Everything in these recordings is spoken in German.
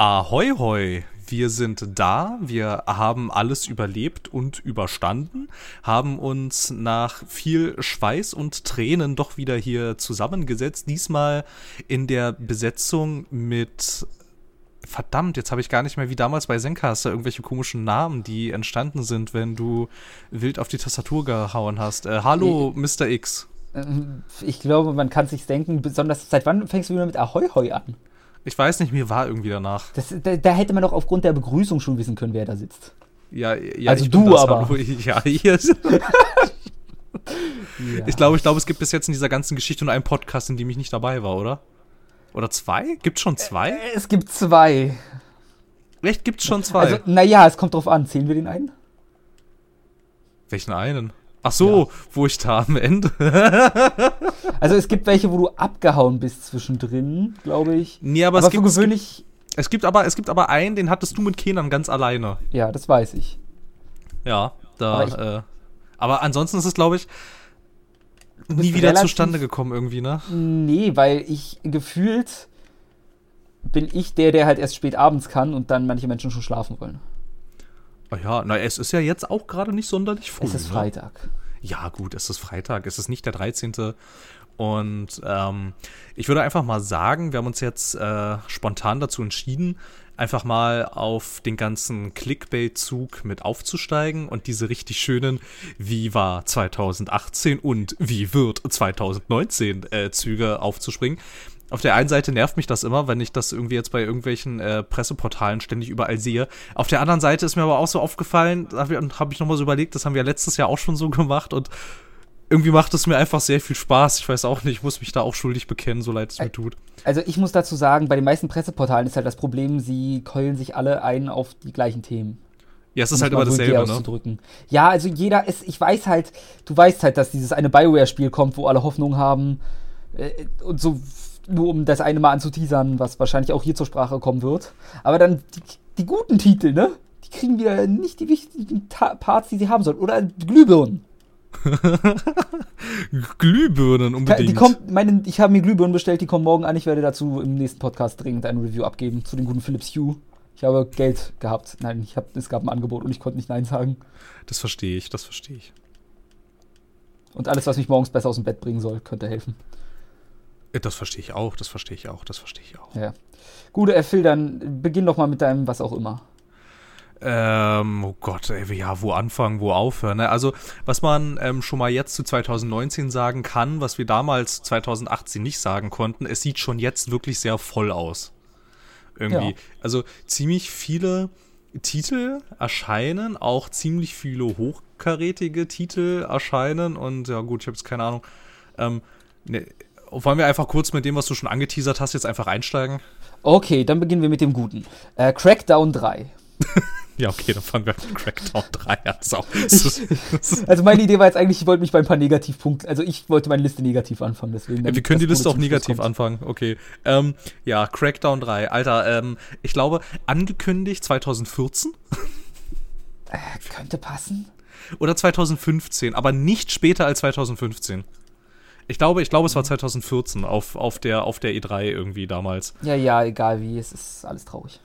Ahoi hoi, wir sind da, wir haben alles überlebt und überstanden, haben uns nach viel Schweiß und Tränen doch wieder hier zusammengesetzt, diesmal in der Besetzung mit verdammt, jetzt habe ich gar nicht mehr wie damals bei Zencaster irgendwelche komischen Namen, die entstanden sind, wenn du wild auf die Tastatur gehauen hast. Äh, hallo, Mr. X. Ähm, ich glaube, man kann sich denken, besonders seit wann fängst du wieder mit Ahoi Hoi an? Ich weiß nicht, mir war irgendwie danach. Das, da, da, hätte man doch aufgrund der Begrüßung schon wissen können, wer da sitzt. Ja, ja also du aber. Hallo, ja, hier. ja. Ich glaube, ich glaube, es gibt bis jetzt in dieser ganzen Geschichte nur einen Podcast, in dem ich nicht dabei war, oder? Oder zwei? Gibt schon zwei? Äh, es gibt zwei. Echt, gibt es schon zwei? Also, naja, es kommt drauf an. Zählen wir den einen? Welchen einen? Ach so, ja. wo ich da am Ende. also es gibt welche, wo du abgehauen bist zwischendrin, glaube ich. Nee, aber, aber es gibt gewöhnlich. Es gibt, aber, es gibt aber einen, den hattest du mit Kenan ganz alleine. Ja, das weiß ich. Ja, da. Aber, ich, äh, aber ansonsten ist es, glaube ich, nie wieder zustande gekommen irgendwie, ne? Nee, weil ich gefühlt bin ich der, der halt erst spät abends kann und dann manche Menschen schon schlafen wollen. Ah ja, na, es ist ja jetzt auch gerade nicht sonderlich früh. Es ist ne? Ja, gut, es ist Freitag, es ist nicht der 13. Und ähm, ich würde einfach mal sagen, wir haben uns jetzt äh, spontan dazu entschieden, einfach mal auf den ganzen Clickbait-Zug mit aufzusteigen und diese richtig schönen Wie war 2018 und wie wird 2019 äh, Züge aufzuspringen. Auf der einen Seite nervt mich das immer, wenn ich das irgendwie jetzt bei irgendwelchen äh, Presseportalen ständig überall sehe. Auf der anderen Seite ist mir aber auch so aufgefallen, da habe hab ich nochmal so überlegt, das haben wir letztes Jahr auch schon so gemacht und irgendwie macht es mir einfach sehr viel Spaß. Ich weiß auch nicht, ich muss mich da auch schuldig bekennen, so leid es mir tut. Also ich muss dazu sagen, bei den meisten Presseportalen ist halt das Problem, sie keulen sich alle ein auf die gleichen Themen. Ja, es ist halt immer dasselbe, ne? Ja, also jeder ist, ich weiß halt, du weißt halt, dass dieses eine Bioware-Spiel kommt, wo alle Hoffnung haben äh, und so, nur um das eine mal anzuteasern, was wahrscheinlich auch hier zur Sprache kommen wird. Aber dann die, die guten Titel, ne? Die kriegen wieder nicht die wichtigen Ta Parts, die sie haben sollen. Oder Glühbirnen. Glühbirnen unbedingt. Die kommt, meine, ich habe mir Glühbirnen bestellt, die kommen morgen an. Ich werde dazu im nächsten Podcast dringend ein Review abgeben zu den guten Philips Hue. Ich habe Geld gehabt. Nein, ich hab, es gab ein Angebot und ich konnte nicht Nein sagen. Das verstehe ich, das verstehe ich. Und alles, was mich morgens besser aus dem Bett bringen soll, könnte helfen. Äh, das verstehe ich auch, das verstehe ich auch, das verstehe ich auch. Ja. Gut, Phil, dann beginn doch mal mit deinem was auch immer. Ähm, oh Gott, ey, ja, wo anfangen, wo aufhören. Ne? Also, was man ähm, schon mal jetzt zu 2019 sagen kann, was wir damals 2018 nicht sagen konnten, es sieht schon jetzt wirklich sehr voll aus. Irgendwie. Ja. Also, ziemlich viele Titel erscheinen, auch ziemlich viele hochkarätige Titel erscheinen und ja, gut, ich habe jetzt keine Ahnung. Ähm, ne, wollen wir einfach kurz mit dem, was du schon angeteasert hast, jetzt einfach einsteigen? Okay, dann beginnen wir mit dem Guten. Äh, Crackdown 3. Ja, okay, dann fangen wir mit Crackdown 3 an. So. also meine Idee war jetzt eigentlich, ich wollte mich bei ein paar Negativpunkten, also ich wollte meine Liste negativ anfangen, deswegen. Ja, wir können die Liste auch negativ anfangen, okay. Ähm, ja, Crackdown 3. Alter, ähm, ich glaube, angekündigt 2014. Äh, könnte passen. Oder 2015, aber nicht später als 2015. Ich glaube, ich glaube, es war 2014 auf, auf, der, auf der E3 irgendwie damals. Ja, ja, egal wie, es ist alles traurig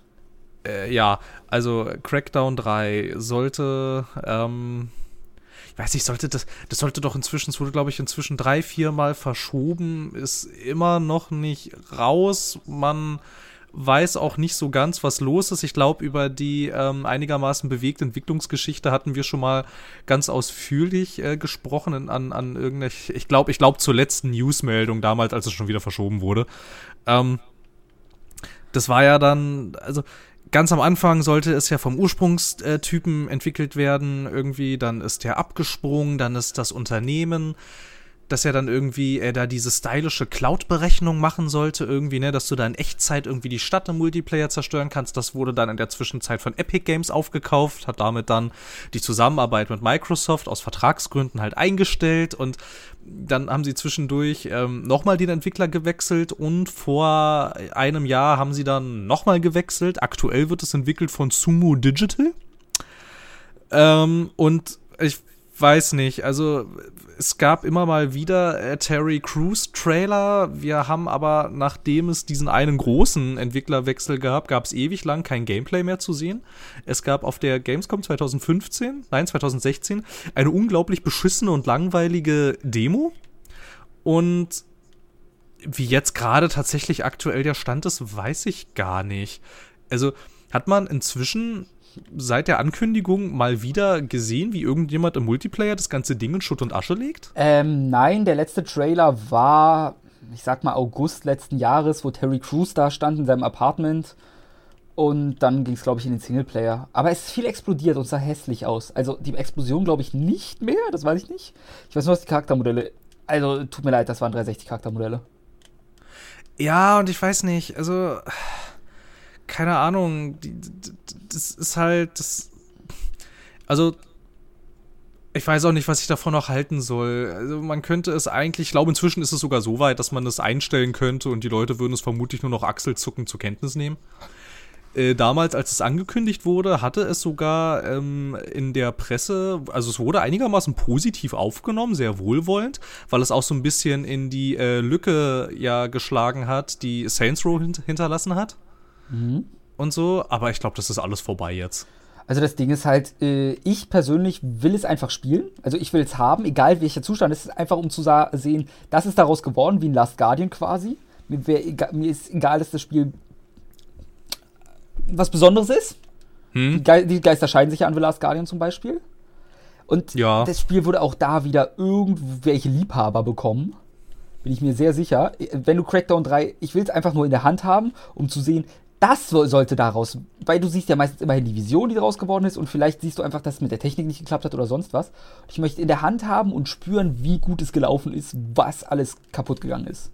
äh, ja, also Crackdown 3 sollte, ähm, ich weiß nicht, sollte das, das sollte doch inzwischen, es wurde glaube ich inzwischen drei, vier Mal verschoben, ist immer noch nicht raus. Man weiß auch nicht so ganz, was los ist. Ich glaube, über die ähm, einigermaßen bewegte Entwicklungsgeschichte hatten wir schon mal ganz ausführlich äh, gesprochen in, an, an irgendwelche, ich glaube, ich glaube zur letzten Newsmeldung damals, als es schon wieder verschoben wurde. Ähm, das war ja dann, also ganz am Anfang sollte es ja vom Ursprungstypen entwickelt werden, irgendwie, dann ist der abgesprungen, dann ist das Unternehmen, dass er dann irgendwie äh, da diese stylische Cloud-Berechnung machen sollte, irgendwie, ne, dass du da in Echtzeit irgendwie die Stadt im Multiplayer zerstören kannst. Das wurde dann in der Zwischenzeit von Epic Games aufgekauft, hat damit dann die Zusammenarbeit mit Microsoft aus Vertragsgründen halt eingestellt und dann haben sie zwischendurch ähm, nochmal den Entwickler gewechselt und vor einem Jahr haben sie dann nochmal gewechselt. Aktuell wird es entwickelt von Sumo Digital. Ähm, und ich weiß nicht. Also es gab immer mal wieder äh, Terry Crews Trailer. Wir haben aber, nachdem es diesen einen großen Entwicklerwechsel gab, gab es ewig lang kein Gameplay mehr zu sehen. Es gab auf der Gamescom 2015, nein 2016, eine unglaublich beschissene und langweilige Demo. Und wie jetzt gerade tatsächlich aktuell der Stand ist, weiß ich gar nicht. Also hat man inzwischen seit der Ankündigung mal wieder gesehen, wie irgendjemand im Multiplayer das ganze Ding in Schutt und Asche legt? Ähm, nein, der letzte Trailer war, ich sag mal, August letzten Jahres, wo Terry Crews da stand in seinem Apartment. Und dann ging es, glaube ich, in den Singleplayer. Aber es ist viel explodiert und sah hässlich aus. Also die Explosion, glaube ich, nicht mehr. Das weiß ich nicht. Ich weiß nur, was die Charaktermodelle. Also, tut mir leid, das waren 360 Charaktermodelle. Ja, und ich weiß nicht. Also keine Ahnung, die, das ist halt, das, also, ich weiß auch nicht, was ich davon noch halten soll. Also man könnte es eigentlich, ich glaube, inzwischen ist es sogar so weit, dass man es einstellen könnte und die Leute würden es vermutlich nur noch achselzuckend zur Kenntnis nehmen. Äh, damals, als es angekündigt wurde, hatte es sogar ähm, in der Presse, also es wurde einigermaßen positiv aufgenommen, sehr wohlwollend, weil es auch so ein bisschen in die äh, Lücke ja geschlagen hat, die Saints Row hint hinterlassen hat. Mhm. Und so, aber ich glaube, das ist alles vorbei jetzt. Also das Ding ist halt, äh, ich persönlich will es einfach spielen. Also ich will es haben, egal welcher Zustand. Es ist einfach, um zu sehen, das ist daraus geworden, wie ein Last Guardian quasi. Mir, wär, mir ist egal, dass das Spiel was Besonderes ist. Hm? Die, Ge die, Geister scheiden sich ja an The Last Guardian zum Beispiel. Und ja. das Spiel würde auch da wieder irgendwelche Liebhaber bekommen. Bin ich mir sehr sicher. Wenn du Crackdown 3, ich will es einfach nur in der Hand haben, um zu sehen, das sollte daraus, weil du siehst ja meistens immerhin die Vision, die daraus geworden ist und vielleicht siehst du einfach, dass es mit der Technik nicht geklappt hat oder sonst was. Ich möchte in der Hand haben und spüren, wie gut es gelaufen ist, was alles kaputt gegangen ist.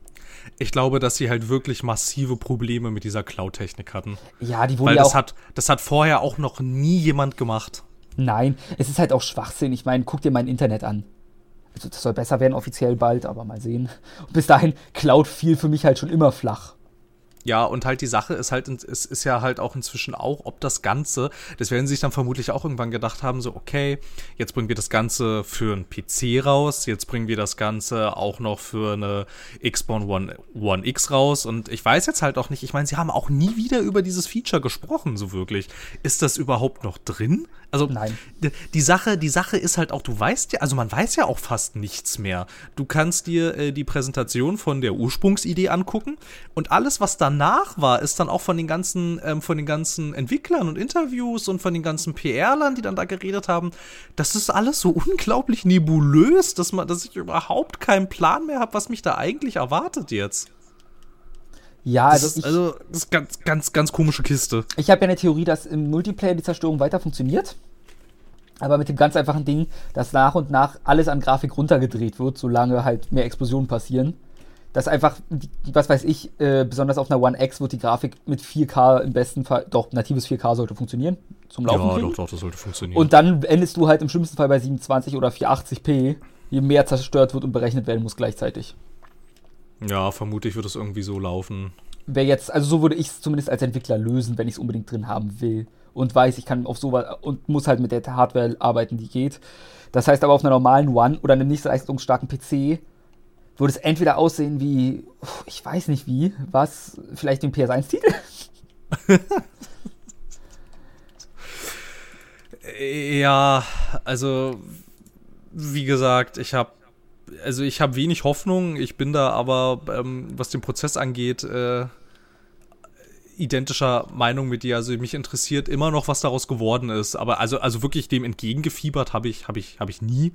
Ich glaube, dass sie halt wirklich massive Probleme mit dieser Cloud-Technik hatten. Ja, die wurden Weil ja das hat, das hat vorher auch noch nie jemand gemacht. Nein, es ist halt auch Schwachsinn. Ich meine, guck dir mein Internet an. Also das soll besser werden offiziell bald, aber mal sehen. Und bis dahin, Cloud fiel für mich halt schon immer flach. Ja, und halt die Sache ist halt, es ist ja halt auch inzwischen auch, ob das Ganze, das werden sie sich dann vermutlich auch irgendwann gedacht haben, so, okay, jetzt bringen wir das Ganze für einen PC raus, jetzt bringen wir das Ganze auch noch für eine Xbox One, One X raus und ich weiß jetzt halt auch nicht, ich meine, sie haben auch nie wieder über dieses Feature gesprochen, so wirklich. Ist das überhaupt noch drin? Also, Nein. die Sache, die Sache ist halt auch, du weißt ja, also man weiß ja auch fast nichts mehr. Du kannst dir äh, die Präsentation von der Ursprungsidee angucken und alles, was danach war, ist dann auch von den ganzen, ähm, von den ganzen Entwicklern und Interviews und von den ganzen PR-Lern, die dann da geredet haben. Das ist alles so unglaublich nebulös, dass man, dass ich überhaupt keinen Plan mehr habe, was mich da eigentlich erwartet jetzt. Ja, also, das ist, also das ist ganz, ganz, ganz komische Kiste. Ich habe ja eine Theorie, dass im Multiplayer die Zerstörung weiter funktioniert. Aber mit dem ganz einfachen Ding, dass nach und nach alles an Grafik runtergedreht wird, solange halt mehr Explosionen passieren. Dass einfach, was weiß ich, äh, besonders auf einer One X wird die Grafik mit 4K im besten Fall, doch, natives 4K sollte funktionieren. Zum Laufen. Ja, kriegen. doch, doch, das sollte funktionieren. Und dann endest du halt im schlimmsten Fall bei 27 oder 480p, je mehr zerstört wird und berechnet werden muss gleichzeitig. Ja, vermutlich wird es irgendwie so laufen. Wer jetzt, also so würde ich es zumindest als Entwickler lösen, wenn ich es unbedingt drin haben will und weiß, ich kann auf sowas und muss halt mit der Hardware arbeiten, die geht. Das heißt aber auf einer normalen One oder einem nicht leistungsstarken PC würde es entweder aussehen wie, ich weiß nicht wie, was, vielleicht den PS1-Titel? ja, also wie gesagt, ich habe also ich habe wenig Hoffnung. Ich bin da aber, ähm, was den Prozess angeht, äh, identischer Meinung mit dir. Also mich interessiert immer noch, was daraus geworden ist. Aber also, also wirklich dem entgegengefiebert habe ich, habe ich, habe ich nie.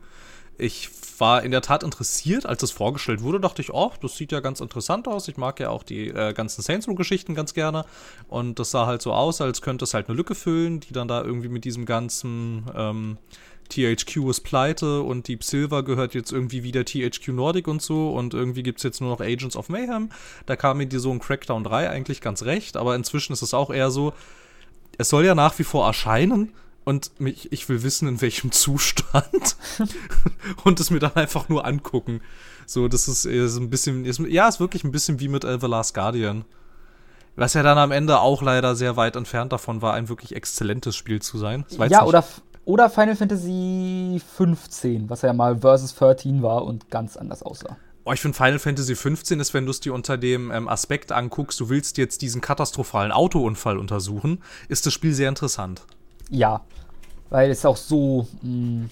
Ich war in der Tat interessiert, als es vorgestellt wurde, dachte ich, oh, das sieht ja ganz interessant aus. Ich mag ja auch die äh, ganzen Saints Row-Geschichten ganz gerne. Und das sah halt so aus, als könnte es halt eine Lücke füllen, die dann da irgendwie mit diesem ganzen ähm, THQ ist pleite und Deep Silver gehört jetzt irgendwie wieder THQ Nordic und so und irgendwie gibt es jetzt nur noch Agents of Mayhem. Da kam mir die so ein Crackdown 3 eigentlich ganz recht, aber inzwischen ist es auch eher so, es soll ja nach wie vor erscheinen und mich, ich will wissen, in welchem Zustand und es mir dann einfach nur angucken. So, das ist, ist ein bisschen, ist, ja, ist wirklich ein bisschen wie mit äh, The Last Guardian. Was ja dann am Ende auch leider sehr weit entfernt davon war, ein wirklich exzellentes Spiel zu sein. Ja, oder Oder Final Fantasy 15, was ja mal Versus 13 war und ganz anders aussah. Oh, ich finde Final Fantasy 15 ist, wenn du es dir unter dem ähm, Aspekt anguckst, du willst jetzt diesen katastrophalen Autounfall untersuchen, ist das Spiel sehr interessant. Ja, weil es auch so. Mh, hm,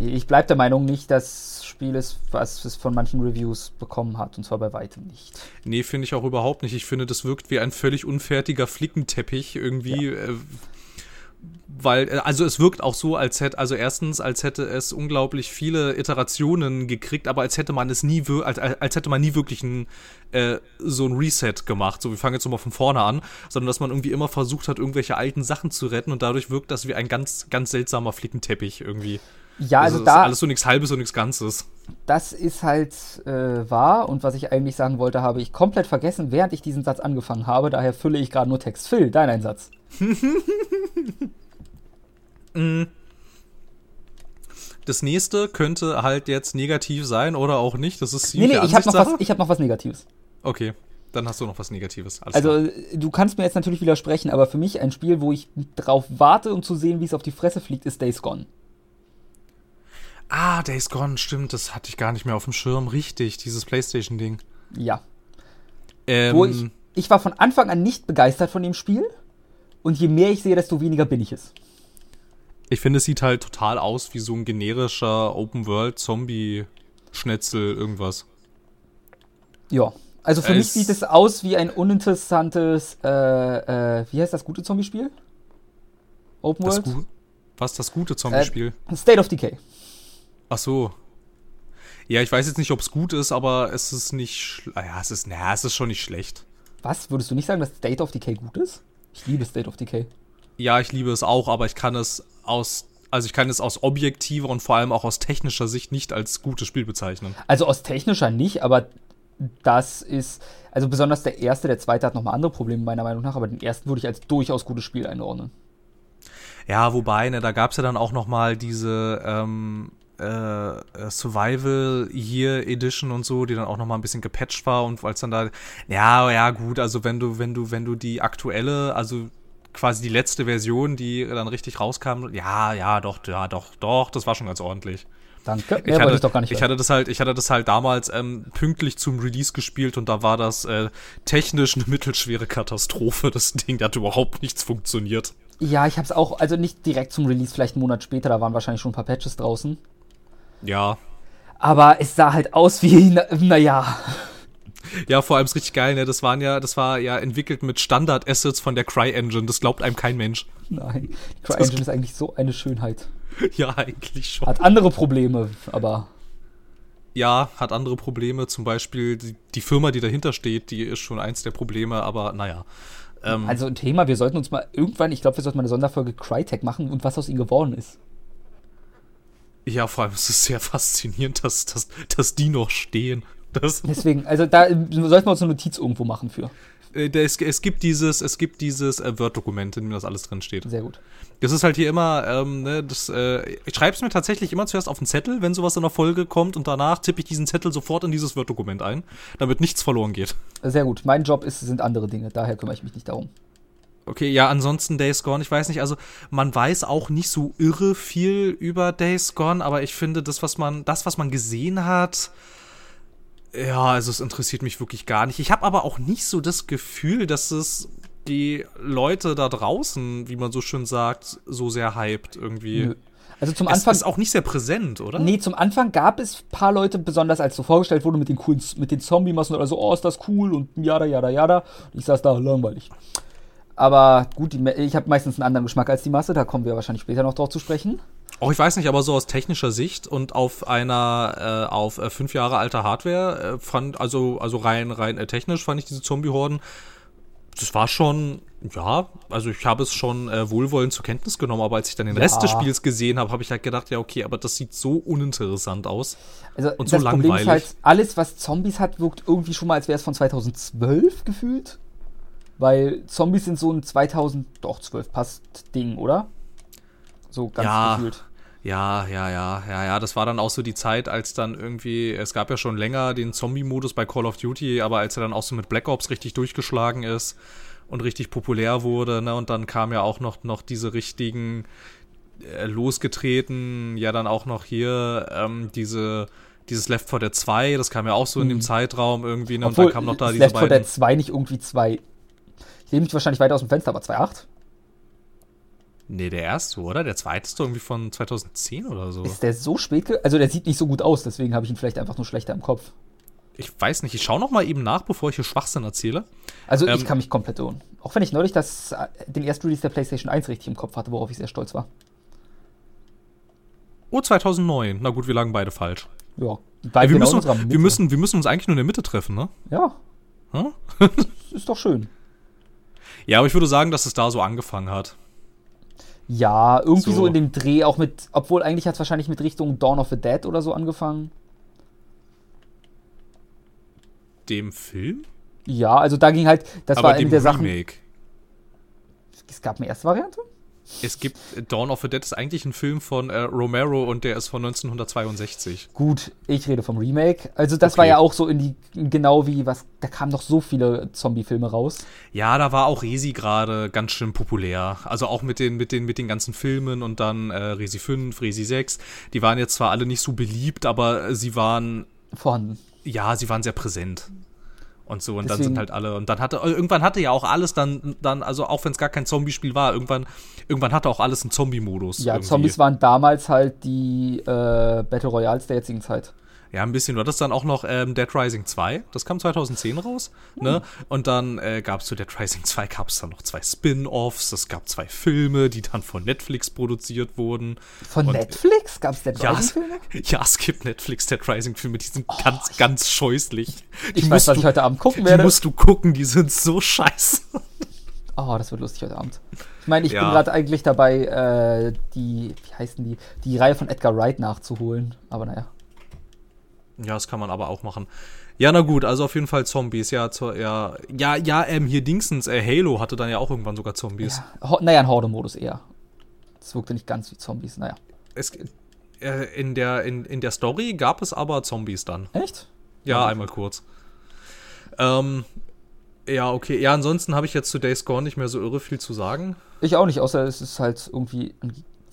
ich bleibe der Meinung nicht, dass Spiel ist, was es von manchen Reviews bekommen hat, und zwar bei weitem nicht. Nee, finde ich auch überhaupt nicht. Ich finde, das wirkt wie ein völlig unfertiger Flickenteppich irgendwie. Ja. Äh, weil, äh, also es wirkt auch so, als hätte, also erstens, als hätte es unglaublich viele Iterationen gekriegt, aber als hätte man es nie, als, als hätte man nie wirklich ein, äh, so ein Reset gemacht. So, wir fangen jetzt nochmal von vorne an, sondern dass man irgendwie immer versucht hat, irgendwelche alten Sachen zu retten und dadurch wirkt das wie ein ganz, ganz seltsamer Flickenteppich irgendwie. Ja, also, also da. alles so nichts Halbes und nichts Ganzes. Das ist halt äh, wahr und was ich eigentlich sagen wollte, habe ich komplett vergessen, während ich diesen Satz angefangen habe. Daher fülle ich gerade nur Text. Phil, dein Einsatz. Mm. Das nächste könnte halt jetzt negativ sein oder auch nicht. Das ist Nee, nee, ich habe noch, was, hab noch was Negatives. Okay, dann hast du noch was Negatives. Alles also, klar. du kannst mir jetzt natürlich widersprechen, aber für mich ein Spiel, wo ich drauf warte, um zu sehen, wie es auf die Fresse fliegt, ist Days Gone. Ah, Days Gone, stimmt, das hatte ich gar nicht mehr auf dem Schirm. Richtig, dieses PlayStation-Ding. Ja. Ähm, wo ich, ich war von Anfang an nicht begeistert von dem Spiel. Und je mehr ich sehe, desto weniger bin ich es. Ich finde, es sieht halt total aus wie so ein generischer Open-World-Zombie-Schnetzel, irgendwas. Ja, also für es mich sieht es aus wie ein uninteressantes, äh, äh, wie heißt das gute Zombie-Spiel? Open World? Das was das gute Zombie-Spiel? Äh, State of Decay. Ach so. Ja, ich weiß jetzt nicht, ob es gut ist, aber es ist nicht. Ja, es ist, naja, es ist schon nicht schlecht. Was? Würdest du nicht sagen, dass State of Decay gut ist? Ich liebe State of Decay. Ja, ich liebe es auch, aber ich kann es aus also ich kann es aus objektiver und vor allem auch aus technischer Sicht nicht als gutes Spiel bezeichnen. Also aus technischer nicht, aber das ist, also besonders der erste, der zweite hat nochmal andere Probleme meiner Meinung nach, aber den ersten würde ich als durchaus gutes Spiel einordnen. Ja, wobei, ne, da gab es ja dann auch nochmal diese ähm, äh, Survival Year Edition und so, die dann auch nochmal ein bisschen gepatcht war und als dann da, ja, ja, gut, also wenn du, wenn du, wenn du die aktuelle, also quasi die letzte Version, die dann richtig rauskam. Ja, ja, doch, ja, doch, doch, das war schon ganz ordentlich. Danke. Ich, hatte, ich, doch gar nicht ich hatte das halt, ich hatte das halt damals ähm, pünktlich zum Release gespielt und da war das äh, technisch eine mittelschwere Katastrophe. Das Ding, da hat überhaupt nichts funktioniert. Ja, ich hab's auch, also nicht direkt zum Release, vielleicht einen Monat später, da waren wahrscheinlich schon ein paar Patches draußen. Ja. Aber es sah halt aus wie, naja. Na ja, vor allem ist richtig geil, ne? Das waren ja, das war ja entwickelt mit Standard-Assets von der CryEngine. Das glaubt einem kein Mensch. Nein, die CryEngine ist eigentlich so eine Schönheit. Ja, eigentlich schon. Hat andere Probleme, aber. Ja, hat andere Probleme. Zum Beispiel die, die Firma, die dahinter steht, die ist schon eins der Probleme, aber naja. Ähm, also ein Thema, wir sollten uns mal irgendwann, ich glaube, wir sollten mal eine Sonderfolge Crytek machen und was aus ihnen geworden ist. Ja, vor allem ist es sehr faszinierend, dass, dass, dass die noch stehen. Das Deswegen, also da sollten wir uns eine Notiz irgendwo machen für. Äh, es, es, gibt dieses, es gibt dieses äh, Word-Dokument, in dem das alles drin steht. Sehr gut. Das ist halt hier immer, ähm, ne, das, äh, ich schreibe es mir tatsächlich immer zuerst auf den Zettel, wenn sowas in der Folge kommt und danach tippe ich diesen Zettel sofort in dieses Word-Dokument ein, damit nichts verloren geht. Sehr gut. Mein Job ist, sind andere Dinge, daher kümmere ich mich nicht darum. Okay, ja, ansonsten Days Gone, ich weiß nicht, also man weiß auch nicht so irre viel über Days Gone, aber ich finde, das, was man, das, was man gesehen hat, ja, also es interessiert mich wirklich gar nicht. Ich habe aber auch nicht so das Gefühl, dass es die Leute da draußen, wie man so schön sagt, so sehr hypt irgendwie. Nö. Also zum Anfang. Es ist auch nicht sehr präsent, oder? Nee, zum Anfang gab es ein paar Leute, besonders als so vorgestellt wurde mit den coolen, mit den Zombie-Massen oder so, oh, ist das cool und jada, jada, jada. Und ich saß da langweilig. Aber gut, die, ich habe meistens einen anderen Geschmack als die Masse, da kommen wir wahrscheinlich später noch drauf zu sprechen. Auch ich weiß nicht, aber so aus technischer Sicht und auf einer äh, auf äh, fünf Jahre alter Hardware äh, fand also also rein rein äh, technisch fand ich diese Zombie-Horden das war schon, ja, also ich habe es schon äh, wohlwollend zur Kenntnis genommen, aber als ich dann den ja. Rest des Spiels gesehen habe, habe ich halt gedacht, ja, okay, aber das sieht so uninteressant aus. Also und so das langweilig. Problem ist halt, alles, was Zombies hat, wirkt irgendwie schon mal, als wäre es von 2012 gefühlt. Weil Zombies sind so ein 2012 passt Ding, oder? So ganz ja, gefühlt. Ja, ja, ja, ja, ja. Das war dann auch so die Zeit, als dann irgendwie, es gab ja schon länger den Zombie-Modus bei Call of Duty, aber als er dann auch so mit Black Ops richtig durchgeschlagen ist und richtig populär wurde, ne, und dann kam ja auch noch, noch diese richtigen, äh, losgetreten, ja dann auch noch hier ähm, diese dieses Left 4 Dead 2, das kam ja auch so in dem Mhm. Zeitraum irgendwie, ne? Obwohl, und dann kam noch da diese Left 4 beiden. Dead 2 nicht irgendwie 2. Ich lehne mich wahrscheinlich weiter aus dem Fenster, aber 2.8? Nee, der erste, oder? Der zweite ist irgendwie von 2010 oder so. Ist der so spät? ge- Also der sieht nicht so gut aus, deswegen habe ich ihn vielleicht einfach nur schlechter im Kopf. Ich weiß nicht, ich schaue noch mal eben nach, bevor ich hier Schwachsinn erzähle. Also Ähm, ich kann mich komplett irren. Auch wenn ich neulich das, äh, den ersten Release der PlayStation 1 richtig im Kopf hatte, worauf ich sehr stolz war. Oh, 2009. Na gut, wir lagen beide falsch. Ja, beide wir, genau müssen, wir, müssen, wir müssen uns eigentlich nur in der Mitte treffen, ne? Ja, Hm? ist doch schön. Ja, aber ich würde sagen, dass es da so angefangen hat. Ja, irgendwie so. So. in dem Dreh, auch mit, obwohl eigentlich hat es wahrscheinlich mit Richtung Dawn of the Dead oder so angefangen. Dem Film? Ja, also da ging halt, das aber war eine der Sachen. Remake. Es gab eine erste Variante? Es gibt Dawn of the Dead ist eigentlich ein Film von äh, Romero und der ist von 1962. Gut, ich rede vom Remake. Also das Okay. war ja auch so in die, genau wie, was, da kamen doch so viele Zombie-Filme raus. Ja, da war auch Resi gerade ganz schön populär. Also auch mit den, mit den, mit den ganzen Filmen und dann äh, Resi 5, Resi 6. Die waren jetzt zwar alle nicht so beliebt, aber sie waren, Vorhanden. ja, sie waren sehr präsent. Und so, und dann Deswegen- sind halt alle, und dann hatte, irgendwann hatte ja auch alles dann, dann, also auch wenn es gar kein Zombie-Spiel war, irgendwann, irgendwann hatte auch alles einen Zombie-Modus. Ja, irgendwie. Zombies waren damals halt die äh, Battle Royals der jetzigen Zeit. Ja, ein bisschen. Du hattest dann auch noch ähm, Dead Rising 2. Das kam 2010 raus. Ne? Und dann äh, gab es zu Dead Rising 2 gab es dann noch zwei Spin-Offs. Es gab zwei Filme, die dann von Netflix produziert wurden. Von Und- Netflix? Gab es Dead Ja, Rising es, Filme? ja, es gibt Netflix Dead Rising Filme, die sind ganz, ganz scheußlich. Die Ich weiß, was du, ich heute Abend gucken die werde. musst du gucken, die sind so scheiße. Oh, das wird lustig heute Abend. Ich meine, ich Ja. bin gerade eigentlich dabei, äh, die, wie heißen die, die Reihe von Edgar Wright nachzuholen. Aber naja. Ja, das kann man aber auch machen. Ja, na gut, also auf jeden Fall Zombies. Ja, zur, ja, ja, ja, ähm, hier Dingsens, äh, Halo hatte dann ja auch irgendwann sogar Zombies. Ja, naja, ein Horde-Modus eher. Das wirkte nicht ganz wie Zombies, naja. Es, äh, in, der, in, in der Story gab es aber Zombies dann. Echt? Ja, Ja. einmal kurz. Ähm, ja, okay. Ja, ansonsten habe ich jetzt zu Days Gone nicht mehr so irre viel zu sagen. Ich auch nicht, außer es ist halt irgendwie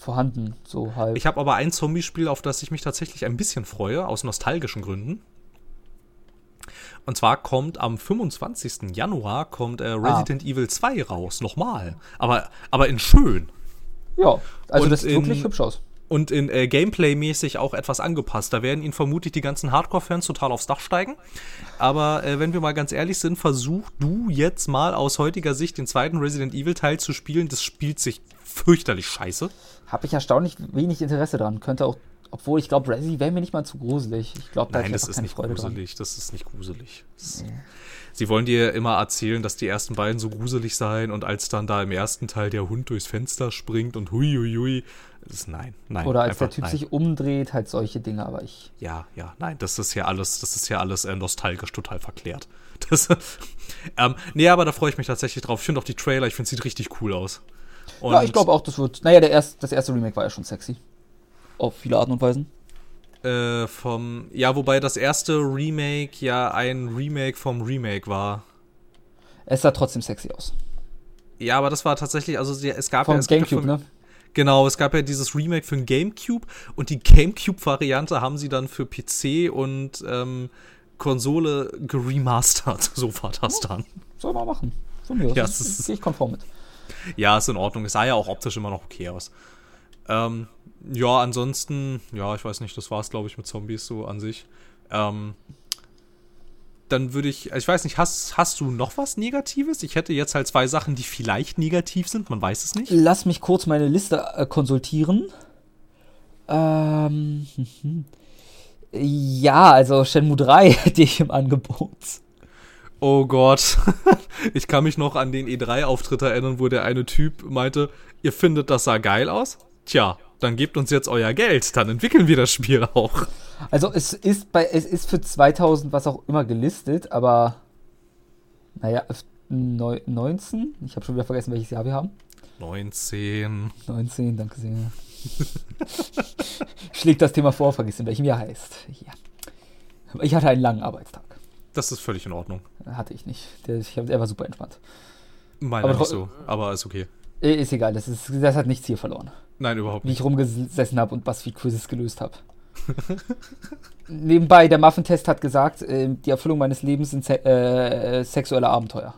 vorhanden, so halt. Ich habe aber ein Zombie-Spiel, auf das ich mich tatsächlich ein bisschen freue, aus nostalgischen Gründen. Und zwar kommt am 25. Januar kommt äh, Resident Evil 2 raus, nochmal. Aber, aber in schön. ja, also Und das sieht in- wirklich hübsch aus. Und in äh, Gameplay-mäßig auch etwas angepasst. Da werden ihn vermutlich die ganzen Hardcore-Fans total aufs Dach steigen. Aber äh, wenn wir mal ganz ehrlich sind, versuch du jetzt mal aus heutiger Sicht den zweiten Resident Evil-Teil zu spielen. Das spielt sich fürchterlich scheiße. Habe ich erstaunlich wenig Interesse dran. Könnte auch, obwohl ich glaube, Resi wäre mir nicht mal zu gruselig. Ich glaube, da Nein, hätte ich das einfach ist nicht gruselig. Das ist nicht gruselig. Das. Sie wollen dir immer erzählen, dass die ersten beiden so gruselig seien und als dann da im ersten Teil der Hund durchs Fenster springt und hui hui hui, das ist nein, nein. Oder als der Typ nein. sich umdreht, halt solche Dinge, aber ich. Ja, ja, nein, das ist ja alles, das ist ja alles äh, nostalgisch total verklärt. Das, ähm, nee, aber da freue ich mich tatsächlich drauf. Ich finde auch die Trailer, ich finde, sieht richtig cool aus. Und ja, ich glaube auch, das wird. Naja, der erst, das erste Remake war ja schon sexy. Auf viele Arten und Weisen. Äh, vom, ja, wobei das erste Remake ja ein Remake vom Remake war. Es sah trotzdem sexy aus. Ja, aber das war tatsächlich, also es gab ja, Vom es ja Gamecube, von- ne? Genau, es gab ja dieses Remake für den GameCube und die GameCube-Variante haben sie dann für PC und ähm, Konsole geremastert. So war das dann. Soll man machen. Von mir aus. Ja, Das es ist- gehe ich konform mit. Ja, ist in Ordnung. Es sah ja auch optisch immer noch okay aus. Ähm, ja, ansonsten, ja, ich weiß nicht, das war es, glaube ich, mit Zombies so an sich. Ähm, dann würde ich, ich weiß nicht, hast, hast du noch was Negatives? Ich hätte jetzt halt zwei Sachen, die vielleicht negativ sind, man weiß es nicht. Lass mich kurz meine Liste äh, konsultieren. Ähm, ja, also Shenmue 3 hätte ich im Angebot. Oh Gott. Ich kann mich noch an den E3-Auftritt erinnern, wo der eine Typ meinte, ihr findet, das sah geil aus? Tja, dann gebt uns jetzt euer Geld, dann entwickeln wir das Spiel auch. Also es ist bei es ist für 2000 was auch immer gelistet, aber naja, f- neu- 19? Ich habe schon wieder vergessen, welches Jahr wir haben. 19. 19, danke sehr. Schlägt das Thema vor, vergiss in welchem Jahr heißt. Ja. Ich hatte einen langen Arbeitstag. Das ist völlig in Ordnung. Hatte ich nicht. Der, ich, hab- der war super entspannt. Meiner Aber nicht so, aber ist okay. Äh, Ist egal, das, ist, das hat nichts hier verloren. Nein, überhaupt wie nicht. ich rumgesessen habe und BuzzFeed-Quizzes gelöst habe. Nebenbei, der Muffin-Test hat gesagt, äh, die Erfüllung meines Lebens sind se äh, sexuelle Abenteuer.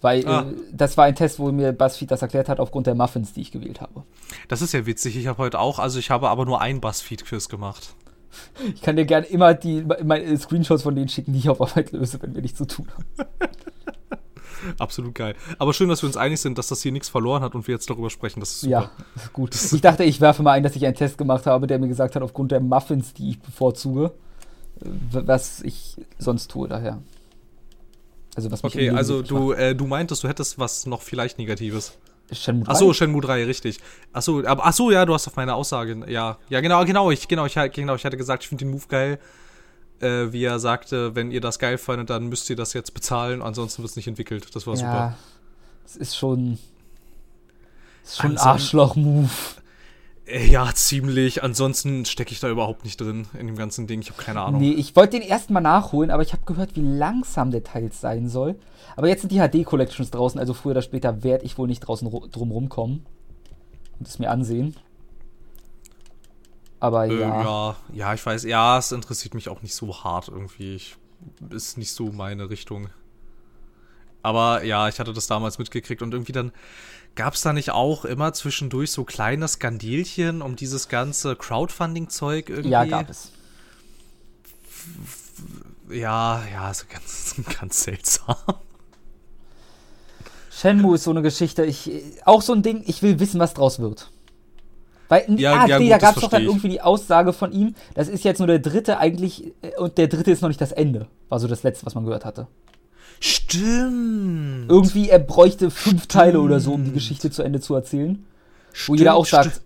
Weil Ah. äh, das war ein Test, wo mir BuzzFeed das erklärt hat, aufgrund der Muffins, die ich gewählt habe. Das ist ja witzig. Ich habe heute auch, also ich habe aber nur ein Buzzfeed-Quiz gemacht. Ich kann dir gerne immer die meine Screenshots von denen schicken, die ich auf Arbeit löse, wenn wir nichts zu tun haben. Absolut geil. Aber schön, dass wir uns einig sind, dass das hier nichts verloren hat und wir jetzt darüber sprechen. Das ist super. Ja, ist gut. Ich dachte, ich werfe mal ein, dass ich einen Test gemacht habe, der mir gesagt hat, aufgrund der Muffins, die ich bevorzuge, äh, was ich sonst tue daher. Also was mich Okay, also du, äh, du meintest, du hättest was noch vielleicht Negatives. Shenmue 3? Achso, Shenmue 3, richtig. Achso, aber achso, ja, du hast auf meine Aussage. Ja, ja, genau, genau, ich, genau, ich, genau, ich hatte gesagt, ich finde den Move geil. Äh, wie er sagte, wenn ihr das geil fandet, dann müsst ihr das jetzt bezahlen, ansonsten wird es nicht entwickelt. Das war super. Ja, es ist schon. Es ist schon ein Arschloch-Move. Äh, Ja, ziemlich. Ansonsten stecke ich da überhaupt nicht drin in dem ganzen Ding. Ich habe keine Ahnung. Nee, ich wollte den ersten mal nachholen, aber ich habe gehört, wie langsam der Teil sein soll. Aber jetzt sind die HD-Collections draußen, also früher oder später werde ich wohl nicht draußen ru- drum rumkommen und es mir ansehen. Aber Äh, ja. ja, ja, ich weiß. Ja, es interessiert mich auch nicht so hart irgendwie. Ich, ist nicht so meine Richtung. Aber ja, ich hatte das damals mitgekriegt und irgendwie dann gab es da nicht auch immer zwischendurch so kleine Skandilchen um dieses ganze Crowdfunding-Zeug irgendwie. Ja, gab es. Ja, ja, so ganz, ganz seltsam. Shenmue ist so eine Geschichte, ich, auch so ein Ding, ich will wissen, was draus wird. Weil, Ja, ah, ja, nee, gut, da gab es doch dann irgendwie die Aussage von ihm, das ist jetzt nur der dritte eigentlich, äh, und der dritte ist noch nicht das Ende. War so das letzte, was man gehört hatte. Stimmt. Irgendwie, er bräuchte fünf Teile oder so, um die Geschichte zu Ende zu erzählen. Wo jeder auch Stimmt, sagt,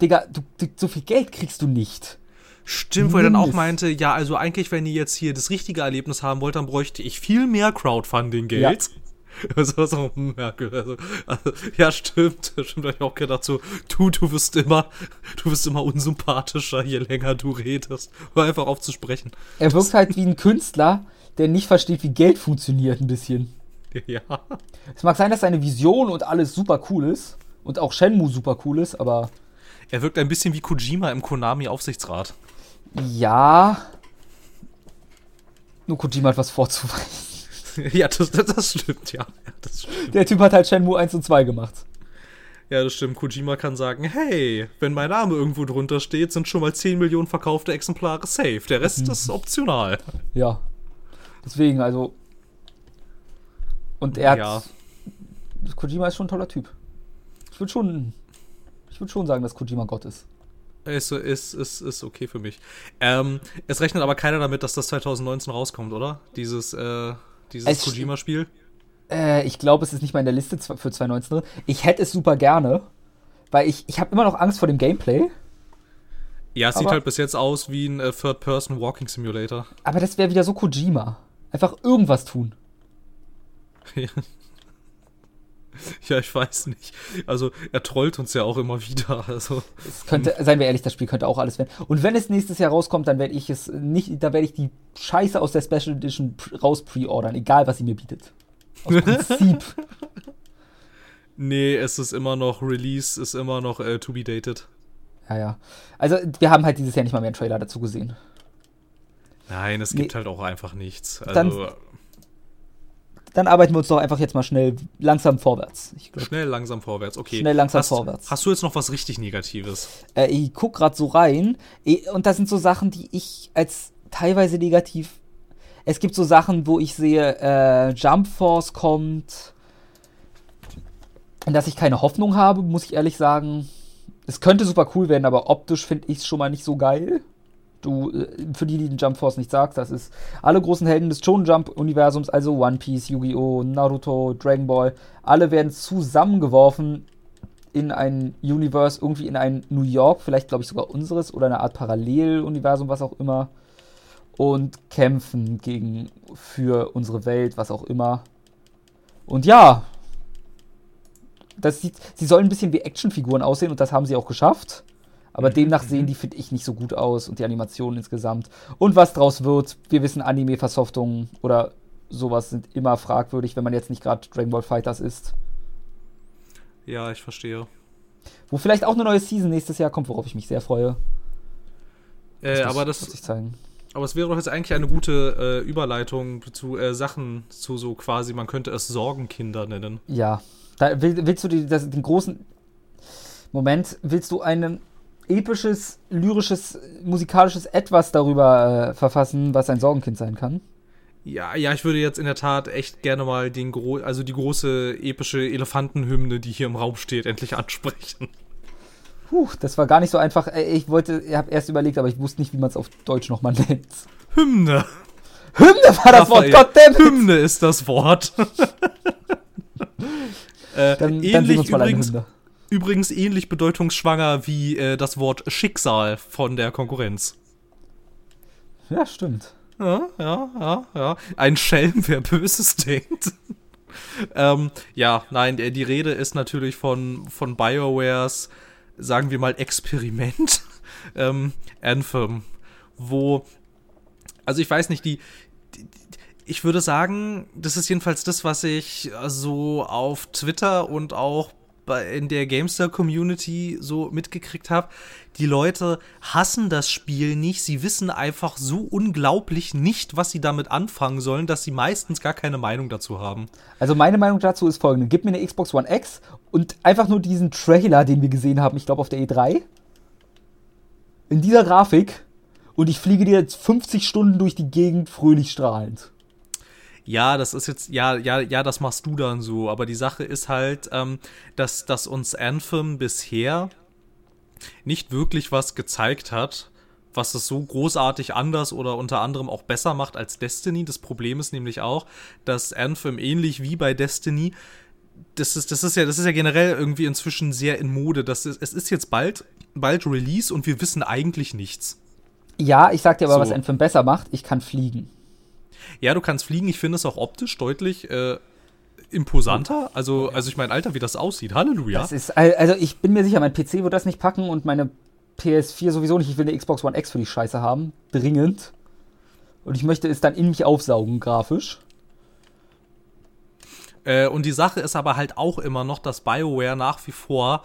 Digga, du, du, so viel Geld kriegst du nicht. Stimmt, wo er dann auch meinte, ja, also eigentlich, wenn ihr jetzt hier das richtige Erlebnis haben wollt, dann bräuchte ich viel mehr Crowdfunding-Geld. Also, so, hm, ja, also, also, ja, stimmt. Stimmt, hab ich auch gedacht, so, du, du wirst immer, du wirst immer unsympathischer, je länger du redest. Hör einfach auf zu sprechen. Er wirkt halt wie ein Künstler, der nicht versteht, wie Geld funktioniert, ein bisschen. Ja. Es mag sein, dass seine Vision und alles super cool ist. Und auch Shenmue super cool ist, aber Er wirkt ein bisschen wie Kojima im Konami-Aufsichtsrat. ja. Nur Kojima hat was vorzuweisen. ja, das, das, das stimmt, ja. Das stimmt. Der Typ hat halt Shenmue 1 und 2 gemacht. Ja, das stimmt. Kojima kann sagen, hey, wenn mein Name irgendwo drunter steht, sind schon mal 10 Millionen verkaufte Exemplare safe. Der Rest ist optional. Ja. Deswegen, also. Und er hat. Ja. Kojima ist schon ein toller Typ. Ich würde schon. Ich würde schon sagen, dass Kojima Gott ist. Ist, ist, ist, ist okay für mich. Ähm, es rechnet aber keiner damit, dass das 2019 rauskommt, oder? Dieses, äh, dieses Es- Kojima-Spiel. Äh, ich glaube, es ist nicht mal in der Liste für 2019 drin. Ich hätte es super gerne, weil ich, ich habe immer noch Angst vor dem Gameplay. Ja, es sieht aber- halt bis jetzt aus wie ein äh, Third-Person-Walking-Simulator. Aber das wäre wieder so Kojima. Einfach irgendwas tun. ja, ich weiß nicht. Also, er trollt uns ja auch immer wieder. Also, Es könnte, seien wir ehrlich, das Spiel könnte auch alles werden. Und wenn es nächstes Jahr rauskommt, dann werde ich es nicht, da werde ich die Scheiße aus der Special Edition raus pre-ordern, egal was sie mir bietet. Aus Prinzip. nee, es ist immer noch Release, ist immer noch äh, to be dated. ja, ja. Also, wir haben halt dieses Jahr nicht mal mehr einen Trailer dazu gesehen. Nein, es Nee. gibt halt auch einfach nichts. Dann- Also, Dann arbeiten wir uns doch einfach jetzt mal schnell langsam vorwärts. Schnell, langsam vorwärts. Okay. Schnell, langsam hast, vorwärts. Hast du jetzt noch was richtig Negatives? äh, ich guck grad so rein eh, und das sind so Sachen, die ich als teilweise negativ. Es gibt so Sachen, wo ich sehe, äh, Jump Force kommt, in das ich keine Hoffnung habe, muss ich ehrlich sagen. Es könnte super cool werden, aber optisch finde ich es schon mal nicht so geil. Du, äh, für die, die den Jump Force nicht sagst, das ist alle großen Helden des Shonen Jump Universums, also One Piece, Yu-Gi-Oh!, Naruto, Dragon Ball, alle werden zusammengeworfen in ein Universe, irgendwie in ein New York, vielleicht glaube ich sogar unseres oder eine Art Paralleluniversum, was auch immer, und kämpfen gegen für unsere Welt, was auch immer. Und ja, das sieht, sie sollen ein bisschen wie Actionfiguren aussehen und das haben sie auch geschafft. Aber demnach sehen die, finde ich, nicht so gut aus und die Animationen insgesamt. Und was draus wird, wir wissen, Anime-Versoftungen oder sowas sind immer fragwürdig, wenn man jetzt nicht gerade Dragon Ball Fighters ist. Ja, ich verstehe. Wo vielleicht auch eine neue Season nächstes Jahr kommt, worauf ich mich sehr freue. Äh, aber das. Sich zeigen. Aber es wäre doch jetzt eigentlich eine gute äh, Überleitung zu äh, Sachen, zu so quasi, man könnte es Sorgenkinder nennen. Ja. Da will, willst du die, das, den großen. Moment, willst du ein episches, lyrisches, musikalisches Etwas darüber äh, verfassen, was ein Sorgenkind sein kann? Ja, ja, ich würde jetzt in der Tat echt gerne mal den gro also die große epische Elefantenhymne, die hier im Raum steht, endlich ansprechen. Puh, das war gar nicht so einfach. Ich wollte, ich habe erst überlegt, aber ich wusste nicht, wie man es auf Deutsch nochmal nennt. Hymne. Hymne war das Wort, goddammit. Hymne ist das Wort. äh, dann, ähnlich dann übrigens, übrigens ähnlich bedeutungsschwanger wie äh, das Wort Schicksal von der Konkurrenz. Ja, stimmt. Ja, ja, ja, ja. Ein Schelm, wer Böses denkt. ähm, ja, nein, die Rede ist natürlich von, von BioWares, sagen wir mal, Experiment, ähm, Anthem, wo, also ich weiß nicht, die, die, ich würde sagen, das ist jedenfalls das, was ich so auf Twitter und auch in der Gamestar-Community so mitgekriegt habe, die Leute hassen das Spiel nicht. Sie wissen einfach so unglaublich nicht, was sie damit anfangen sollen, dass sie meistens gar keine Meinung dazu haben. Also meine Meinung dazu ist folgende. Gib mir eine Xbox One X und einfach nur diesen Trailer, den wir gesehen haben, ich glaube auf der E3. In dieser Grafik und ich fliege dir jetzt 50 Stunden durch die Gegend fröhlich strahlend ja, das ist jetzt, ja, ja, ja, das machst du dann so. Aber die Sache ist halt, ähm, dass, dass uns Anthem bisher nicht wirklich was gezeigt hat, was es so großartig anders oder unter anderem auch besser macht als Destiny. Das Problem ist nämlich auch, dass Anthem ähnlich wie bei Destiny das ist, das ist ja, das ist ja generell irgendwie inzwischen sehr in Mode. Das ist, es ist jetzt bald, bald Release und wir wissen eigentlich nichts. Ja, ich sag dir aber, so. was Anthem besser macht. Ich kann fliegen. Ja, du kannst fliegen. Ich finde es auch optisch deutlich äh, imposanter. Also, also ich meine, Alter, wie das aussieht. Halleluja. Das ist, also ich bin mir sicher, mein PC wird das nicht packen und meine PS4 sowieso nicht. Ich will eine Xbox One X für die Scheiße haben. Dringend. Und ich möchte es dann in mich aufsaugen, grafisch. Äh, und die Sache ist aber halt auch immer noch, dass BioWare nach wie vor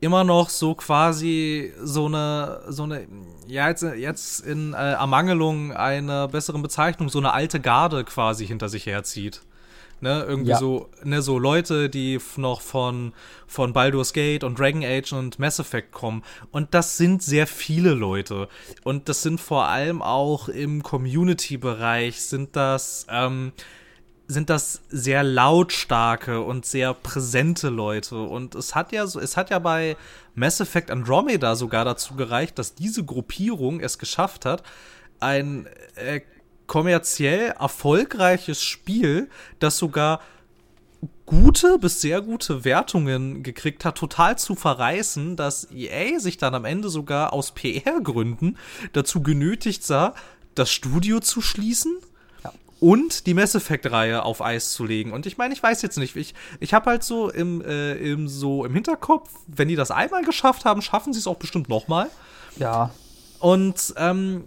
immer noch so quasi so eine, so eine, ja, jetzt, jetzt in äh, Ermangelung einer besseren Bezeichnung, so eine alte Garde quasi hinter sich herzieht. Ne, irgendwie ja. so, ne, so Leute, die noch von, von Baldur's Gate und Dragon Age und Mass Effect kommen. Und das sind sehr viele Leute. Und das sind vor allem auch im Community-Bereich sind das, ähm, sind das sehr lautstarke und sehr präsente Leute. Und es hat ja so, es hat ja bei Mass Effect Andromeda sogar dazu gereicht, dass diese Gruppierung es geschafft hat, ein äh, kommerziell erfolgreiches Spiel, das sogar gute bis sehr gute Wertungen gekriegt hat, total zu verreißen, dass EA sich dann am Ende sogar aus PR-Gründen dazu genötigt sah, das Studio zu schließen und die Mass Effect-Reihe auf Eis zu legen. Und ich meine, ich weiß jetzt nicht, ich, ich habe halt so im, äh, im, so im Hinterkopf, wenn die das einmal geschafft haben, schaffen sie es auch bestimmt nochmal. Ja. Und ähm,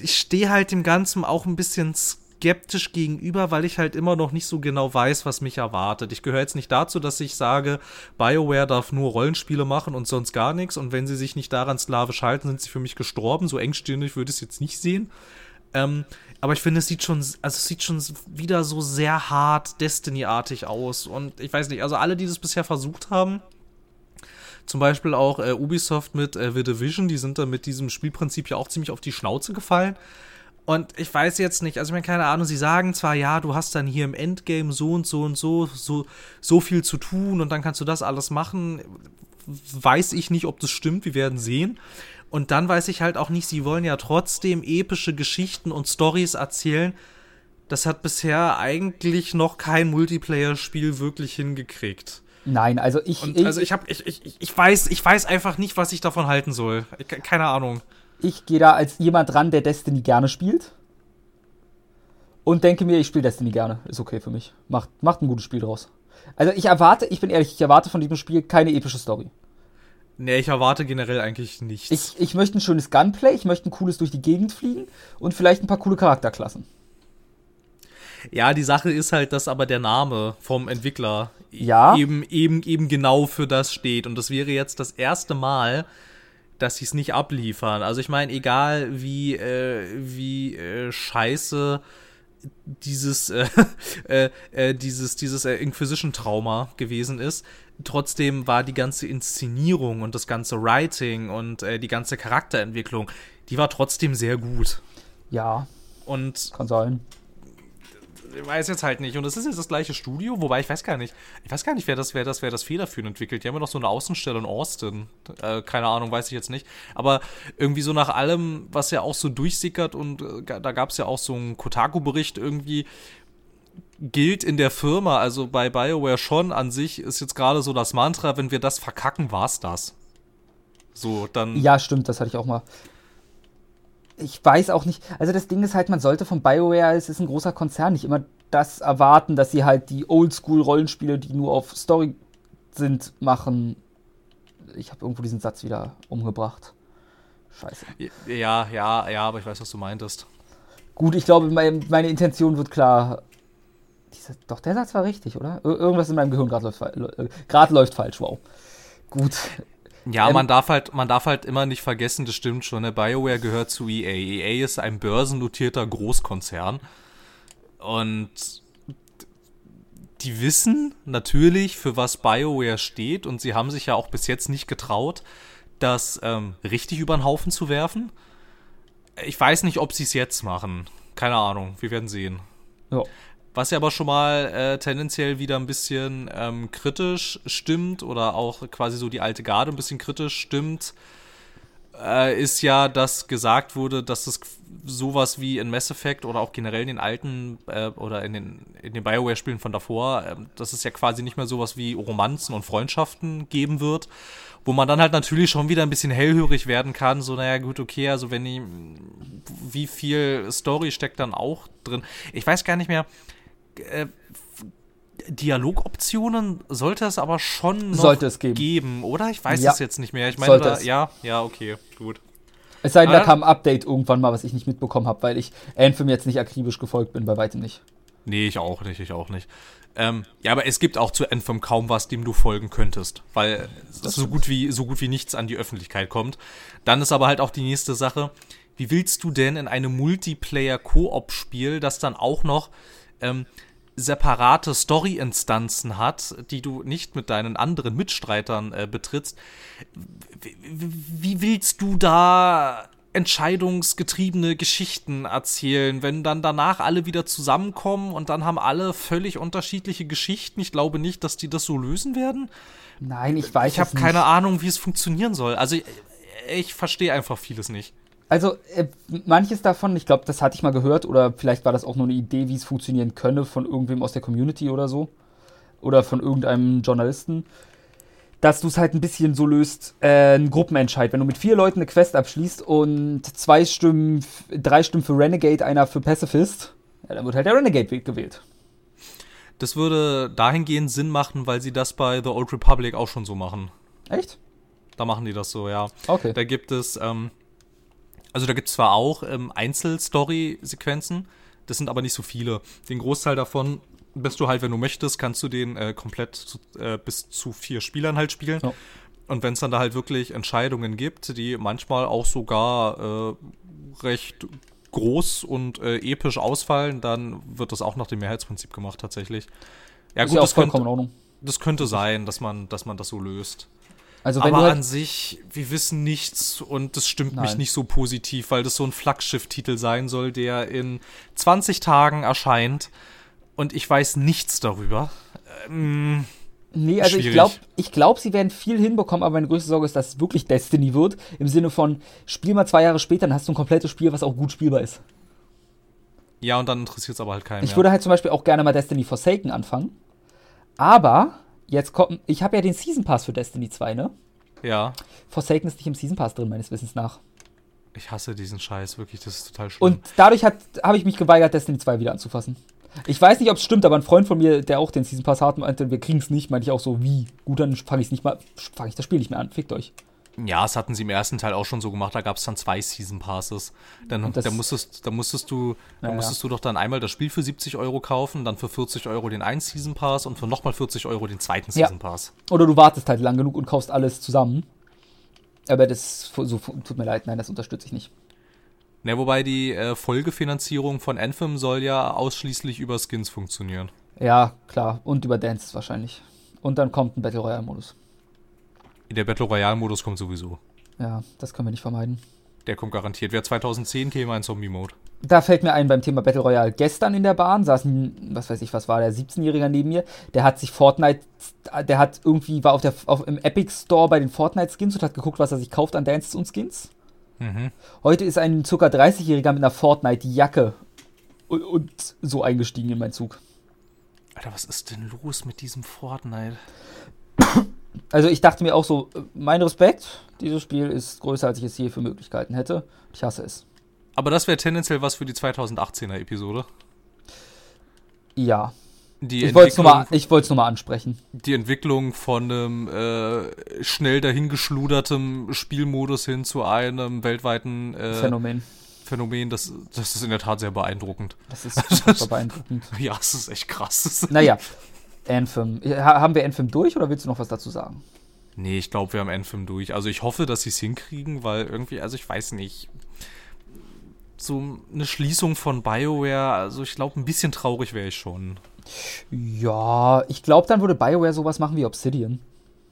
ich stehe halt dem Ganzen auch ein bisschen skeptisch gegenüber, weil ich halt immer noch nicht so genau weiß, was mich erwartet. Ich gehöre jetzt nicht dazu, dass ich sage, BioWare darf nur Rollenspiele machen und sonst gar nichts. Und wenn sie sich nicht daran slawisch halten, sind sie für mich gestorben. So engstirnig würde ich es jetzt nicht sehen. Ähm, aber ich finde, es sieht schon, also es sieht schon wieder so sehr hart Destiny-artig aus. Und ich weiß nicht, also alle, die das bisher versucht haben, zum Beispiel auch äh, Ubisoft mit äh, The Division, die sind da mit diesem Spielprinzip ja auch ziemlich auf die Schnauze gefallen. Und ich weiß jetzt nicht, also ich meine, keine Ahnung, sie sagen zwar, ja, du hast dann hier im Endgame so und so und so, so, so viel zu tun und dann kannst du das alles machen. Weiß ich nicht, ob das stimmt, wir werden sehen. Und dann weiß ich halt auch nicht, sie wollen ja trotzdem epische Geschichten und Stories erzählen. Das hat bisher eigentlich noch kein Multiplayer-Spiel wirklich hingekriegt. Nein, also ich. Und also ich, hab, ich, ich, ich, weiß, ich weiß einfach nicht, was ich davon halten soll. Ich, keine Ahnung. Ich gehe da als jemand ran, der Destiny gerne spielt. Und denke mir, ich spiele Destiny gerne. Ist okay für mich. Macht, macht ein gutes Spiel draus. Also ich erwarte, ich bin ehrlich, ich erwarte von diesem Spiel keine epische Story. Nee, ich erwarte generell eigentlich nichts. Ich, ich möchte ein schönes Gunplay, ich möchte ein cooles durch die Gegend fliegen und vielleicht ein paar coole Charakterklassen. Ja, die Sache ist halt, dass aber der Name vom Entwickler Ja. eben, eben, eben genau für das steht. Und das wäre jetzt das erste Mal, dass sie es nicht abliefern. Also ich meine, egal wie, äh, wie äh, scheiße dieses, äh, äh, äh, dieses, dieses äh, Inquisition-Trauma gewesen ist, trotzdem war die ganze Inszenierung und das ganze Writing und äh, die ganze Charakterentwicklung, die war trotzdem sehr gut. Ja, Und kann sein. Weiß jetzt halt nicht. Und es ist jetzt das gleiche Studio, wobei ich weiß gar nicht. Ich weiß gar nicht, wer das, wer das, wer das federführend entwickelt. Die haben ja noch so eine Außenstelle in Austin. Äh, keine Ahnung, weiß ich jetzt nicht. Aber irgendwie so nach allem, was ja auch so durchsickert und äh, da gab es ja auch so einen Kotaku-Bericht irgendwie, gilt in der Firma, also bei BioWare schon an sich, ist jetzt gerade so das Mantra, wenn wir das verkacken, war's das. So, dann. Ja, stimmt, das hatte ich auch mal. Ich weiß auch nicht. Also das Ding ist halt, man sollte von BioWare, es ist ein großer Konzern, nicht immer das erwarten, dass sie halt die Oldschool-Rollenspiele, die nur auf Story sind, machen. Ich habe irgendwo diesen Satz wieder umgebracht. Scheiße. Ja, ja, ja, aber ich weiß, was du meintest. Gut, ich glaube, mein, meine Intention wird klar. Diese, doch, der Satz war richtig, oder? Ir irgendwas in meinem Gehirn gerade läuft, äh, läuft falsch, wow. Gut. Ja, Ähm, man darf halt, man darf halt immer nicht vergessen, das stimmt schon, ne? BioWare gehört zu EA. EA ist ein börsennotierter Großkonzern. Und die wissen natürlich, für was BioWare steht, und sie haben sich ja auch bis jetzt nicht getraut, das ähm, richtig über den Haufen zu werfen. Ich weiß nicht, ob sie es jetzt machen. Keine Ahnung, wir werden sehen. Ja. Was ja aber schon mal äh, tendenziell wieder ein bisschen ähm, kritisch stimmt oder auch quasi so die alte Garde ein bisschen kritisch stimmt, äh, ist ja, dass gesagt wurde, dass es sowas wie in Mass Effect oder auch generell in den alten äh, oder in den, in den Bioware-Spielen von davor, äh, dass es ja quasi nicht mehr sowas wie Romanzen und Freundschaften geben wird, wo man dann halt natürlich schon wieder ein bisschen hellhörig werden kann, so naja gut, okay, also wenn die, wie viel Story steckt dann auch drin? Ich weiß gar nicht mehr, äh, Dialogoptionen sollte es aber schon noch Sollte es geben. geben, oder? Ich weiß Ja. es jetzt nicht mehr. Ich meine, da, ja, ja, okay, gut. Es sei denn, da Ah. kam ein Update irgendwann mal, was ich nicht mitbekommen habe, weil ich Anthem jetzt nicht akribisch gefolgt bin, bei weitem nicht. Nee, ich auch nicht, ich auch nicht. Ähm, ja, aber es gibt auch zu Anthem kaum was, dem du folgen könntest, weil so gut wie so gut wie nichts an die Öffentlichkeit kommt. Dann ist aber halt auch die nächste Sache, wie willst du denn in einem Multiplayer-Koop-Spiel, das dann auch noch ähm, separate Story-Instanzen hat, die du nicht mit deinen anderen Mitstreitern äh, betrittst, wie, wie, willst du da entscheidungsgetriebene Geschichten erzählen, wenn dann danach alle wieder zusammenkommen und dann haben alle völlig unterschiedliche Geschichten? Ich glaube nicht, dass die das so lösen werden. Nein, ich weiß Ich habe keine Ahnung, wie es funktionieren soll. Also ich, ich verstehe einfach vieles nicht. Also, äh, manches davon, ich glaube, das hatte ich mal gehört, oder vielleicht war das auch nur eine Idee, wie es funktionieren könne von irgendwem aus der Community oder so. Oder von irgendeinem Journalisten. Dass du es halt ein bisschen so löst, äh, ein Gruppenentscheid. Wenn du mit vier Leuten eine Quest abschließt und zwei Stimmen, drei Stimmen für Renegade, einer für Pacifist, ja, dann wird halt der Renegade gewählt. Das würde dahingehend Sinn machen, weil sie das bei The Old Republic auch schon so machen. Echt? Da machen die das so, ja. Okay. Da gibt es, ähm, also da gibt es zwar auch ähm, Einzel-Story-Sequenzen, das sind aber nicht so viele. Den Großteil davon bist du halt, wenn du möchtest, kannst du den äh, komplett zu, äh, bis zu vier Spielern halt spielen. Ja. Und wenn es dann da halt wirklich Entscheidungen gibt, die manchmal auch sogar äh, recht groß und äh, episch ausfallen, dann wird das auch nach dem Mehrheitsprinzip gemacht tatsächlich. Ja ist gut, ja das könnte, das könnte sein, dass man, dass man das so löst. Also, wenn Aber du an halt, sich, wir wissen nichts und das stimmt mich Nein. nicht so positiv, weil das so ein Flaggschiff-Titel sein soll, der in 20 Tagen erscheint und ich weiß nichts darüber. Ähm, Nee, also ich Schwierig. glaube, ich glaub, sie werden viel hinbekommen, aber meine größte Sorge ist, dass es wirklich Destiny wird. Im Sinne von, spiel mal zwei Jahre später, dann hast du ein komplettes Spiel, was auch gut spielbar ist. ja, und dann interessiert es aber halt keinen Ich mehr. würde halt zum Beispiel auch gerne mal Destiny Forsaken anfangen. Aber, jetzt kommt, ich habe ja den Season Pass für Destiny 2, ne? ja, Forsaken ist nicht im Season Pass drin, meines Wissens nach. ich hasse diesen Scheiß, wirklich, das ist total schlimm. Und dadurch habe ich mich geweigert, Destiny 2 wieder anzufassen. Ich weiß nicht, ob es stimmt, aber ein Freund von mir, der auch den Season Pass hat, meinte, wir kriegen es nicht, meinte ich auch so, wie? Gut, dann fange ich nicht mal, fange ich das Spiel nicht mehr an, fickt euch. Ja, das hatten sie im ersten Teil auch schon so gemacht, da gab es dann zwei Season Passes. Dann, das- da musstest, da musstest du, da Ja, musstest du doch dann einmal das Spiel für 70 Euro kaufen, dann für 40 Euro den einen Season Pass und für nochmal 40 Euro den zweiten Ja. Season Pass. Oder du wartest halt lang genug und kaufst alles zusammen. Aber das so, tut mir leid, nein, das unterstütze ich nicht. Ne, wobei die äh, Folgefinanzierung von Anthem soll ja ausschließlich über Skins funktionieren. Ja, klar. Und über Dances wahrscheinlich. Und dann kommt ein Battle Royale-Modus. Der Battle Royale-Modus kommt sowieso. Ja, das können wir nicht vermeiden. Der kommt garantiert. Wer 2010 käme ein Zombie-Mode. Da fällt mir ein beim Thema Battle Royale. Gestern in der Bahn saß ein, was weiß ich, was war der, 17-Jähriger neben mir. Der hat sich Fortnite, der hat irgendwie, war auf der, auf, im Epic Store bei den Fortnite-Skins und hat geguckt, was er sich kauft an Dances und Skins. Mhm. Heute ist ein ca. 30-Jähriger mit einer Fortnite-Jacke und, und so eingestiegen in meinen Zug. Alter, was ist denn los mit diesem Fortnite? Also ich dachte mir auch so, mein Respekt, dieses Spiel ist größer, als ich es je für Möglichkeiten hätte. Ich hasse es. Aber das wäre tendenziell was für die 2018er Episode. Ja, Die ich wollte es nur, mal- ich nur mal ansprechen. die Entwicklung von einem äh, schnell dahingeschludertem Spielmodus hin zu einem weltweiten äh, Phänomen. Phänomen, das, das ist in der Tat sehr beeindruckend. Das ist super beeindruckend. Ja, es ist echt krass. Naja, Anthem. Ha- Haben wir Anthem durch oder willst du noch was dazu sagen? Nee, ich glaube, wir haben Anthem durch. Also ich hoffe, dass sie es hinkriegen, weil irgendwie, also ich weiß nicht, so eine Schließung von BioWare, also ich glaube, ein bisschen traurig wäre ich schon. Ja, ich glaube, dann würde BioWare sowas machen wie Obsidian.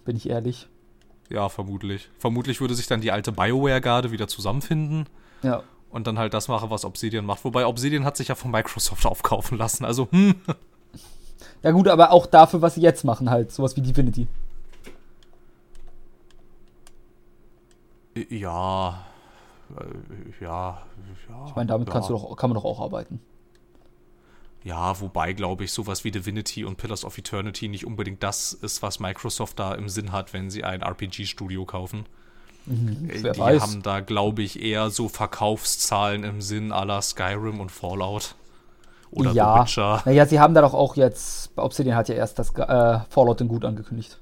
Bin ich ehrlich. Ja, vermutlich. Vermutlich würde sich dann die alte BioWare-Garde wieder zusammenfinden Ja. und dann halt das machen, was Obsidian macht. Wobei Obsidian hat sich ja von Microsoft aufkaufen lassen. Also, hm. Ja, gut, aber auch dafür, was sie jetzt machen, halt. Sowas wie Divinity. Ja. äh, Ja. ja Ich meine, damit ja. kannst du doch, kann man doch auch arbeiten. Ja, wobei, glaube ich, sowas wie Divinity und Pillars of Eternity nicht unbedingt das ist, was Microsoft da im Sinn hat, wenn sie ein RPG-Studio kaufen. Äh, Mhm, Wer die weiß. haben da, glaube ich, eher so Verkaufszahlen im Sinn aller Skyrim und Fallout. Oder The ja. Witcher. Naja, sie haben da doch auch jetzt. Obsidian hat ja erst das äh, Fallout in gut angekündigt.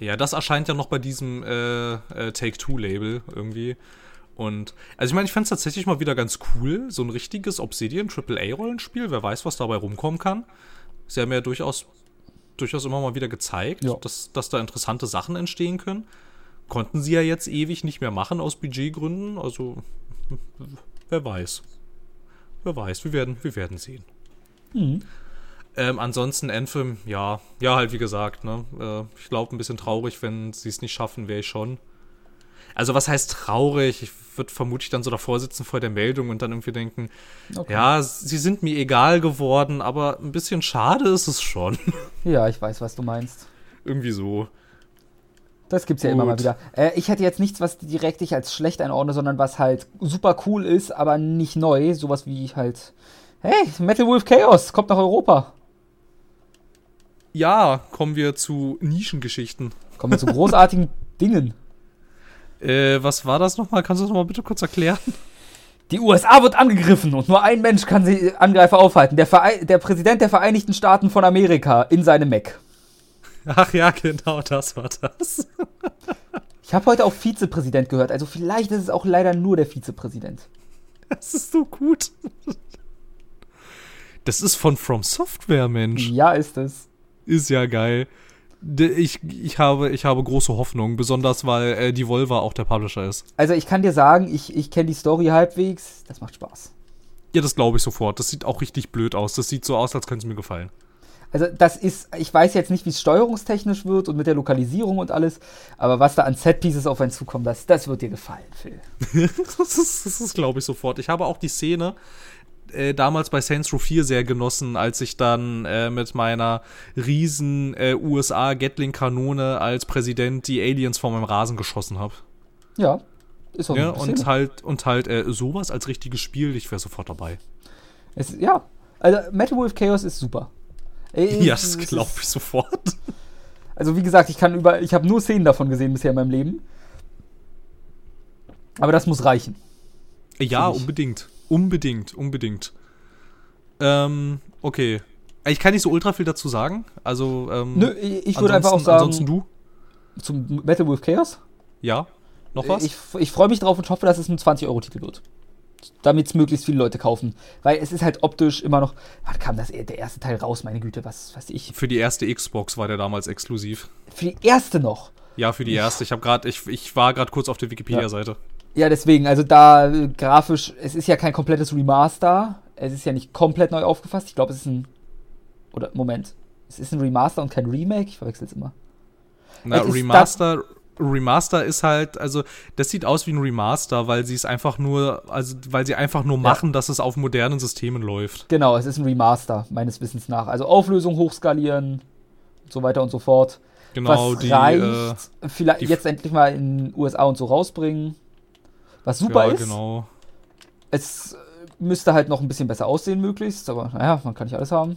Ja, das erscheint ja noch bei diesem äh, äh, Take-Two-Label irgendwie. Und, also ich meine, ich fände es tatsächlich mal wieder ganz cool, so ein richtiges Obsidian AAA-Rollenspiel. Wer weiß, was dabei rumkommen kann. Sie haben ja durchaus, durchaus immer mal wieder gezeigt, Ja. dass, dass da interessante Sachen entstehen können. Konnten sie ja jetzt ewig nicht mehr machen aus Budgetgründen. Also, wer weiß. Wer weiß, wir werden, wir werden sehen. Mhm. Ähm, ansonsten Anthem, ja, ja, halt wie gesagt, ne? Äh, ich glaube, ein bisschen traurig, wenn sie es nicht schaffen, wäre ich schon. Also, was heißt traurig? Ich würde vermutlich dann so davor sitzen vor der Meldung und dann irgendwie denken, Okay. ja, sie sind mir egal geworden, aber ein bisschen schade ist es schon. Ja, ich weiß, was du meinst. irgendwie so. Das gibt's ja immer mal wieder. Äh, ich hätte jetzt nichts, was direkt ich als schlecht einordne, sondern was halt super cool ist, aber nicht neu. Sowas wie halt, hey, Metal Wolf Chaos kommt nach Europa. Ja, kommen wir zu Nischengeschichten. Kommen wir zu großartigen Dingen. Äh, was war das nochmal? Kannst du das nochmal bitte kurz erklären? Die USA wird angegriffen und nur ein Mensch kann sie Angreifer aufhalten. Der, Verei der Präsident der Vereinigten Staaten von Amerika in seinem Mac. Ach ja, genau, das war das. Ich habe heute auch Vizepräsident gehört, also vielleicht ist es auch leider nur der Vizepräsident. Das ist so gut. Das ist von From Software, Mensch. Ja, ist es. Ist ja geil. Ich, ich, habe, ich habe große Hoffnung, besonders weil äh, die Volva auch der Publisher ist. Also ich kann dir sagen, ich, ich kenne die Story halbwegs. Das macht Spaß. Ja, das glaube ich sofort. Das sieht auch richtig blöd aus. Das sieht so aus, als könnte es mir gefallen. Also das ist, ich weiß jetzt nicht, wie es steuerungstechnisch wird und mit der Lokalisierung und alles, aber was da an Setpieces auf einen zukommt, das, das wird dir gefallen, Phil. das ist, das ist glaube ich, sofort. Ich habe auch die Szene äh, damals bei Saints Row 4 sehr genossen, als ich dann äh, mit meiner riesen äh, USA-Gatling-Kanone als Präsident die Aliens vor meinem Rasen geschossen habe. Ja, ist auch Ja, und Szene. halt, und halt äh, sowas als richtiges Spiel, ich wäre sofort dabei. Es, ja, also Metal Wolf Chaos ist super. Äh, Ja, das glaube ich sofort. Also wie gesagt, ich kann über, ich habe nur Szenen davon gesehen bisher in meinem Leben. Aber das muss reichen. Ja, unbedingt. Unbedingt, unbedingt. Ähm, okay. Ich kann nicht so ultra viel dazu sagen. Also, ähm, Nö, ich würde einfach auch sagen, Ansonsten du? zum Metal Wolf Chaos, Ja. Noch was? Ich, ich freue mich drauf und hoffe, dass es ein 20-Euro-Titel wird. Damit es möglichst viele Leute kaufen. Weil es ist halt optisch immer noch. Wann kam das, der erste Teil raus, meine Güte, was weiß ich. Für die erste Xbox war der damals exklusiv. Für die erste noch. Ja, für die erste. Ich habe gerade, ich, ich war gerade kurz auf der Wikipedia-Seite. Ja, deswegen, also da äh, grafisch, es ist ja kein komplettes Remaster. Es ist ja nicht komplett neu aufgefasst. Ich glaube, es ist ein. Oder, Moment. Es ist ein Remaster und kein Remake. Ich verwechsel es immer. Na, Remaster, Remaster ist halt, also das sieht aus wie ein Remaster, weil sie es einfach nur, also weil sie einfach nur machen, dass es auf modernen Systemen läuft. Genau, es ist ein Remaster, meines Wissens nach. Also Auflösung hochskalieren und so weiter und so fort. Genau, was die, reicht, äh, vielleicht die- jetzt endlich mal in den USA und so rausbringen. Was super ja, ist. genau. Es müsste halt noch ein bisschen besser aussehen, möglichst, aber naja, man kann nicht alles haben.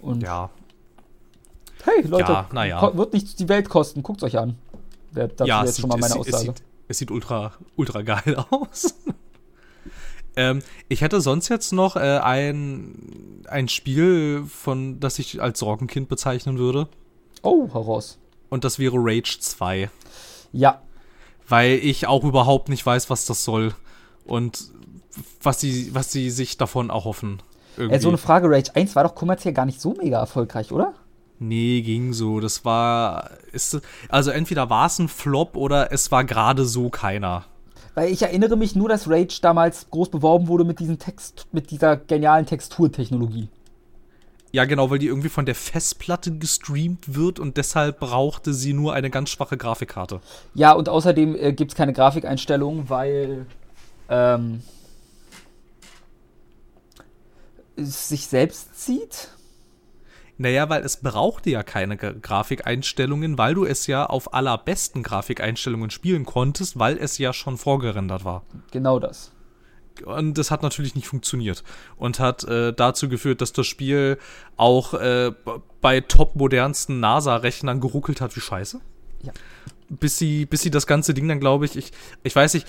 Und Ja, hey, Leute, Ja, na ja. ko- wird nicht die Welt kosten, guckt's euch an. Dazu ja, jetzt schon mal meine es, es, Aussage. sieht, es sieht ultra, ultra geil aus. ähm, ich hätte sonst jetzt noch äh, ein, ein Spiel, von das ich als Sorgenkind bezeichnen würde. oh, heraus. Und das wäre Rage 2. Ja, Weil ich auch überhaupt nicht weiß, was das soll. Und was sie, was sie sich davon erhoffen. Irgendwie. so eine Frage, Rage 1 war doch kommerziell gar nicht so mega erfolgreich, oder? Nee, ging so. Das war. Ist, also entweder war es ein Flop oder es war gerade so keiner. Weil ich erinnere mich nur, dass Rage damals groß beworben wurde mit diesem Text, mit dieser genialen Texturtechnologie. Ja, genau, weil die irgendwie von der Festplatte gestreamt wird und deshalb brauchte sie nur eine ganz schwache Grafikkarte. Ja, und außerdem äh, gibt es keine Grafikeinstellungen, weil ähm, es sich selbst zieht. Naja, weil es brauchte ja keine Gra- Grafikeinstellungen, weil du es ja auf allerbesten Grafikeinstellungen spielen konntest, weil es ja schon vorgerendert war. Genau das. Und das hat natürlich nicht funktioniert. Und hat äh, dazu geführt, dass das Spiel auch äh, bei top modernsten NASA-Rechnern geruckelt hat wie Scheiße. Ja. Bis sie, bis sie das ganze Ding dann, glaube ich, ich, ich weiß nicht,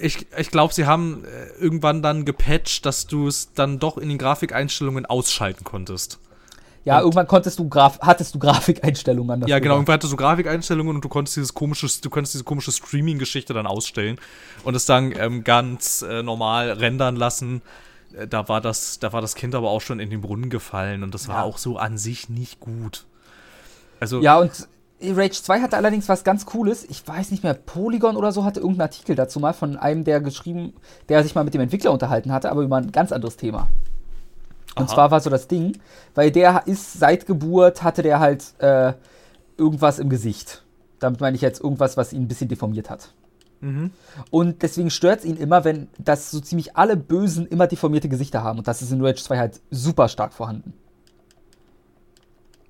ich, ich glaube, sie haben äh, irgendwann dann gepatcht, dass du es dann doch in den Grafikeinstellungen ausschalten konntest. Ja, Und- irgendwann konntest du Graf hattest du Grafikeinstellungen an das Ja, genau. Irgendwann hattest du Grafikeinstellungen und du konntest dieses komische, du konntest diese komische Streaming-Geschichte dann ausstellen und es dann ähm, ganz äh, normal rendern lassen. Äh, Da war das, da war das Kind aber auch schon in den Brunnen gefallen und das war Ja. auch so an sich nicht gut. Also, Ja, und Rage 2 hatte allerdings was ganz Cooles. Ich weiß nicht mehr, Polygon oder so hatte irgendeinen Artikel dazu mal von einem, der geschrieben, der sich mal mit dem Entwickler unterhalten hatte, aber über ein ganz anderes Thema. Und Aha. zwar war so das Ding, weil der ist seit Geburt hatte der halt äh, irgendwas im Gesicht. Damit meine ich jetzt irgendwas, was ihn ein bisschen deformiert hat. Mhm. Und deswegen stört es ihn immer, wenn das so ziemlich alle Bösen immer deformierte Gesichter haben. Und das ist in Rage 2 halt super stark vorhanden.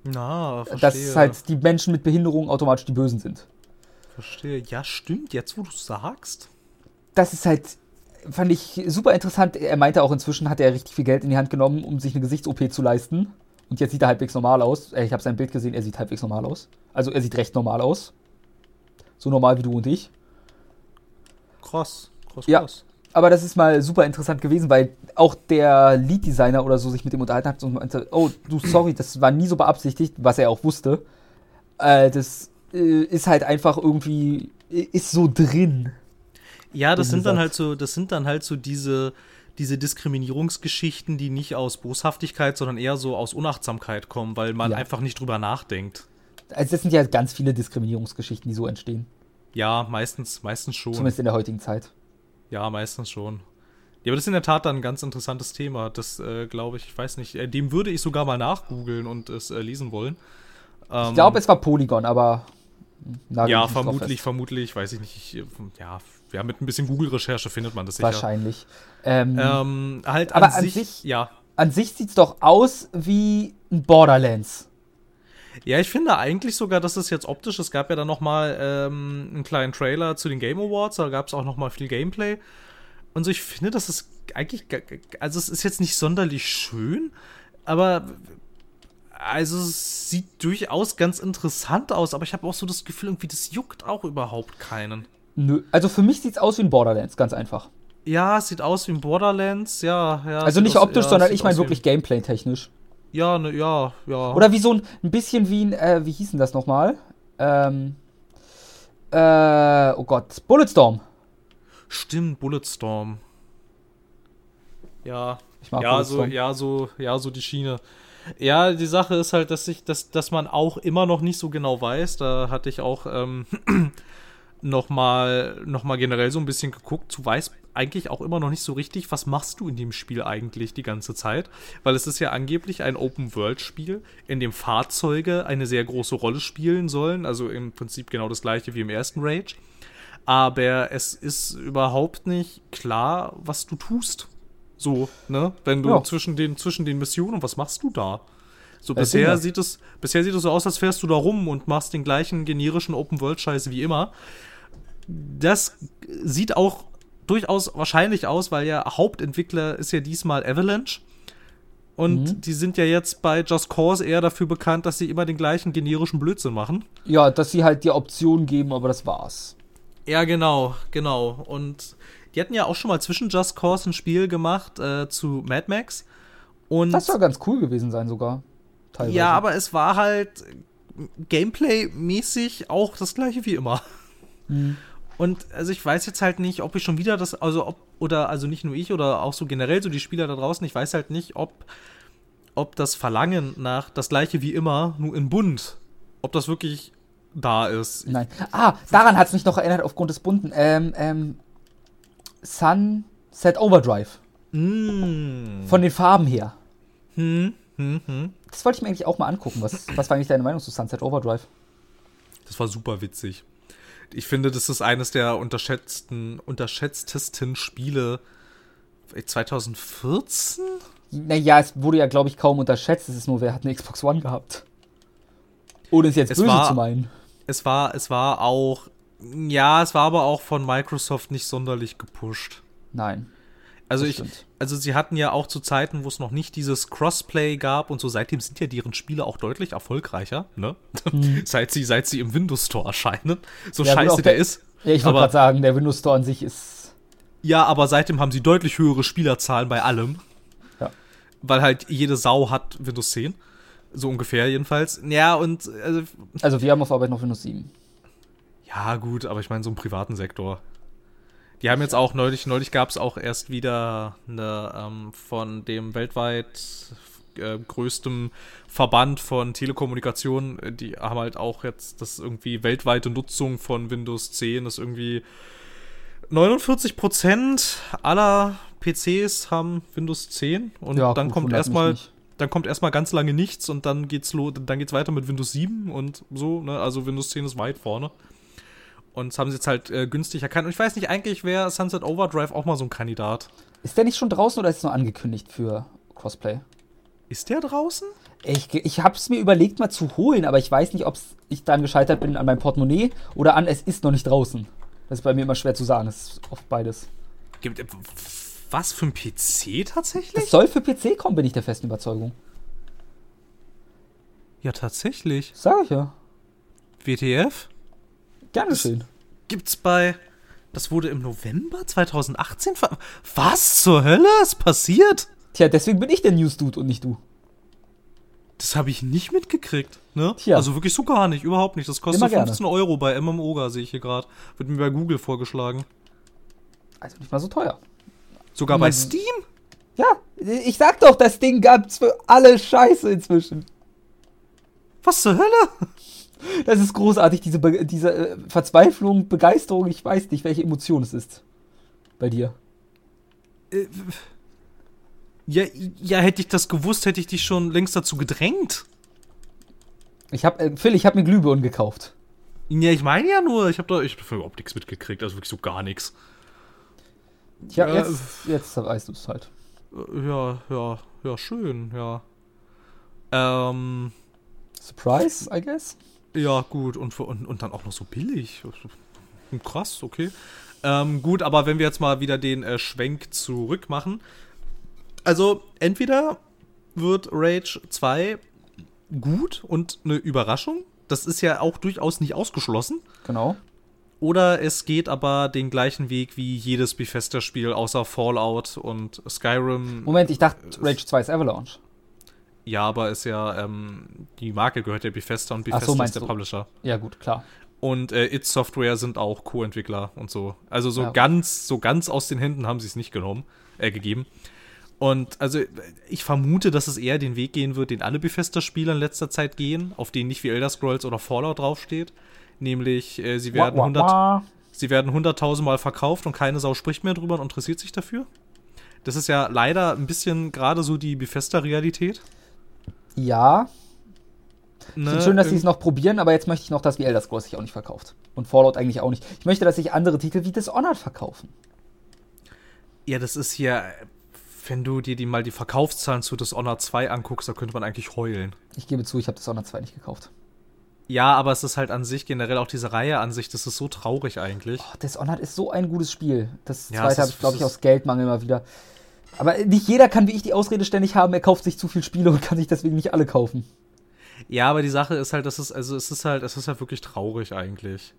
na, verstehe. Dass halt die Menschen mit Behinderung automatisch die Bösen sind. verstehe. Ja, stimmt. Jetzt, wo du sagst. das ist halt, fand ich super interessant. Er meinte auch, inzwischen hat er richtig viel Geld in die Hand genommen, um sich eine Gesichts-OP zu leisten. Und jetzt sieht er halbwegs normal aus. Äh, Ich habe sein Bild gesehen, er sieht halbwegs normal aus. Also er sieht recht normal aus. So normal wie du und ich. Krass. Krass, Ja. krass. Aber das ist mal super interessant gewesen, weil auch der Lead-Designer oder so sich mit dem unterhalten hat und meinte, oh, du, sorry, das war nie so beabsichtigt, was er auch wusste. Äh, das äh, ist halt einfach irgendwie, ist so drin. Ja, das sind dann halt so, das sind dann halt so diese, diese Diskriminierungsgeschichten, die nicht aus Boshaftigkeit, sondern eher so aus Unachtsamkeit kommen, weil man Ja. einfach nicht drüber nachdenkt. Also das sind ja ganz viele Diskriminierungsgeschichten, die so entstehen. Ja, meistens, meistens schon. Zumindest in der heutigen Zeit. Ja, meistens schon. Ja, aber das ist in der Tat dann ein ganz interessantes Thema. Das äh, glaube ich, ich weiß nicht, äh, dem würde ich sogar mal nachgoogeln und es äh, lesen wollen. Ähm, Ich glaube, es war Polygon, aber. Ja, vermutlich, vermutlich, weiß ich nicht. Ich, äh, ja, ja, mit ein bisschen Google-Recherche findet man das sicher. Wahrscheinlich. Ähm, Ähm, halt Aber an, an sich, sich- ja. An sich sieht es doch aus wie ein Borderlands. Ja, ich finde eigentlich sogar, dass es jetzt optisch, es gab ja dann noch mal ähm, einen kleinen Trailer zu den Game Awards, da gab es auch noch mal viel Gameplay. Und so, ich finde, das ist eigentlich, also es ist jetzt nicht sonderlich schön, aber also es sieht durchaus ganz interessant aus, aber ich habe auch so das Gefühl, irgendwie, das juckt auch überhaupt keinen. Nö. Also für mich sieht es aus wie ein Borderlands, ganz einfach. Ja, es sieht aus wie ein Borderlands, ja, ja. Also nicht aus- optisch, ja, sondern ich meine wirklich gameplay-technisch. Ja, ne, ja, ja. Oder wie so ein, ein bisschen wie ein, äh, wie hieß denn das nochmal? Ähm, Äh, oh Gott, Bulletstorm. Stimmt, Bulletstorm. Ja. Ich mag ja, so, Bulletstorm. ja, so, ja, so die Schiene. Ja, die Sache ist halt, dass ich, dass, dass man auch immer noch nicht so genau weiß. Da hatte ich auch ähm, noch mal, noch mal generell so ein bisschen geguckt. Du weißt eigentlich auch immer noch nicht so richtig, was machst du in dem Spiel eigentlich die ganze Zeit, weil es ist ja angeblich ein Open-World-Spiel, in dem Fahrzeuge eine sehr große Rolle spielen sollen. Also im Prinzip genau das gleiche wie im ersten Rage. Aber es ist überhaupt nicht klar, was du tust. So, ne? Wenn du Ja. zwischen den, zwischen den Missionen, was machst du da? So, Erzähl bisher sieht, es, bisher sieht es so aus, als fährst du da rum und machst den gleichen generischen Open-World-Scheiß wie immer. Das sieht auch durchaus wahrscheinlich aus, weil ja Hauptentwickler ist ja diesmal Avalanche. Und Mhm. die sind ja jetzt bei Just Cause eher dafür bekannt, dass sie immer den gleichen generischen Blödsinn machen. Ja, dass sie halt dir Optionen geben, aber das war's. Ja, genau, genau. Und die hatten ja auch schon mal zwischen Just Cause ein Spiel gemacht äh, zu Mad Max. Und Das soll ganz cool gewesen sein sogar. Teilweise. ja, aber es war halt Gameplay-mäßig auch das gleiche wie immer. Mhm. Und also ich weiß jetzt halt nicht, ob ich schon wieder das, also ob, oder also nicht nur ich oder auch so generell so die Spieler da draußen, ich weiß halt nicht, ob, ob das Verlangen nach das gleiche wie immer, nur in bunt, ob das wirklich da ist. Nein. Ah, daran hat es mich noch erinnert aufgrund des bunten. Ähm, ähm, Sunset Overdrive. Mm. Von den Farben her. Hm, hm, hm. Das wollte ich mir eigentlich auch mal angucken. Was, was war eigentlich deine Meinung zu Sunset Overdrive? Das war super witzig. Ich finde, das ist eines der unterschätzten, unterschätztesten Spiele 2014? Naja, es wurde ja, glaube ich, kaum unterschätzt. Es ist nur, wer hat eine Xbox One gehabt? Ohne es jetzt Es böse war- zu meinen. Es war, es war auch, ja, es war aber auch von Microsoft nicht sonderlich gepusht. Nein. Also ich, stimmt. Also sie hatten ja auch zu Zeiten, wo es noch nicht dieses Crossplay gab und so, seitdem sind ja deren Spiele auch deutlich erfolgreicher, ne? seit sie, seit sie im Windows Store erscheinen. So Hm. Ja, scheiße der, der- ist. Ja, ich wollte gerade sagen, der Windows Store an sich ist. Ja, aber seitdem haben sie deutlich höhere Spielerzahlen bei allem. Ja. Weil halt jede Sau hat Windows 10. So ungefähr jedenfalls. Ja, und also, Also, wir haben auf Arbeit noch Windows 7. ja, gut, aber ich meine, so im privaten Sektor. Die haben jetzt auch neulich, neulich gab es auch erst wieder eine ähm, von dem weltweit äh, größten Verband von Telekommunikation, die haben halt auch jetzt das irgendwie weltweite Nutzung von Windows 10 ist irgendwie 49% aller PCs haben Windows 10 und Ja, dann gut, kommt mich erstmal dann kommt erstmal ganz lange nichts und dann geht's lo dann geht's weiter mit Windows 7 und so, ne? Also Windows 10 ist weit vorne. Und das haben sie jetzt halt äh, günstig erkannt. Und ich weiß nicht, eigentlich wäre Sunset Overdrive auch mal so ein Kandidat. Ist der nicht schon draußen oder ist es nur angekündigt für Crossplay? Ist der draußen? Ich, ich habe es mir überlegt, mal zu holen, aber ich weiß nicht, ob ich dann gescheitert bin an meinem Portemonnaie oder an, es ist noch nicht draußen. Das ist bei mir immer schwer zu sagen. Es ist oft beides. Gibt äh, was für ein PC tatsächlich? Es soll für PC kommen, bin ich der festen Überzeugung. ja, tatsächlich. Sag ich ja. WTF? Gern geschehen. Gibt's bei. Das wurde im November 2018 ver Was zur Hölle ist passiert? Tja, deswegen bin ich der News-Dude und nicht du. Das habe ich nicht mitgekriegt, ne? Tja. Also wirklich so gar nicht, überhaupt nicht. Das kostet Immer gerne. 15 Euro bei MMOGA, sehe ich hier gerade. Wird mir bei Google vorgeschlagen. Also nicht mal so teuer. Sogar bei Steam? Ja, ich sag doch, das Ding gab's für alle Scheiße inzwischen. Was zur Hölle? Das ist großartig, diese, Be diese äh, Verzweiflung, Begeisterung, ich weiß nicht, welche Emotion es ist. Bei dir. Äh, Ja, ja, hätte ich das gewusst, hätte ich dich schon längst dazu gedrängt. Ich hab, äh, Phil, ich hab mir Glühbirnen gekauft. Ja, ich meine ja nur, ich habe da ich hab überhaupt nichts mitgekriegt, also wirklich so gar nichts. Tja, Ja, jetzt, jetzt weißt du es halt. Äh, Ja, ja, ja, schön, ja. Ähm, Surprise, I guess. Ja, gut, und, und, und dann auch noch so billig. Krass, okay. Ähm, gut, aber wenn wir jetzt mal wieder den äh, Schwenk zurück machen. Also, entweder wird Rage 2 gut und eine Überraschung. Das ist ja auch durchaus nicht ausgeschlossen. Genau. Oder es geht aber den gleichen Weg wie jedes Bethesda-Spiel außer Fallout und Skyrim. Moment, ich dachte, Rage 2 ist Avalanche. Ja, aber ist ja, ähm, die Marke gehört ja Bethesda und Ach so, Bethesda ist der du? Publisher. Ja, gut, klar. Und äh, It Software sind auch Co-Entwickler und so. Also so Ja. ganz, so ganz aus den Händen haben sie es nicht genommen, äh, gegeben. Und also ich vermute, dass es eher den Weg gehen wird, den alle Bethesda-Spieler in letzter Zeit gehen, auf denen nicht wie Elder Scrolls oder Fallout draufsteht. Nämlich, äh, sie werden Wah, wah, 100 wah. Sie werden 100.000 Mal verkauft und keine Sau spricht mehr drüber und interessiert sich dafür. Das ist ja leider ein bisschen gerade so die Bethesda-Realität. Ja, Ne? Finde schön, dass sie es noch probieren, aber jetzt möchte ich noch, dass wie Elder Scrolls sich auch nicht verkauft. Und Fallout eigentlich auch nicht. Ich möchte, dass sich andere Titel wie Dishonored verkaufen. Ja, das ist hier, wenn du dir die mal die Verkaufszahlen zu Dishonored 2 anguckst, da könnte man eigentlich heulen. Ich gebe zu, ich habe Dishonored 2 nicht gekauft. Ja, aber es ist halt an sich, generell auch diese Reihe an sich, das ist so traurig eigentlich. Oh, Dishonored ist so ein gutes Spiel. Das Ja, zweite habe ich, glaube ich, aus Geldmangel mal wieder. Aber nicht jeder kann wie ich die Ausrede ständig haben, er kauft sich zu viel Spiele und kann sich deswegen nicht alle kaufen. Ja, aber die Sache ist halt, das ist, also es ist halt, es ist halt wirklich traurig eigentlich.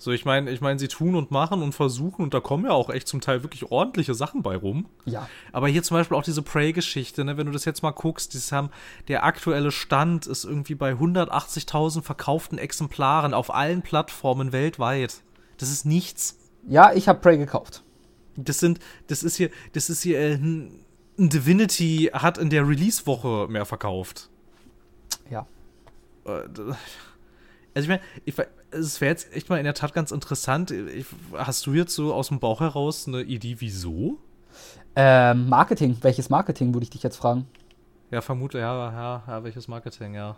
So, ich meine, ich meine, sie tun und machen und versuchen und da kommen ja auch echt zum Teil wirklich ordentliche Sachen bei rum. Ja. Aber hier zum Beispiel auch diese Prey-Geschichte, ne, wenn du das jetzt mal guckst, dieses haben, der aktuelle Stand ist irgendwie bei 180.000 verkauften Exemplaren auf allen Plattformen weltweit. Das ist nichts. Ja, ich habe Prey gekauft. Das sind, das ist hier, das ist hier, äh, ein Divinity hat in der Release-Woche mehr verkauft. Ja. Äh, Also ich meine, es wäre jetzt echt mal in der Tat ganz interessant. Ich, hast du jetzt so aus dem Bauch heraus eine Idee, wieso? Ähm, Marketing. Welches Marketing, würde ich dich jetzt fragen? Ja, vermute, ja, ja, ja, welches Marketing, ja.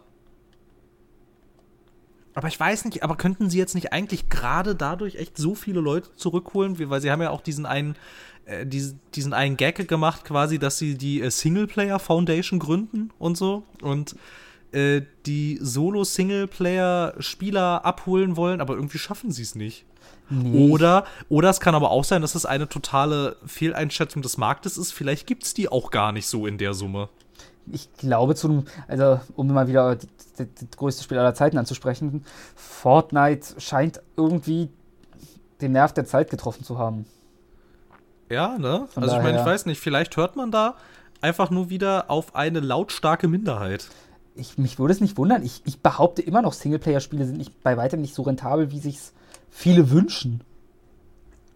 Aber ich weiß nicht, aber könnten sie jetzt nicht eigentlich gerade dadurch echt so viele Leute zurückholen? Weil sie haben ja auch diesen einen, äh, diesen, diesen einen Gag gemacht, quasi, dass sie die äh, Singleplayer Foundation gründen und so und äh, die Solo-Singleplayer-Spieler abholen wollen, aber irgendwie schaffen sie es nicht. Nee. Oder, oder es kann aber auch sein, dass es eine totale Fehleinschätzung des Marktes ist. Vielleicht gibt es die auch gar nicht so in der Summe. Ich glaube zu also um mal wieder das größte Spiel aller Zeiten anzusprechen, Fortnite scheint irgendwie den Nerv der Zeit getroffen zu haben. Ja, ne? Von also ich meine, ich weiß nicht, vielleicht hört man da einfach nur wieder auf eine lautstarke Minderheit. Ich, mich würde es nicht wundern. Ich, ich behaupte immer noch, Singleplayer-Spiele sind nicht, bei weitem nicht so rentabel, wie sich's viele wünschen.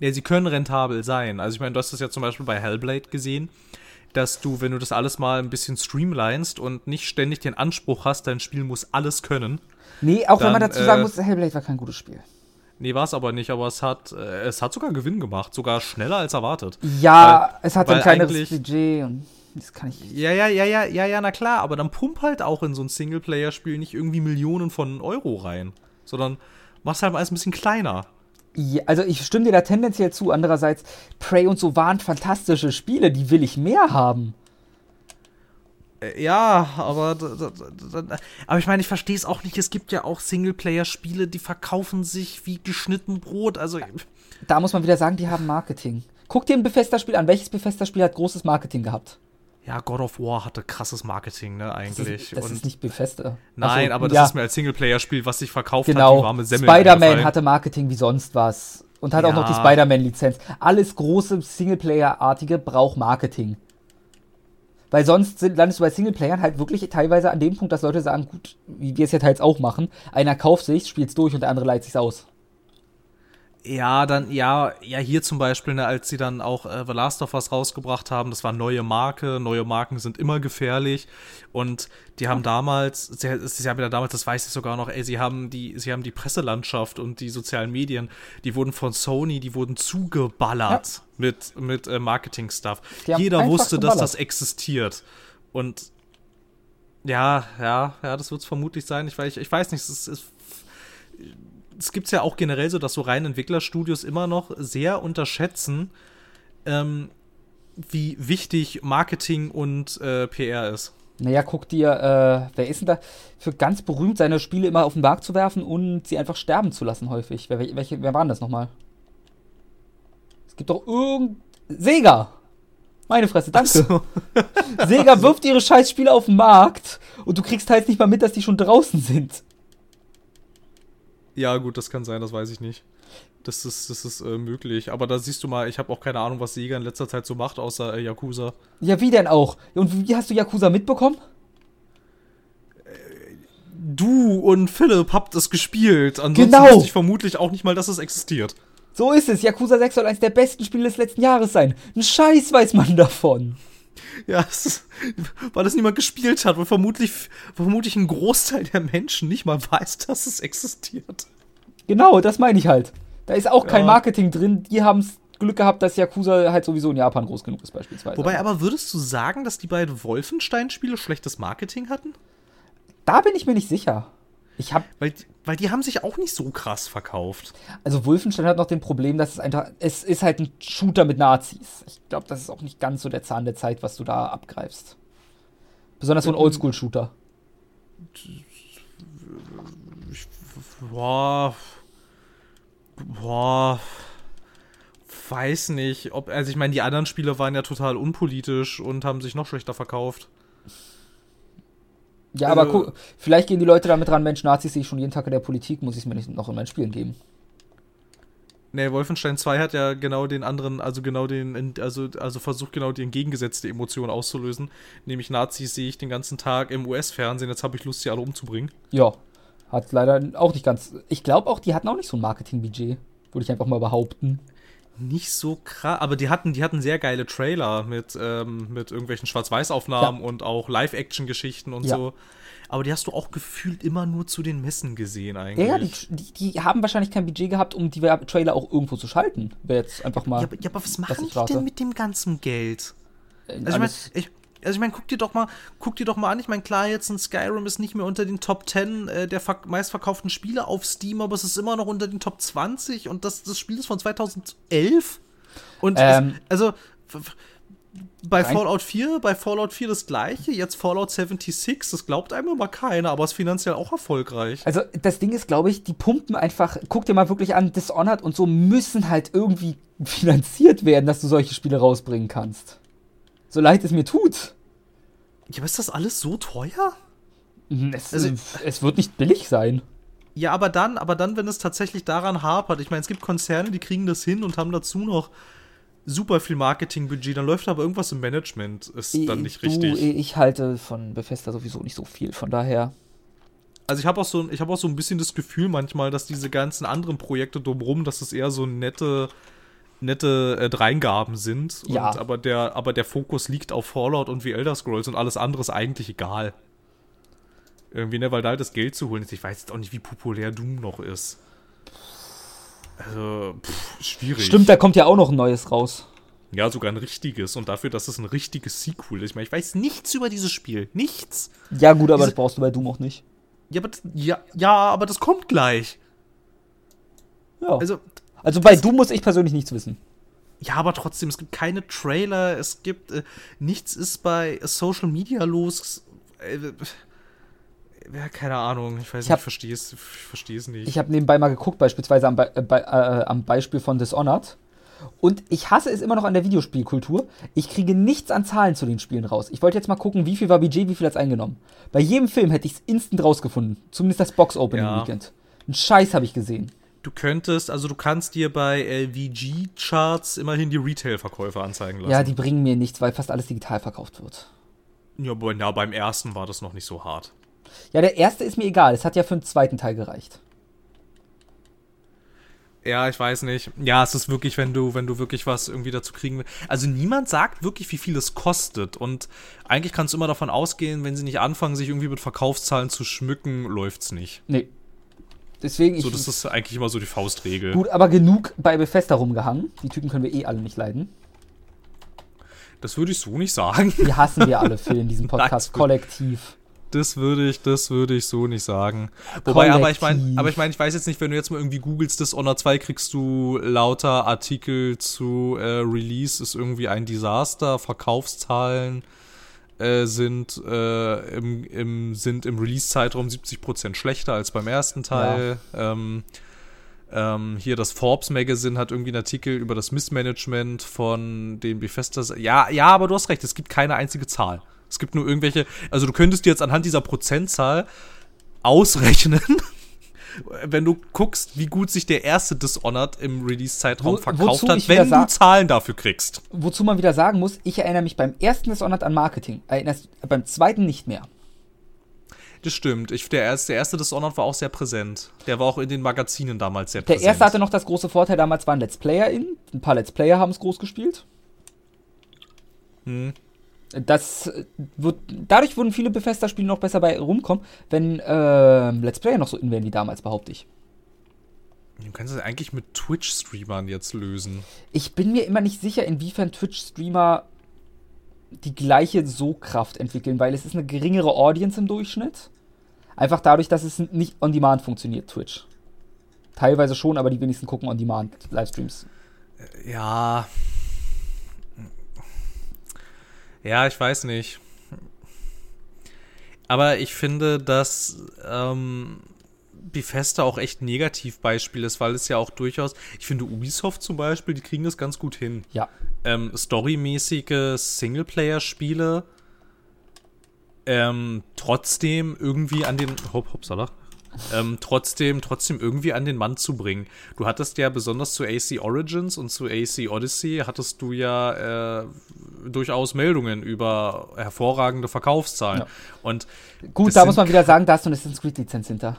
Ja, sie können rentabel sein. Also ich meine, du hast das ja zum Beispiel bei Hellblade gesehen, dass du, wenn du das alles mal ein bisschen streamlinest und nicht ständig den Anspruch hast, dein Spiel muss alles können. Nee, auch wenn man Dann, dazu sagen äh, muss, Hellblade war kein gutes Spiel. Nee, war es aber nicht, aber es hat, äh, es hat sogar Gewinn gemacht, sogar schneller als erwartet. Ja, weil- es hat ein kleineres Budget und das kann ich. Ja, ja, ja, ja, ja, ja, na klar, aber dann pump halt auch in so ein Singleplayer-Spiel nicht irgendwie Millionen von Euro rein, sondern mach's halt alles ein bisschen kleiner. Ja, also ich stimme dir da tendenziell zu. Andererseits, Prey und so waren fantastische Spiele, die will ich mehr haben. Äh, Ja, aber, aber ich meine, ich verstehe es auch nicht. Es gibt ja auch Singleplayer-Spiele, die verkaufen sich wie geschnitten Brot. Also, Da muss man wieder sagen, die haben Marketing. Guck dir ein Bethesda-Spiel an. Welches Bethesda-Spiel hat großes Marketing gehabt? Ja, God of War hatte krasses Marketing, ne, Das, eigentlich. ist, das Und ist nicht Bethesda. nein, Ach so, aber das ja, ist mir als Singleplayer-Spiel, was sich verkauft hat, genau. wie warme Semmel. Spider-Man hatte Marketing wie sonst was. Und hat auch noch die Ja. Spider-Man-Lizenz. Alles große Singleplayer-artige braucht Marketing. Weil sonst sind, landest du bei Singleplayern halt wirklich teilweise an dem Punkt, dass Leute sagen, gut, wie wir es ja teils auch machen, einer kauft sich's, spielt's durch und der andere leiht sich's aus. Ja, dann, ja, ja, hier zum Beispiel, ne, als sie dann auch äh, The Last of Us rausgebracht haben, das war neue Marke, neue Marken sind immer gefährlich und die haben damals, sie, sie haben ja damals, das weiß ich sogar noch, ey, sie haben die, sie haben die Presselandschaft und die sozialen Medien, die wurden von Sony, die wurden zugeballert mit, mit äh, Marketing-Stuff. Jeder wusste, dass geballert. das existiert und ja, ja, ja, das wird es vermutlich sein. Ich, weiß- ich, ich weiß nicht, es ist, es es gibt ja auch generell so, dass so rein Entwicklerstudios immer noch sehr unterschätzen, ähm, wie wichtig Marketing und äh, PR ist. Naja, guck dir, äh, wer ist denn da für ganz berühmt, seine Spiele immer auf den Markt zu werfen und sie einfach sterben zu lassen häufig? Wer, welche, wer waren das nochmal? Es gibt doch irgend... Sega! Meine Fresse, danke. So. Sega wirft ihre Scheißspiele auf den Markt und du kriegst halt nicht mal mit, dass die schon draußen sind. Ja, gut, das kann sein, das weiß ich nicht. Das ist, das ist äh, möglich. Aber da siehst du mal, ich habe auch keine Ahnung, was Sega in letzter Zeit so macht, außer äh, Yakuza. Ja, wie denn auch? Und wie hast du Yakuza mitbekommen? du und Philipp habt es gespielt. Ansonsten Genau. wusste ich vermutlich auch nicht mal, dass es existiert. So ist es. Yakuza 6 soll eines der besten Spiele des letzten Jahres sein. Ein Scheiß weiß man davon. Ja, ist, weil das niemand gespielt hat, weil vermutlich, vermutlich ein Großteil der Menschen nicht mal weiß, dass es existiert. Genau, das meine ich halt. Da ist auch kein Ja. Marketing drin. Die haben Glück gehabt, dass Yakuza halt sowieso in Japan groß genug ist, beispielsweise. Wobei, aber würdest du sagen, dass die beiden Wolfenstein-Spiele schlechtes Marketing hatten? da bin ich mir nicht sicher. Ich habe Weil, die- weil die haben sich auch nicht so krass verkauft. Also Wolfenstein hat noch den Problem, dass es einfach, es ist halt ein Shooter mit Nazis. Ich glaube, das ist auch nicht ganz so der Zahn der Zeit, was du da abgreifst. Besonders so ein Oldschool-Shooter. Boah. Boah. Weiß nicht, ob. Also, ich meine, die anderen Spiele waren ja total unpolitisch und haben sich noch schlechter verkauft. Ja, aber Äh. guck, vielleicht gehen die Leute damit ran, Mensch, Nazis sehe ich schon jeden Tag in der Politik, muss ich es mir nicht noch in meinen Spielen geben. Nee, Wolfenstein 2 hat ja genau den anderen, also genau den, also, also versucht genau die entgegengesetzte Emotion auszulösen. Nämlich Nazis sehe ich den ganzen Tag im US-Fernsehen, jetzt habe ich Lust, sie alle umzubringen. Ja, hat leider auch nicht ganz. Ich glaube auch, die hatten auch nicht so ein Marketing-Budget, würde ich einfach mal behaupten. Nicht so krass, aber die hatten, die hatten sehr geile Trailer mit, ähm, mit irgendwelchen Schwarz-Weiß-Aufnahmen und auch Live-Action-Geschichten und Ja. so. Aber die hast du auch gefühlt immer nur zu den Messen gesehen Ja, eigentlich. ja, die, die, die haben wahrscheinlich kein Budget gehabt, um die Trailer auch irgendwo zu schalten. Wäre jetzt einfach mal. Ja, aber, ja, aber was machen ich die denn mit dem ganzen Geld? äh, Also ich meine, ich, also ich mein, guck dir doch mal, guck dir doch mal an. Ich meine, klar, jetzt ein Skyrim ist nicht mehr unter den Top 10 äh, der ver meistverkauften Spiele auf Steam, aber es ist immer noch unter den Top 20 und das, das Spiel ist von 2011. Und Ähm. es, also bei Rein- Fallout 4, bei Fallout 4 das gleiche, jetzt Fallout 76, das glaubt einem immer keiner, aber ist finanziell auch erfolgreich. Also das Ding ist, glaube ich, die pumpen einfach, guck dir mal wirklich an, Dishonored und so müssen halt irgendwie finanziert werden, dass du solche Spiele rausbringen kannst. So leid es mir tut. Ja, aber ist das alles so teuer? Es, Also- es wird nicht billig sein. Ja, aber dann, aber dann, wenn es tatsächlich daran hapert, ich meine, es gibt Konzerne, die kriegen das hin und haben dazu noch super viel Marketingbudget, dann läuft aber irgendwas im Management, ist dann nicht du, richtig. ich halte von Bethesda sowieso nicht so viel, von daher. Also ich habe auch so, ich habe auch so ein bisschen das Gefühl manchmal, dass diese ganzen anderen Projekte drumherum, dass es eher so nette, nette äh, Dreingaben sind. Ja. Und, aber der, aber der Fokus liegt auf Fallout und wie Elder Scrolls und alles andere ist eigentlich egal. Irgendwie, ne, weil da halt das Geld zu holen ist. Ich weiß jetzt auch nicht, wie populär Doom noch ist. Also, pff, schwierig. Stimmt, da kommt ja auch noch ein neues raus. Ja, sogar ein richtiges. Und dafür, dass es ein richtiges Sequel ist. Ich meine, ich weiß nichts über dieses Spiel. Nichts. Ja, gut, aber Diese- das brauchst du bei Doom auch nicht. Ja, aber das, ja, ja, aber das kommt gleich. Ja. Also, Also, bei Doom muss ich persönlich nichts wissen. ja, aber trotzdem, es gibt keine Trailer. Es gibt, äh, nichts ist bei Social Media los. Äh, ja, keine Ahnung. Ich weiß Ich nicht, ich verstehe es, ich verstehe es nicht. Ich habe nebenbei mal geguckt, beispielsweise am, Be äh, bei, äh, am Beispiel von Dishonored. Und ich hasse es immer noch an der Videospielkultur. Ich kriege nichts an Zahlen zu den Spielen raus. Ich wollte jetzt mal gucken, wie viel war Budget, wie viel hat's eingenommen. Bei jedem Film hätte ich es instant rausgefunden. Zumindest das Box-Opening Ja. Weekend. Ein Scheiß habe ich gesehen. Du könntest, also du kannst dir bei LVG-Charts immerhin die Retail-Verkäufe anzeigen lassen. Ja, die bringen mir nichts, weil fast alles digital verkauft wird. ja, aber ja, beim ersten war das noch nicht so hart. Ja, der erste ist mir egal. Es hat ja für den zweiten Teil gereicht. Ja, ich weiß nicht. Ja, es ist wirklich, wenn du, wenn du wirklich was irgendwie dazu kriegen willst. Also niemand sagt wirklich, wie viel es kostet. Und eigentlich kannst du immer davon ausgehen, wenn sie nicht anfangen, sich irgendwie mit Verkaufszahlen zu schmücken, läuft's nicht. Nee. Deswegen, ich. So, das ist eigentlich immer so die Faustregel. gut, aber genug bei Bethesda rumgehangen. Die Typen können wir eh alle nicht leiden. Das würde ich so nicht sagen. Die hassen wir alle, Phil, in diesem Nein, Podcast das- kollektiv. Das würde ich, das würde ich so nicht sagen. Wobei, aber ich meine, Kollektiv. aber ich meine, ich weiß jetzt nicht, wenn du jetzt mal irgendwie googelst, Dishonored 2 kriegst du lauter Artikel zu äh, Release ist irgendwie ein Desaster, Verkaufszahlen äh, sind, äh, im, im, sind im Release-Zeitraum 70% schlechter als beim ersten Teil. Ähm, ähm, hier das Forbes Magazine hat irgendwie einen Artikel über das Missmanagement von den Bethesda. Ja, ja, aber du hast recht, es gibt keine einzige Zahl. Es gibt nur irgendwelche, also du könntest dir jetzt anhand dieser Prozentzahl ausrechnen, wenn du guckst, wie gut sich der erste Dishonored im Release-Zeitraum Wo- verkauft hat, wenn du Zahlen dafür kriegst. Wozu man wieder sagen muss, ich erinnere mich beim ersten Dishonored an Marketing. Erinnerst, beim zweiten nicht mehr. Das stimmt. Ich, der, erste, der erste Dishonored war auch sehr präsent. Der war auch in den Magazinen damals sehr Der präsent. erste hatte noch das große Vorteil, damals waren Let's PlayerInnen. Ein paar Let's Player haben es groß gespielt. Hm. Das äh, wird, dadurch würden viele Bethesda-Spiele noch besser bei rumkommen, wenn äh, Let's Player noch so in wären wie damals, behaupte ich. Du kannst das eigentlich mit Twitch-Streamern jetzt lösen. Ich bin mir immer nicht sicher, inwiefern Twitch-Streamer die gleiche So-Kraft entwickeln, weil es ist eine geringere Audience im Durchschnitt. Einfach dadurch, dass es nicht on-demand funktioniert, Twitch. Teilweise schon, aber die wenigsten gucken on-demand-Livestreams. Ja. Ja, ich weiß nicht. Aber ich finde, dass ähm, Bethesda auch echt ein Negativbeispiel ist, weil es ja auch durchaus, ich finde Ubisoft zum Beispiel, die kriegen das ganz gut hin. Ja. Ähm, storymäßige Singleplayer-Spiele ähm, trotzdem irgendwie an den Hop, hopsala, ähm, trotzdem, trotzdem irgendwie an den Mann zu bringen. Du hattest ja besonders zu AC Origins und zu AC Odyssey hattest du ja äh, durchaus Meldungen über hervorragende Verkaufszahlen. Ja. Und Gut, da muss man wieder sagen, da hast du eine Assassin's Creed-Lizenz hinter.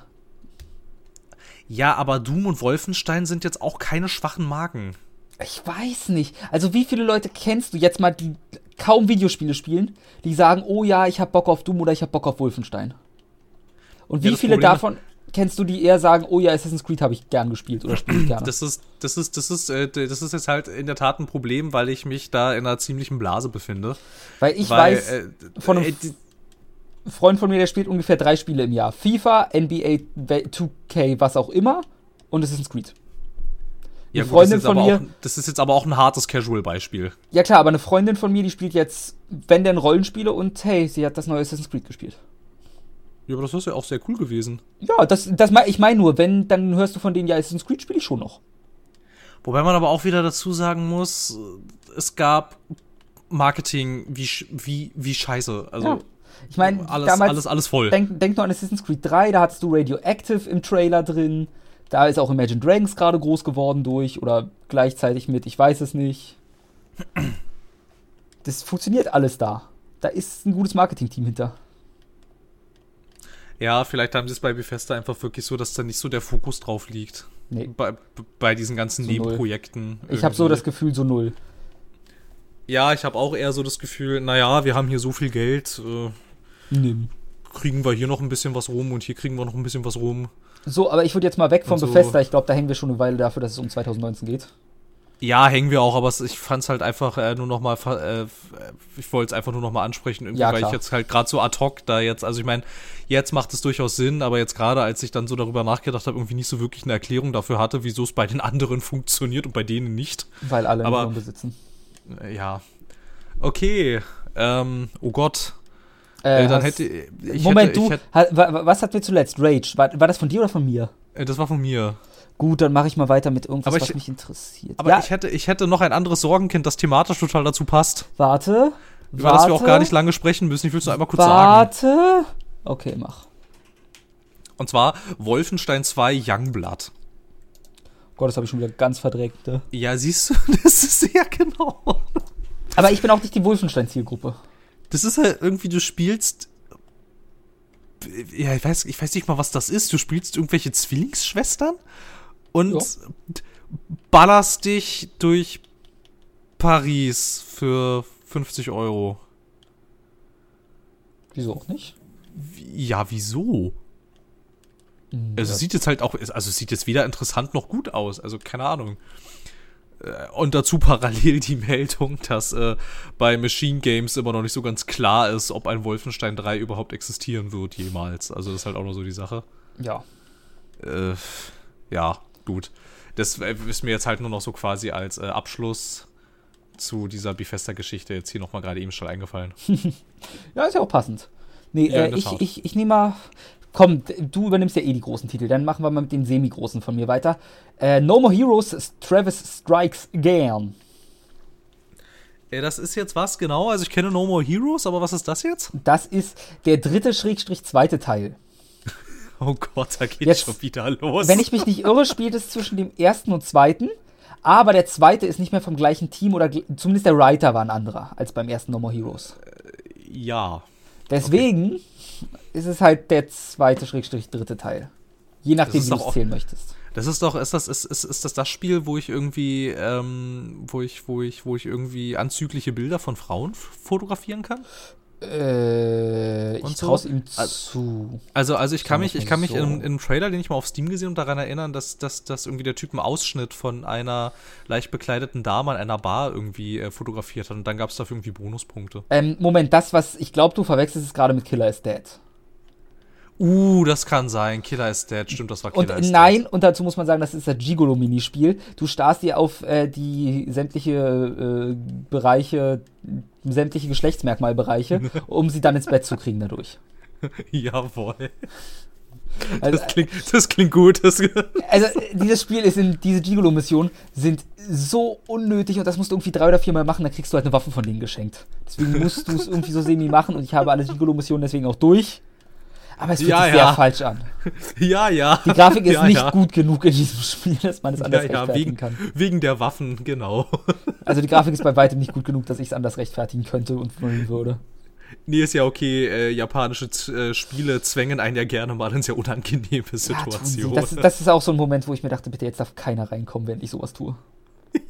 Ja, aber Doom und Wolfenstein sind jetzt auch keine schwachen Marken. Ich weiß nicht. Also wie viele Leute kennst du jetzt mal, die kaum Videospiele spielen, die sagen, oh ja, ich hab Bock auf Doom oder ich hab Bock auf Wolfenstein? Und wie Ja, viele Problem- davon kennst du, die eher sagen, oh ja, Assassin's Creed habe ich gern gespielt oder spiele ich gerne? Das ist, das ist, das ist, äh, das ist jetzt halt in der Tat ein Problem, weil ich mich da in einer ziemlichen Blase befinde. Weil ich weil, weiß, äh, von einem äh, Freund von mir, der spielt ungefähr drei Spiele im Jahr. FIFA, NBA 2K, was auch immer und Assassin's Creed. ja, eine gut, Freundin das ist, von mir- auch, das ist jetzt aber auch ein hartes Casual-Beispiel. Ja klar, aber eine Freundin von mir, die spielt jetzt, wenn denn Rollenspiele und hey, sie hat das neue Assassin's Creed gespielt. Ja, aber das ist ja auch sehr cool gewesen. Ja, das, das mein, ich meine nur, wenn, dann hörst du von denen, ja, Assassin's Creed spiele ich schon noch. Wobei man aber auch wieder dazu sagen muss, es gab Marketing wie, wie, wie scheiße. Also Ja. Ich meine, alles, damals, alles, alles voll. denk, denk nur an Assassin's Creed 3, da hattest du Radioactive im Trailer drin. Da ist auch Imagine Dragons gerade groß geworden durch oder gleichzeitig mit, ich weiß es nicht. Das funktioniert alles da. Da ist ein gutes Marketing-Team hinter. Ja, vielleicht haben sie es bei Bethesda einfach wirklich so, dass da nicht so der Fokus drauf liegt. Nee. Bei, bei diesen ganzen So. Nebenprojekten. Ich habe so das Gefühl, so null. Ja, ich habe auch eher so das Gefühl, naja, wir haben hier so viel Geld, äh, Nimm. kriegen wir hier noch ein bisschen was rum und hier kriegen wir noch ein bisschen was rum. So, aber ich würde jetzt mal weg Und so- Bethesda. Ich glaube, da hängen wir schon eine Weile dafür, dass es um 2019 geht. Ja, hängen wir auch, aber es- ich fand's halt einfach äh, nur noch mal, ver- äh, ich wollte es einfach nur noch mal ansprechen, irgendwie, Ja, weil ich jetzt halt gerade so ad hoc da jetzt, also ich meine, jetzt macht es durchaus Sinn, aber jetzt gerade, als ich dann so darüber nachgedacht habe, irgendwie nicht so wirklich eine Erklärung dafür hatte, wieso es bei den anderen funktioniert und bei denen nicht. Weil alle Aber- besitzen. Äh, ja. Okay. Ähm, oh Gott. Äh, Äh, dann hast- hätte ich Moment, hätte, du, hätte, was hatten wir zuletzt? Rage. War, war das von dir oder von mir? äh, das war von mir. Gut, dann mache ich mal weiter mit irgendwas, Aber was ich- mich interessiert. Aber ja, ich hätte, ich hätte noch ein anderes Sorgenkind, das thematisch total dazu passt. warte. Über das wir auch gar nicht lange sprechen müssen. Ich will es nur einmal kurz sagen. Warte. Okay, mach. Und zwar Wolfenstein 2 Youngblood. Gott, das habe ich schon wieder ganz verdreckt. Ne? Ja, siehst du, das ist sehr genau. Aber ich bin auch nicht die Wolfenstein-Zielgruppe. Das ist halt irgendwie, du spielst. Ja, ich weiß, ich weiß nicht mal, was das ist. Du spielst irgendwelche Zwillingsschwestern und Ja. ballerst dich durch Paris für 50 Euro. Wieso auch nicht? Ja, wieso? Also ja. sieht jetzt halt auch, also sieht jetzt weder interessant noch gut aus. Also keine Ahnung. Äh, Und dazu parallel die Meldung, dass äh, bei Machine Games immer noch nicht so ganz klar ist, ob ein Wolfenstein 3 überhaupt existieren wird jemals. Also das ist halt auch noch so die Sache. ja. Äh, ja, gut. Das äh, ist mir jetzt halt nur noch so quasi als äh, Abschluss zu dieser Bethesda-Geschichte jetzt hier nochmal gerade eben schnell eingefallen. Ja, ist ja auch passend. Nee, Ja, äh, ich, ich, ich nehme mal. Komm, du übernimmst ja eh die großen Titel. Dann machen wir mal mit den semi-großen von mir weiter. Äh, no More Heroes, Travis Strikes Again. Ja, das ist jetzt was genau? Also ich kenne No More Heroes, aber was ist das jetzt? Das ist der dritte Schrägstrich zweite Teil. Oh Gott, da geht Jetzt, schon wieder los. Wenn ich mich nicht irre, spielt es zwischen dem ersten und zweiten. Aber der zweite ist nicht mehr vom gleichen Team oder zumindest der Writer war ein anderer als beim ersten No More Heroes. ja. Deswegen ist es halt der zweite, Schrägstrich, dritte Teil. Je nachdem, wie du es zählen möchtest. Das ist doch, ist das, ist, ist, ist das das Spiel, wo ich irgendwie, ähm, wo ich, wo ich, wo ich irgendwie anzügliche Bilder von Frauen fotografieren kann? Äh, Und ich so? traue ihm Also- zu. Also, also ich kann mich, ich kann mich so. in, in einem Trailer, den ich mal auf Steam gesehen und daran erinnern, dass, dass, dass irgendwie der Typ einen Ausschnitt von einer leicht bekleideten Dame an einer Bar irgendwie äh, fotografiert hat und dann gab es dafür irgendwie Bonuspunkte. Ähm, Moment, das, was ich glaube, du verwechselst es gerade mit Killer is Dead. Uh, das kann sein. Killer is Dead, stimmt, das war Und Killer is nein, Dead. und dazu muss man sagen, das ist das Gigolo-Minispiel. Du starrst dir auf äh, die sämtliche äh, Bereiche, sämtliche Geschlechtsmerkmalbereiche, um sie dann ins Bett zu kriegen dadurch. Jawohl. Also, Das klingt, das klingt gut. Das, also äh, dieses Spiel ist in, diese Gigolo-Missionen sind so unnötig und das musst du irgendwie drei oder viermal machen, dann kriegst du halt eine Waffe von denen geschenkt. Deswegen musst du es irgendwie so semi machen und ich habe alle Gigolo-Missionen deswegen auch durch. Aber es fühlt Ja, sich sehr ja. falsch an. ja, ja. Die Grafik ist ja, nicht ja. gut genug in diesem Spiel, dass man es Ja, anders ja, rechtfertigen wegen, kann. wegen der Waffen, genau. Also die Grafik ist bei weitem nicht gut genug, dass ich es anders rechtfertigen könnte und wollen würde. Nee, ist ja okay. Äh, japanische Z äh, Spiele zwängen einen ja gerne mal in sehr unangenehme Ja. Situationen. das, das ist auch so ein Moment, wo ich mir dachte, bitte jetzt darf keiner reinkommen, wenn ich sowas tue.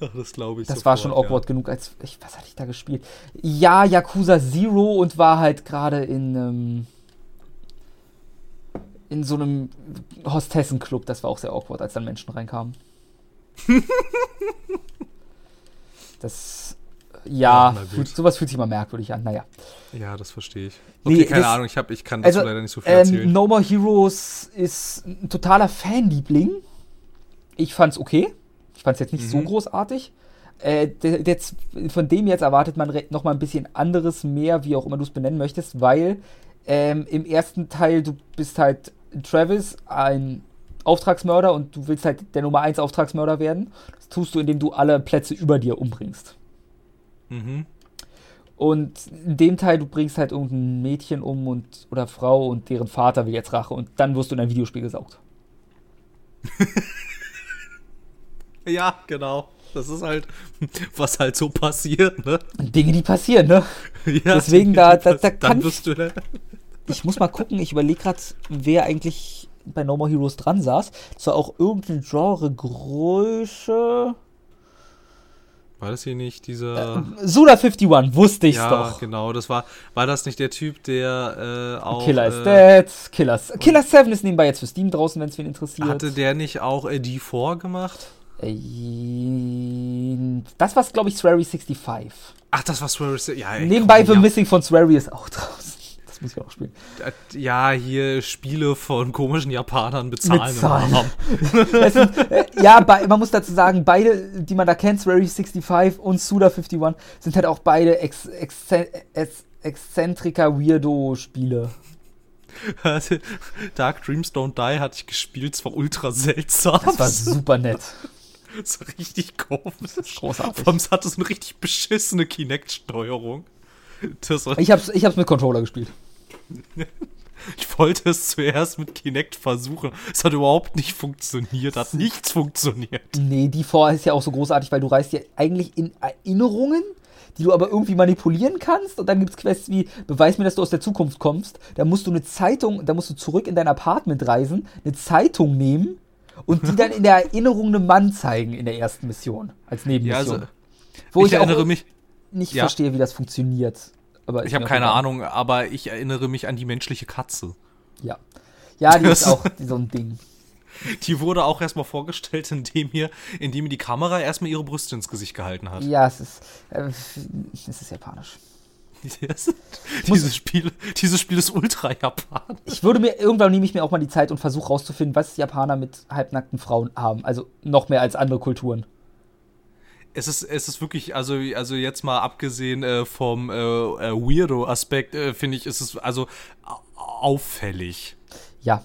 Ach, das glaube ich Das sofort, war schon awkward genug, als ich, was hatte ich da gespielt? Ja, Yakuza Zero und war halt gerade in ähm, in so einem Hostessenclub. Das war auch sehr awkward, als dann Menschen reinkamen. das ja, Ja, fühlt, sowas fühlt sich mal merkwürdig an. Naja. Ja, das verstehe ich. Nee, Okay, keine das- Ahnung, ich, hab, ich kann dazu Also, leider nicht so viel erzählen. ähm, No More Heroes ist ein totaler Fanliebling. Ich fand's okay. Ich fand's jetzt nicht so Mhm. großartig. Äh, der, der, von dem jetzt erwartet man re- noch mal ein bisschen anderes mehr, wie auch immer du es benennen möchtest, weil ähm, im ersten Teil du bist halt Travis, ein Auftragsmörder und du willst halt der Nummer 1 Auftragsmörder werden. Das tust du, indem du alle Plätze über dir umbringst. mhm. Und in dem Teil, du bringst halt irgendein Mädchen um und oder Frau und deren Vater will jetzt Rache und dann wirst du in ein Videospiel gesaugt. Ja, genau. Das ist halt, was halt so passiert, ne? Dinge, die passieren, ne? Ja, Deswegen da- da- da kann du, ne? Ich muss mal gucken, ich überlege gerade, wer eigentlich bei No More Heroes dran saß. Das war auch irgendeine Genregröße. War das hier nicht dieser. Suda51, wusste ich's ja, doch. genau, das war. War das nicht der Typ, der äh, auch. Killer is äh, Dead, Killer, Killer 7 ist nebenbei jetzt für Steam draußen, wenn es wen interessiert. Hatte der nicht auch äh, D4 gemacht? Äh, das war, glaube ich, Swery 65. Ach, das war Swear Ja, ey, Nebenbei komm, The Missing von Swery ist auch draußen. Das muss ich auch spielen. ja. ja, hier Spiele von komischen Japanern bezahlen. Mit Zahlen. im Raum. Es sind, äh, ja, man muss dazu sagen, beide, die man da kennt, Swery 65 und Suda51, sind halt auch beide Ex Ex Exzentriker Weirdo-Spiele. Dark Dreams Don't Die hatte ich gespielt, es war ultra seltsam. Das war super nett. Das war richtig komisch. Großartig. Vor allem, hatte so eine richtig beschissene Kinect-Steuerung. Ich hab's, ich hab's mit Controller gespielt. ich wollte es zuerst mit Kinect versuchen. Es hat überhaupt nicht funktioniert, hat nichts funktioniert. Nee, die vor ist ja auch so großartig, weil du reist ja eigentlich in Erinnerungen, die du aber irgendwie manipulieren kannst. Und dann gibt's Quests wie, beweis mir, dass du aus der Zukunft kommst. Da musst du eine Zeitung, da musst du zurück in dein Apartment reisen, eine Zeitung nehmen und die dann in der Erinnerung einem Mann zeigen in der ersten Mission. Als Ja, Nebenmission. also, Wo ich ich, erinnere auch mich, nicht ja. verstehe, wie das funktioniert. Aber ich habe keine egal. Ahnung, aber ich erinnere mich an die menschliche Katze. Ja. Ja, die ist auch so ein Ding. Die wurde auch erstmal vorgestellt, indem ihr, indem die Kamera erstmal ihre Brüste ins Gesicht gehalten hat. Ja, es ist, äh, es ist japanisch. Yes. dieses, Spiel, dieses Spiel ist ultra Japan. Ich würde mir, irgendwann nehme ich mir auch mal die Zeit und versuche rauszufinden, was Japaner mit halbnackten Frauen haben. Also noch mehr als andere Kulturen. Es ist, es ist wirklich, also, also jetzt mal abgesehen äh, vom äh, äh, Weirdo-Aspekt, äh, finde ich, ist es also au- auffällig. Ja.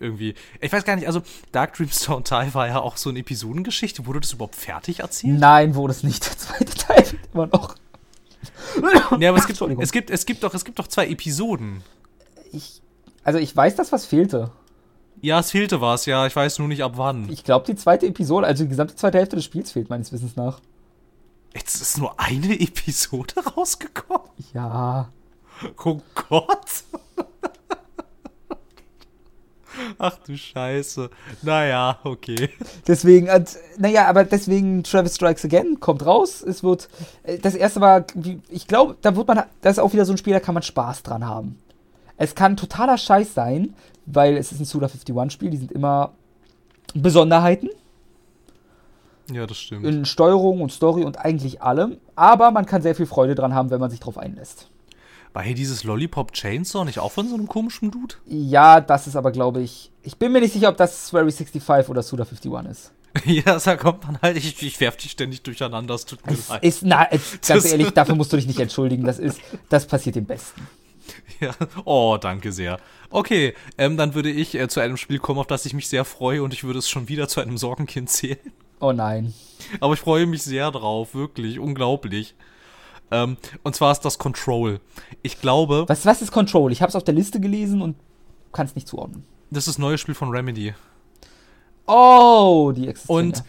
Irgendwie. Ich weiß gar nicht, also Dark Dreams Don't Die war ja auch so eine Episodengeschichte. Wurde das überhaupt fertig erzählt? Nein, wurde es nicht. Der zweite Teil immer noch. Nee, aber es gibt, es, gibt, es, gibt doch, es gibt doch zwei Episoden. Ich, also ich weiß, dass was fehlte. Ja, es fehlte was, ja. Ich weiß nur nicht ab wann. Ich glaube, die zweite Episode, also die gesamte zweite Hälfte des Spiels fehlt meines Wissens nach. Jetzt ist nur eine Episode rausgekommen. Ja. Oh Gott. Ach du Scheiße. Naja, okay. Deswegen, und, naja, aber deswegen Travis Strikes Again kommt raus. Es wird, äh, das erste war, ich glaube, da wird man, das ist auch wieder so ein Spiel, da kann man Spaß dran haben. Es kann totaler Scheiß sein, weil es ist ein Suda 51-Spiel, die sind immer Besonderheiten. Ja, das stimmt. In Steuerung und Story und eigentlich allem. Aber man kann sehr viel Freude dran haben, wenn man sich drauf einlässt. War hier dieses Lollipop Chainsaw nicht auch von so einem komischen Dude? Ja, das ist aber, glaube ich. Ich bin mir nicht sicher, ob das Swery 65 oder Suda 51 ist. ja, da kommt man halt. Ich, ich werf dich ständig durcheinander. Es tut mir es leid. Ist, na, ganz das ehrlich, dafür musst du dich nicht entschuldigen. Das, ist, das passiert dem Besten. Ja, oh, danke sehr. Okay, ähm, dann würde ich äh, zu einem Spiel kommen, auf das ich mich sehr freue und ich würde es schon wieder zu einem Sorgenkind zählen. Oh nein. Aber ich freue mich sehr drauf, wirklich, unglaublich. Ähm, und zwar ist das Control. Ich glaube. Was, was ist Control? Ich habe es auf der Liste gelesen und kann es nicht zuordnen. Das ist das neue Spiel von Remedy. Oh, die existieren. Und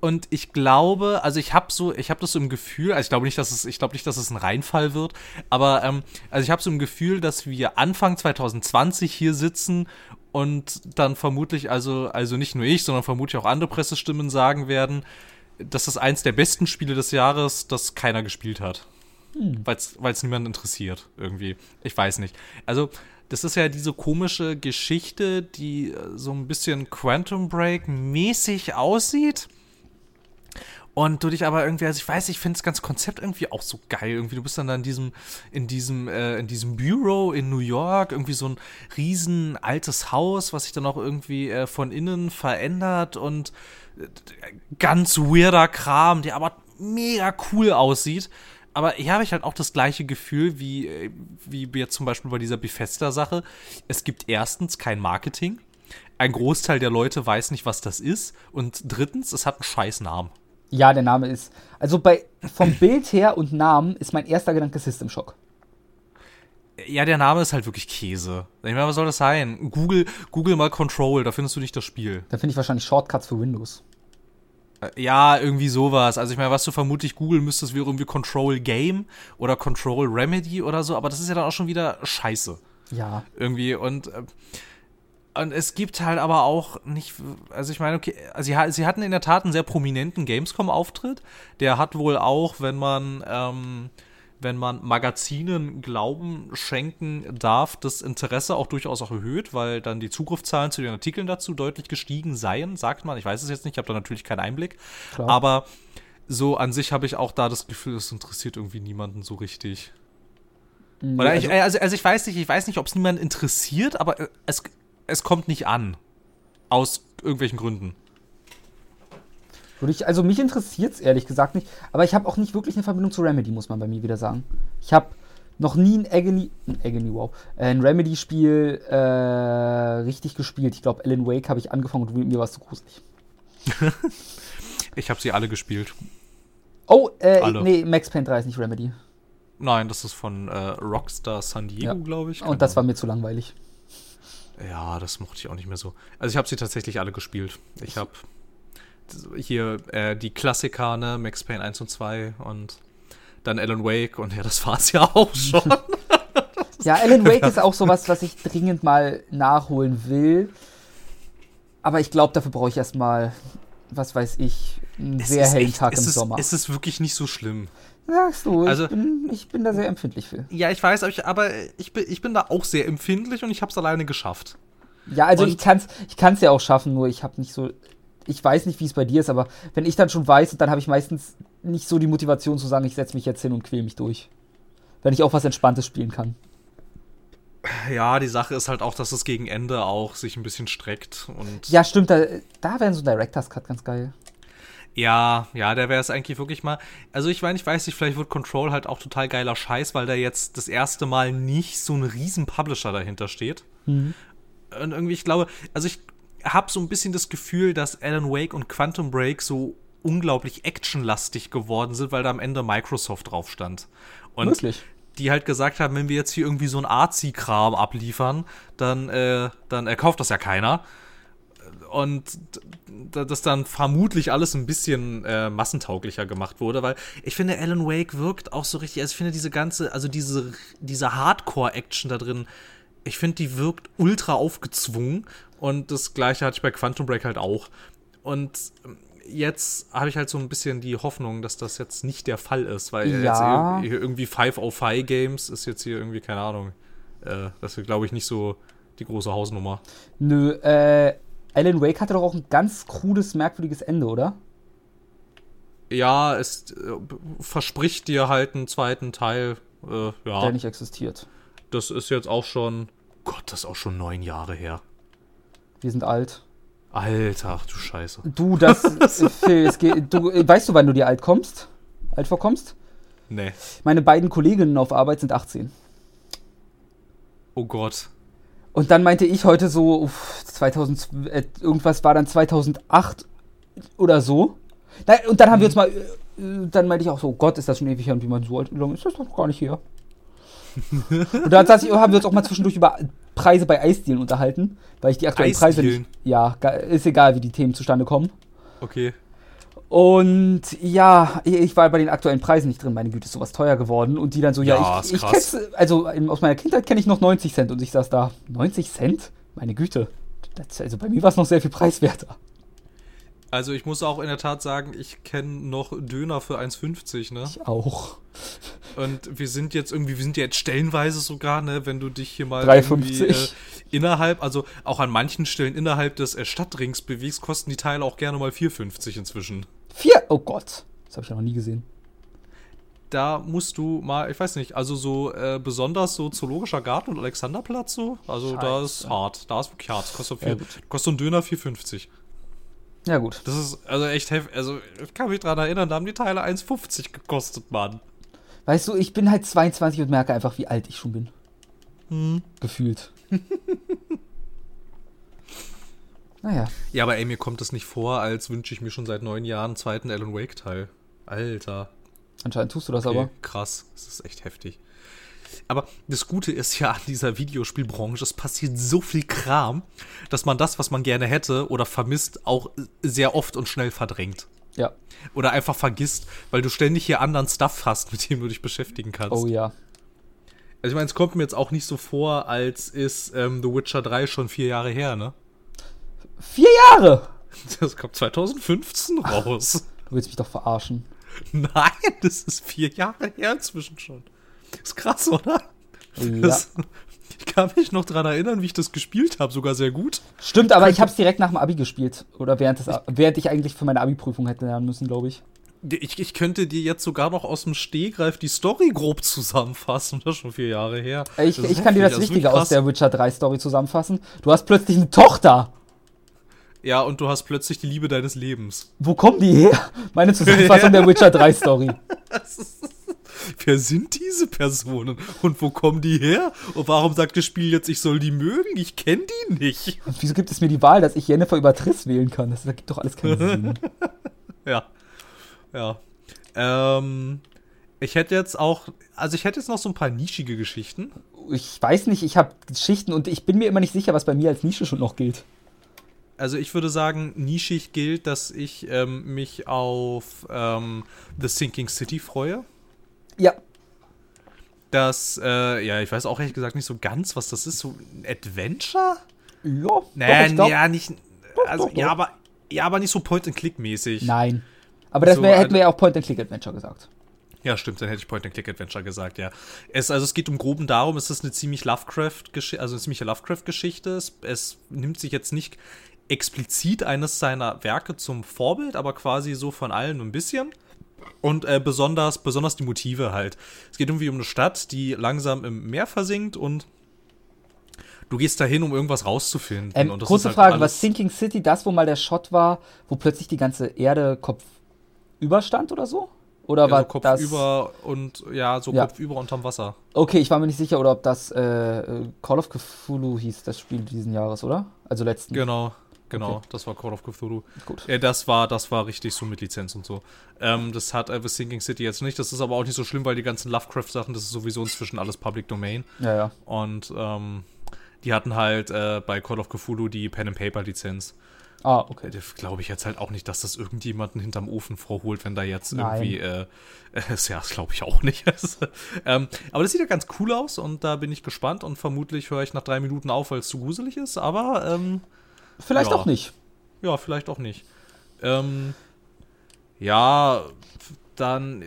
und ich glaube, also ich habe so, ich habe das so im Gefühl, also ich glaube nicht, dass es, ich glaube nicht, dass es ein Reinfall wird, aber ähm, also ich habe so im Gefühl, dass wir Anfang 2020 hier sitzen und dann vermutlich, also also nicht nur ich, sondern vermutlich auch andere Pressestimmen sagen werden, dass das eins der besten Spiele des Jahres, das keiner gespielt hat. Hm. Weil es niemand interessiert, irgendwie. Ich weiß nicht. Also, das ist ja diese komische Geschichte, die äh, so ein bisschen Quantum Break mäßig aussieht. Und du dich aber irgendwie, also ich weiß, ich finde das ganze Konzept irgendwie auch so geil. Irgendwie, du bist dann da in diesem, in diesem, äh, in diesem Bureau in New York, irgendwie so ein riesen altes Haus, was sich dann auch irgendwie äh, von innen verändert und äh, ganz weirder Kram, der aber mega cool aussieht. Aber hier habe ich halt auch das gleiche Gefühl wie, äh, wie jetzt zum Beispiel bei dieser Bethesda-Sache. Es gibt erstens kein Marketing. Ein Großteil der Leute weiß nicht, was das ist. Und drittens, es hat einen scheiß Namen. Ja, der Name ist. Also bei vom Bild her und Namen ist mein erster Gedanke System Shock. Ja, der Name ist halt wirklich Käse. Ich meine, was soll das sein? Google, Google mal Control, da findest du nicht das Spiel. Da finde ich wahrscheinlich Shortcuts für Windows. Äh, ja, irgendwie sowas. Also ich meine, was du vermutlich googeln müsstest, wäre irgendwie Control Game oder Control Remedy oder so, aber das ist ja dann auch schon wieder scheiße. Ja. Irgendwie und äh, und es gibt halt aber auch nicht, also ich meine, okay, sie, sie hatten in der Tat einen sehr prominenten Gamescom-Auftritt. Der hat wohl auch, wenn man ähm, wenn man Magazinen Glauben schenken darf, das Interesse auch durchaus auch erhöht, weil dann die Zugriffszahlen zu den Artikeln dazu deutlich gestiegen seien, sagt man. Ich weiß es jetzt nicht, ich habe da natürlich keinen Einblick. Klar. Aber so an sich habe ich auch da das Gefühl, es interessiert irgendwie niemanden so richtig. Nee, also, ich, also, also, ich weiß nicht, ich weiß nicht, ob es niemanden interessiert, aber es, es kommt nicht an. Aus irgendwelchen Gründen. Würde ich, also mich interessiert es ehrlich gesagt nicht, aber ich habe auch nicht wirklich eine Verbindung zu Remedy, muss man bei mir wieder sagen. Ich habe noch nie ein Agony, ein Agony, wow, ein Remedy-Spiel äh, richtig gespielt. Ich glaube, Alan Wake habe ich angefangen und mir war es zu gruselig. ich habe sie alle gespielt. Oh, äh, alle. nee, Max Payne 3 ist nicht Remedy. Nein, das ist von äh, Rockstar San Diego, ja. glaube ich. Und das war mir zu langweilig. Ja, das mochte ich auch nicht mehr so. Also ich habe sie tatsächlich alle gespielt. Ich habe hier äh, die Klassiker, ne, Max Payne 1 und 2 und dann Alan Wake und ja, das war's ja auch schon. ja, Alan Wake ist auch sowas, was ich dringend mal nachholen will. Aber ich glaube, dafür brauche ich erstmal, was weiß ich, einen es sehr hellen echt, Tag im ist, Sommer. Es ist wirklich nicht so schlimm. Sagst du, also, ich, bin, ich bin da sehr empfindlich für. Ja, ich weiß, aber ich, aber ich, bin, ich bin da auch sehr empfindlich und ich habe es alleine geschafft. Ja, also und ich kann es ich kann's ja auch schaffen, nur ich habe nicht so ich weiß nicht, wie es bei dir ist, aber wenn ich dann schon weiß, dann habe ich meistens nicht so die Motivation zu sagen, ich setze mich jetzt hin und quäle mich durch. Wenn ich auch was Entspanntes spielen kann. Ja, die Sache ist halt auch, dass es gegen Ende auch sich ein bisschen streckt und. Ja, stimmt, da, da wäre so ein Director's Cut ganz geil. Ja, ja, der wäre es eigentlich wirklich mal. Also ich meine, ich weiß nicht, vielleicht wird Control halt auch total geiler Scheiß, weil da jetzt das erste Mal nicht so ein riesen Publisher dahinter steht. Mhm. Und irgendwie, ich glaube, also ich habe so ein bisschen das Gefühl, dass Alan Wake und Quantum Break so unglaublich actionlastig geworden sind, weil da am Ende Microsoft drauf stand. Und Wirklich? die halt gesagt haben, wenn wir jetzt hier irgendwie so ein Arzi-Kram abliefern, dann, äh, dann äh, kauft das ja keiner. und das dann vermutlich alles ein bisschen äh, massentauglicher gemacht wurde, weil ich finde, Alan Wake wirkt auch so richtig, also ich finde diese ganze, also diese, diese Hardcore-Action da drin, ich finde, die wirkt ultra aufgezwungen und das gleiche hatte ich bei Quantum Break halt auch. Und jetzt habe ich halt so ein bisschen die Hoffnung, dass das jetzt nicht der Fall ist, weil Ja. jetzt irgendwie 505 Games ist jetzt hier irgendwie, keine Ahnung, äh, das ist, glaube ich, nicht so die große Hausnummer. Nö, äh, Alan Wake hatte doch auch ein ganz krudes, merkwürdiges Ende, oder? Ja, es äh, verspricht dir halt einen zweiten Teil. Äh, ja, Der nicht existiert. das ist jetzt auch schon, Gott, das ist auch schon neun Jahre her. Wir sind alt. Alter, du Scheiße. Du, das, Phil, es geht, du, äh, weißt du, wann du dir alt kommst? Alt vorkommst? Nee. Meine beiden Kolleginnen auf Arbeit sind 18. Oh Gott. Und dann meinte ich heute so, uff, 2000, äh, irgendwas war dann 2008 oder so. Nein, und dann haben wir uns mal, äh, dann meinte ich auch so, Gott, ist das schon ewig her und wie man so alt, ist das doch gar nicht her? und dann saß ich, haben wir uns auch mal zwischendurch über Preise bei Eisdielen unterhalten, weil ich die aktuellen Preise nicht, ja, ist egal, wie die Themen zustande kommen. Okay. Und ja, ich- war bei den aktuellen Preisen nicht drin. Meine Güte, ist sowas teuer geworden. Und die dann so, ja, Ja, ich, ich kenn's, also aus meiner Kindheit kenne ich noch 90 Cent. Und ich saß da, 90 Cent? Meine Güte. Das, also bei mir war es noch sehr viel preiswerter. Also ich muss auch in der Tat sagen, ich kenne noch Döner für 1,50, ne? Ich auch. Und wir sind jetzt irgendwie, wir sind jetzt stellenweise sogar, ne, wenn du dich hier mal 3,50. irgendwie, äh, innerhalb, also auch an manchen Stellen innerhalb des äh, Stadtrings bewegst, kosten die Teile auch gerne mal 4,50 inzwischen. Vier, oh Gott. Das habe ich ja noch nie gesehen. Da musst du mal, ich weiß nicht, also so äh, besonders so Zoologischer Garten und Alexanderplatz so, also da ist Scheiße. hart, da ist wirklich hart. Das kostet, Ja, viel, kostet so ein Döner 4,50. Ja gut. Das ist also echt heftig, also ich kann mich dran erinnern, da haben die Teile 1,50 gekostet, Mann. Weißt du, ich bin halt 22 und merke einfach, wie alt ich schon bin. Hm. Gefühlt. naja. Ja, aber ey, mir kommt es nicht vor, als wünsche ich mir schon seit neun Jahren einen zweiten Alan Wake-Teil. Alter. Anscheinend tust du das Okay, aber. krass. Das ist echt heftig. Aber das Gute ist ja an dieser Videospielbranche, es passiert so viel Kram, dass man das, was man gerne hätte oder vermisst, auch sehr oft und schnell verdrängt. Ja. Oder einfach vergisst, weil du ständig hier anderen Stuff hast, mit dem du dich beschäftigen kannst. Oh ja. Also ich meine, es kommt mir jetzt auch nicht so vor, als ist ähm, The Witcher 3 schon vier Jahre her, ne? Vier Jahre! Das kommt 2015 raus. Du willst mich doch verarschen. Nein, das ist vier Jahre her inzwischen schon. Ist krass, oder? Ja. Das, ich kann mich noch dran erinnern, wie ich das gespielt habe, sogar sehr gut. Stimmt, aber ich habe es direkt nach dem Abi gespielt. Oder während, des, während ich eigentlich für meine Abi-Prüfung hätte lernen müssen, glaube ich. Ich, ich könnte dir jetzt sogar noch aus dem Stehgreif die Story grob zusammenfassen. Das ist schon vier Jahre her. Ich, Das ist ich kann dir das heftig, ist Wichtige aus der Witcher 3 Story zusammenfassen. Du hast plötzlich eine Tochter. Ja, und du hast plötzlich die Liebe deines Lebens. Wo kommen die her? Meine Zusammenfassung der Witcher 3 Story. Wer sind diese Personen? Und wo kommen die her? Und warum sagt das Spiel jetzt, ich soll die mögen? Ich kenne die nicht. Und wieso gibt es mir die Wahl, dass ich Jennifer über Triss wählen kann? Das ergibt doch alles keinen Sinn. Ja. Ja. Ähm, ich hätte jetzt auch, also ich hätte jetzt noch so ein paar nischige Geschichten. Ich weiß nicht, ich habe Geschichten und ich bin mir immer nicht sicher, was bei mir als Nische schon noch gilt. Also ich würde sagen, nischig gilt, dass ich ähm, mich auf ähm, The Sinking City freue. Ja, Das, äh, ja, ich weiß auch ehrlich gesagt nicht so ganz, was das ist. So ein Adventure? ja. ich glaub- ja, nicht. Also, doch, ja, doch. aber, ja, aber nicht so Point-and-Click-mäßig. Nein. Aber das So, wär, hätten also- wir ja auch Point-and-Click-Adventure gesagt. Ja, stimmt, dann hätte ich Point-and-Click-Adventure gesagt, ja. Es, also es geht im Groben darum, es ist eine ziemlich Lovecraft-Geschichte, also eine ziemliche Lovecraft-Geschichte. Es, es nimmt sich jetzt nicht explizit eines seiner Werke zum Vorbild, aber quasi so von allen ein bisschen. Und äh, besonders, besonders die Motive halt. Es geht irgendwie um eine Stadt, die langsam im Meer versinkt und du gehst dahin, um irgendwas rauszufinden. Ähm, und das kurze halt Frage, was Sinking City, das, wo mal der Shot war, wo plötzlich die ganze Erde kopfüber stand oder so? Oder ja, war so Kopf das... über und ja, so Ja. Kopf über unterm Wasser. Okay, ich war mir nicht sicher, oder ob das äh, äh, Call of Cthulhu hieß, das Spiel diesen Jahres, oder? Also letzten. Genau, genau, Okay. das war Call of Cthulhu. Gut. Das war, das war richtig so mit Lizenz und so. Ähm, das hat äh, The Sinking City jetzt nicht. Das ist aber auch nicht so schlimm, weil die ganzen Lovecraft-Sachen, das ist sowieso inzwischen alles Public Domain. Ja, ja. Und ähm, Die hatten halt äh, bei Call of Cthulhu die Pen and Paper Lizenz. Ah, okay. Glaube ich jetzt halt auch nicht, dass das irgendjemanden hinterm Ofen vorholt, wenn da jetzt Nein. irgendwie. Äh, äh, ja, das glaube ich auch nicht. ähm, aber das sieht ja ganz cool aus und da bin ich gespannt und vermutlich höre ich nach drei Minuten auf, weil es zu gruselig ist. Aber ähm, Vielleicht Ja. auch nicht. ja, vielleicht auch nicht. Ähm, ja, dann äh,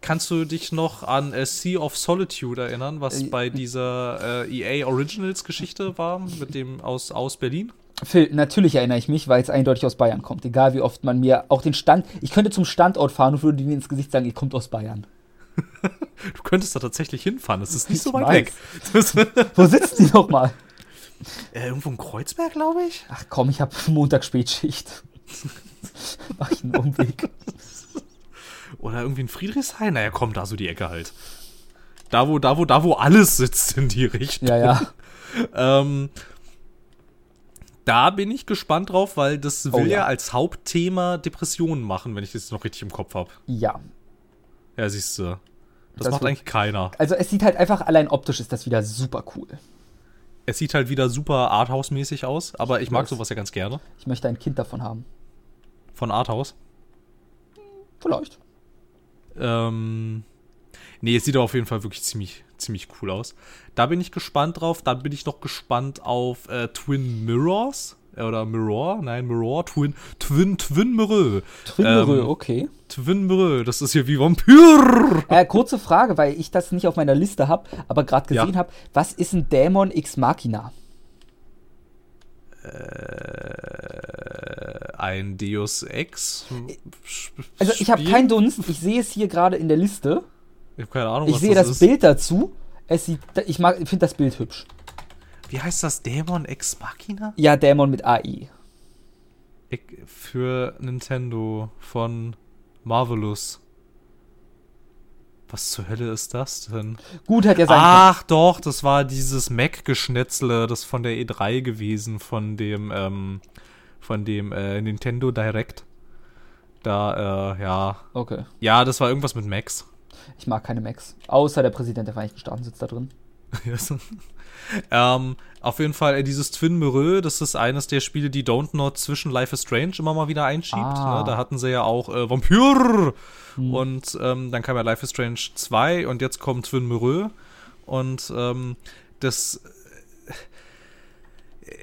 kannst du dich noch an äh, Sea of Solitude erinnern, was Äh, bei dieser äh, EA Originals Geschichte war, mit dem aus, aus Berlin? Phil, natürlich erinnere ich mich, weil es eindeutig aus Bayern kommt. Egal wie oft man mir auch den Stand. Ich könnte zum Standort fahren und würde ihnen ins Gesicht sagen, ihr kommt aus Bayern. Du könntest da tatsächlich hinfahren, es ist nicht so weit weiß. weg. Das, Wo sitzen die nochmal? irgendwo in Kreuzberg, glaube ich. Ach komm, ich habe Montag Spätschicht. Mach ich einen Umweg. Oder irgendwie in Friedrichshain. Naja, komm, da so die Ecke halt. Da, wo, da, wo, da, wo alles sitzt in die Richtung. Ja, ja. Ähm, da bin ich gespannt drauf, weil das will Oh, ja. ja als Hauptthema Depressionen machen, wenn ich das noch richtig im Kopf habe. Ja. Ja, siehst du. Das, Das macht eigentlich keiner. Also es sieht halt einfach, allein optisch ist das wieder super cool. Es sieht halt wieder super Arthouse-mäßig aus, aber ich mag weiß. sowas ja ganz gerne. Ich möchte ein Kind davon haben. Von Arthouse. Vielleicht. Ähm, nee, es sieht auf jeden Fall wirklich ziemlich, ziemlich cool aus. Da bin ich gespannt drauf. Dann bin ich noch gespannt auf äh, Twin Mirrors. Äh, Oder Mirror? Nein, Mirror. Twin, Twin, Twin Mirror. Twinnerö, Ähm, okay. Twin Mirror. Das ist hier wie Vampir. Äh, kurze Frage, weil ich das nicht auf meiner Liste habe, aber gerade Ja. gesehen habe. Was ist ein Dämon X Machina? Ein Deus Ex. Also ich habe keinen Dunst. Ich sehe es hier gerade in der Liste. Ich habe keine Ahnung, Ich sehe das das. Bild dazu. Es sieht, ich mag, finde das Bild hübsch. Wie heißt das? Dämon Ex Machina? Ja, Dämon mit AI. Ich, für Nintendo von Marvelous. Was zur Hölle ist das denn? Gut hat ja sein können. Ach doch, das war dieses Mac-Geschnetzle, das von der E3 gewesen, von dem, ähm, von dem äh, Nintendo Direct. Da, äh, ja. Okay. Ja, das war irgendwas mit Macs. Ich mag keine Macs. Außer der Präsident der Vereinigten Staaten sitzt da drin. Ähm, auf jeden Fall, äh, dieses Twin Mirror, das ist eines der Spiele, die Don't Not zwischen Life is Strange immer mal wieder einschiebt. Ah. Ne? Da hatten sie ja auch äh, Vampir Hm. und ähm, dann kam ja Life is Strange 2 und jetzt kommt Twin Mirror und ähm, das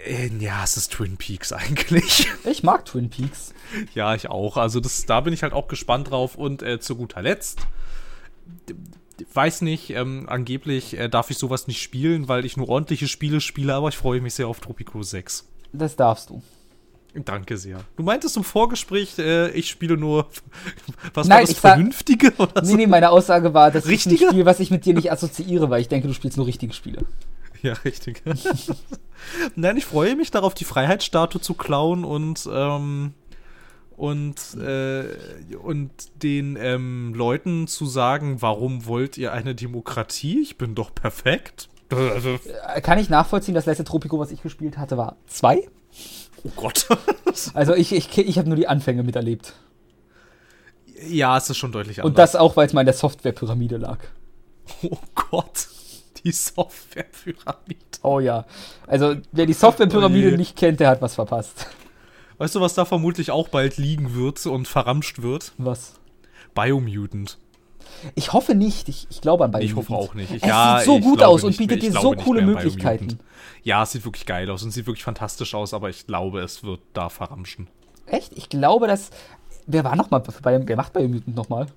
äh, äh, ja, es ist Twin Peaks eigentlich. Ich mag Twin Peaks. ja, ich auch. Also das, da bin ich halt auch gespannt drauf und äh, zu guter Letzt weiß nicht, ähm, angeblich äh, darf ich sowas nicht spielen, weil ich nur ordentliche Spiele spiele, aber ich freue mich sehr auf Tropico 6. Das darfst du. Danke sehr. Du meintest im Vorgespräch, äh, ich spiele nur, was Nein, war das, Vernünftige oder Nee, so? nee, meine Aussage war, das ist Richtige? ein Spiel, was ich mit dir nicht assoziiere, weil ich denke, du spielst nur richtige Spiele. Ja, richtig. Nein, ich freue mich darauf, die Freiheitsstatue zu klauen und, ähm, und, äh, und den ähm, Leuten zu sagen, warum wollt ihr eine Demokratie? Ich bin doch perfekt. Also, Äh, Kann ich nachvollziehen, das letzte Tropico, was ich gespielt hatte, war zwei? oh Gott. Also ich, ich, ich habe nur die Anfänge miterlebt. ja, es ist schon deutlich anders. Und das auch, weil es mal in der Softwarepyramide lag. oh Gott. Die Softwarepyramide. Oh ja. Also, wer die Softwarepyramide Oh nicht kennt, der hat was verpasst. Weißt du, was da vermutlich auch bald liegen wird und verramscht wird? Was? Biomutant. Ich hoffe nicht. Ich, ich glaube an Ich Biomutant. hoffe auch nicht. Ich, Es ja, sieht so ich gut aus und bietet ich dir so coole Möglichkeiten. Ja, es sieht wirklich geil aus und sieht wirklich fantastisch aus, aber ich glaube, es wird da verramschen. Echt? Ich glaube, dass. Wer war nochmal bei Wer macht Biomutant nochmal?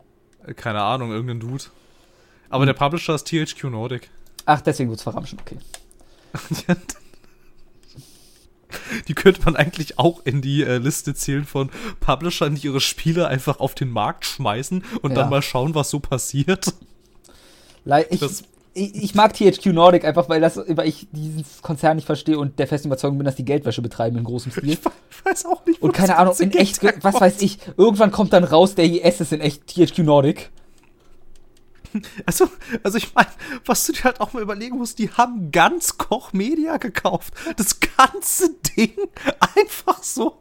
Äh, Keine Ahnung, irgendein Dude. Aber der Publisher ist THQ Nordic. Ach, deswegen wird's verramschen, okay. Die könnte man eigentlich auch in die äh, Liste zählen von Publishern, die ihre Spiele einfach auf den Markt schmeißen und Ja. dann mal schauen, was so passiert. Le- Ich, ich, ich mag THQ Nordic einfach, weil, das, weil ich diesen Konzern nicht verstehe und der festen Überzeugung bin, dass die Geldwäsche betreiben in großem Stil. Ich weiß auch nicht, wo Und keine Ahnung, in echt, was weiß ich, irgendwann kommt dann raus, der IS ist in echt THQ Nordic. Also, also ich meine, was du dir halt auch mal überlegen musst, die haben ganz Koch Media gekauft. Das ganze Ding einfach so.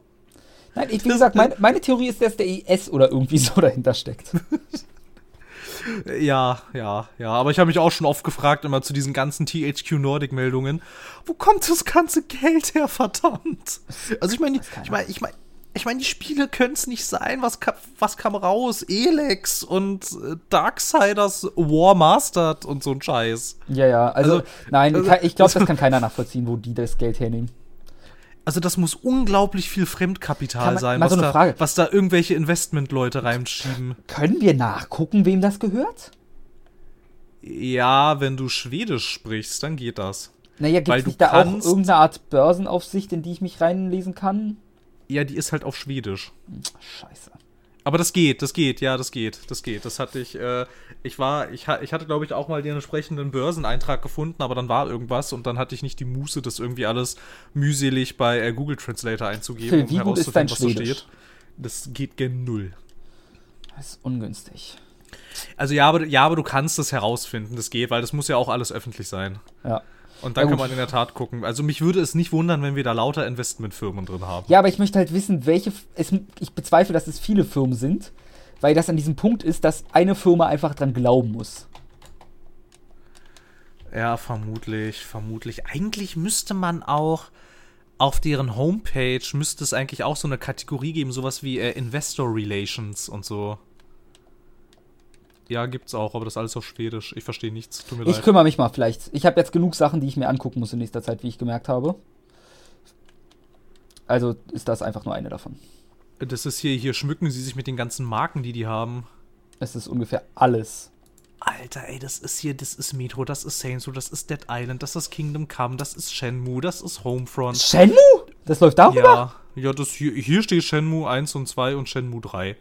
Nein, ich, wie gesagt, mein, meine Theorie ist, dass der IS oder irgendwie so dahinter steckt. Ja, ja, ja. Aber ich habe mich auch schon oft gefragt, immer zu diesen ganzen THQ Nordic-Meldungen, wo kommt das ganze Geld her, verdammt? Also ich meine, ich meine, ich meine, ich meine, die Spiele können es nicht sein. Was, ka was kam raus? Elex und äh, Darksiders War Mastered und so ein Scheiß. Ja, ja. Also, also nein, also, ich glaube, das kann keiner nachvollziehen, wo die das Geld hernehmen. Also das muss unglaublich viel Fremdkapital man, sein, was, so da, was, da, irgendwelche Investmentleute reinschieben. Können wir nachgucken, wem das gehört? Ja, wenn du Schwedisch sprichst, dann geht das. Naja, gibt es nicht da auch irgendeine Art Börsenaufsicht, in die ich mich reinlesen kann? Ja, die ist halt auf Schwedisch. Scheiße. Aber das geht, das geht, ja, das geht, das geht. Das hatte ich, äh, ich war, ich, ich hatte, glaube ich, auch mal den entsprechenden Börseneintrag gefunden, aber dann war irgendwas und dann hatte ich nicht die Muße, das irgendwie alles mühselig bei äh, Google Translator einzugeben, um herauszufinden, was da steht. Das geht gen Null. Das ist ungünstig. Also ja aber, ja, aber du kannst das herausfinden, das geht, weil das muss ja auch alles öffentlich sein. Ja. Und dann ja, kann man in der Tat gucken. Also mich würde es nicht wundern, wenn wir da lauter Investmentfirmen drin haben. Ja, aber ich möchte halt wissen, welche. Es, ich bezweifle, dass es viele Firmen sind, weil das an diesem Punkt ist, dass eine Firma einfach dran glauben muss. Ja, vermutlich, vermutlich. Eigentlich müsste man auch auf deren Homepage müsste es eigentlich auch so eine Kategorie geben, sowas wie äh, Investor Relations und so. Ja, gibt's auch, aber das ist alles auf Schwedisch. Ich verstehe nichts. Tut mir ich leid. kümmere mich mal vielleicht. Ich habe jetzt genug Sachen, die ich mir angucken muss in nächster Zeit, wie ich gemerkt habe. Also ist das einfach nur eine davon. Das ist hier, hier schmücken sie sich mit den ganzen Marken, die die haben. Es ist ungefähr alles. Alter, ey, das ist hier, das ist Metro, das ist Saints Row, das ist Dead Island, das ist Kingdom Come, das ist Shenmue, das ist Homefront. Shenmue? Das läuft darüber? Ja, ja das hier, hier steht Shenmue 1 und 2 und Shenmue 3.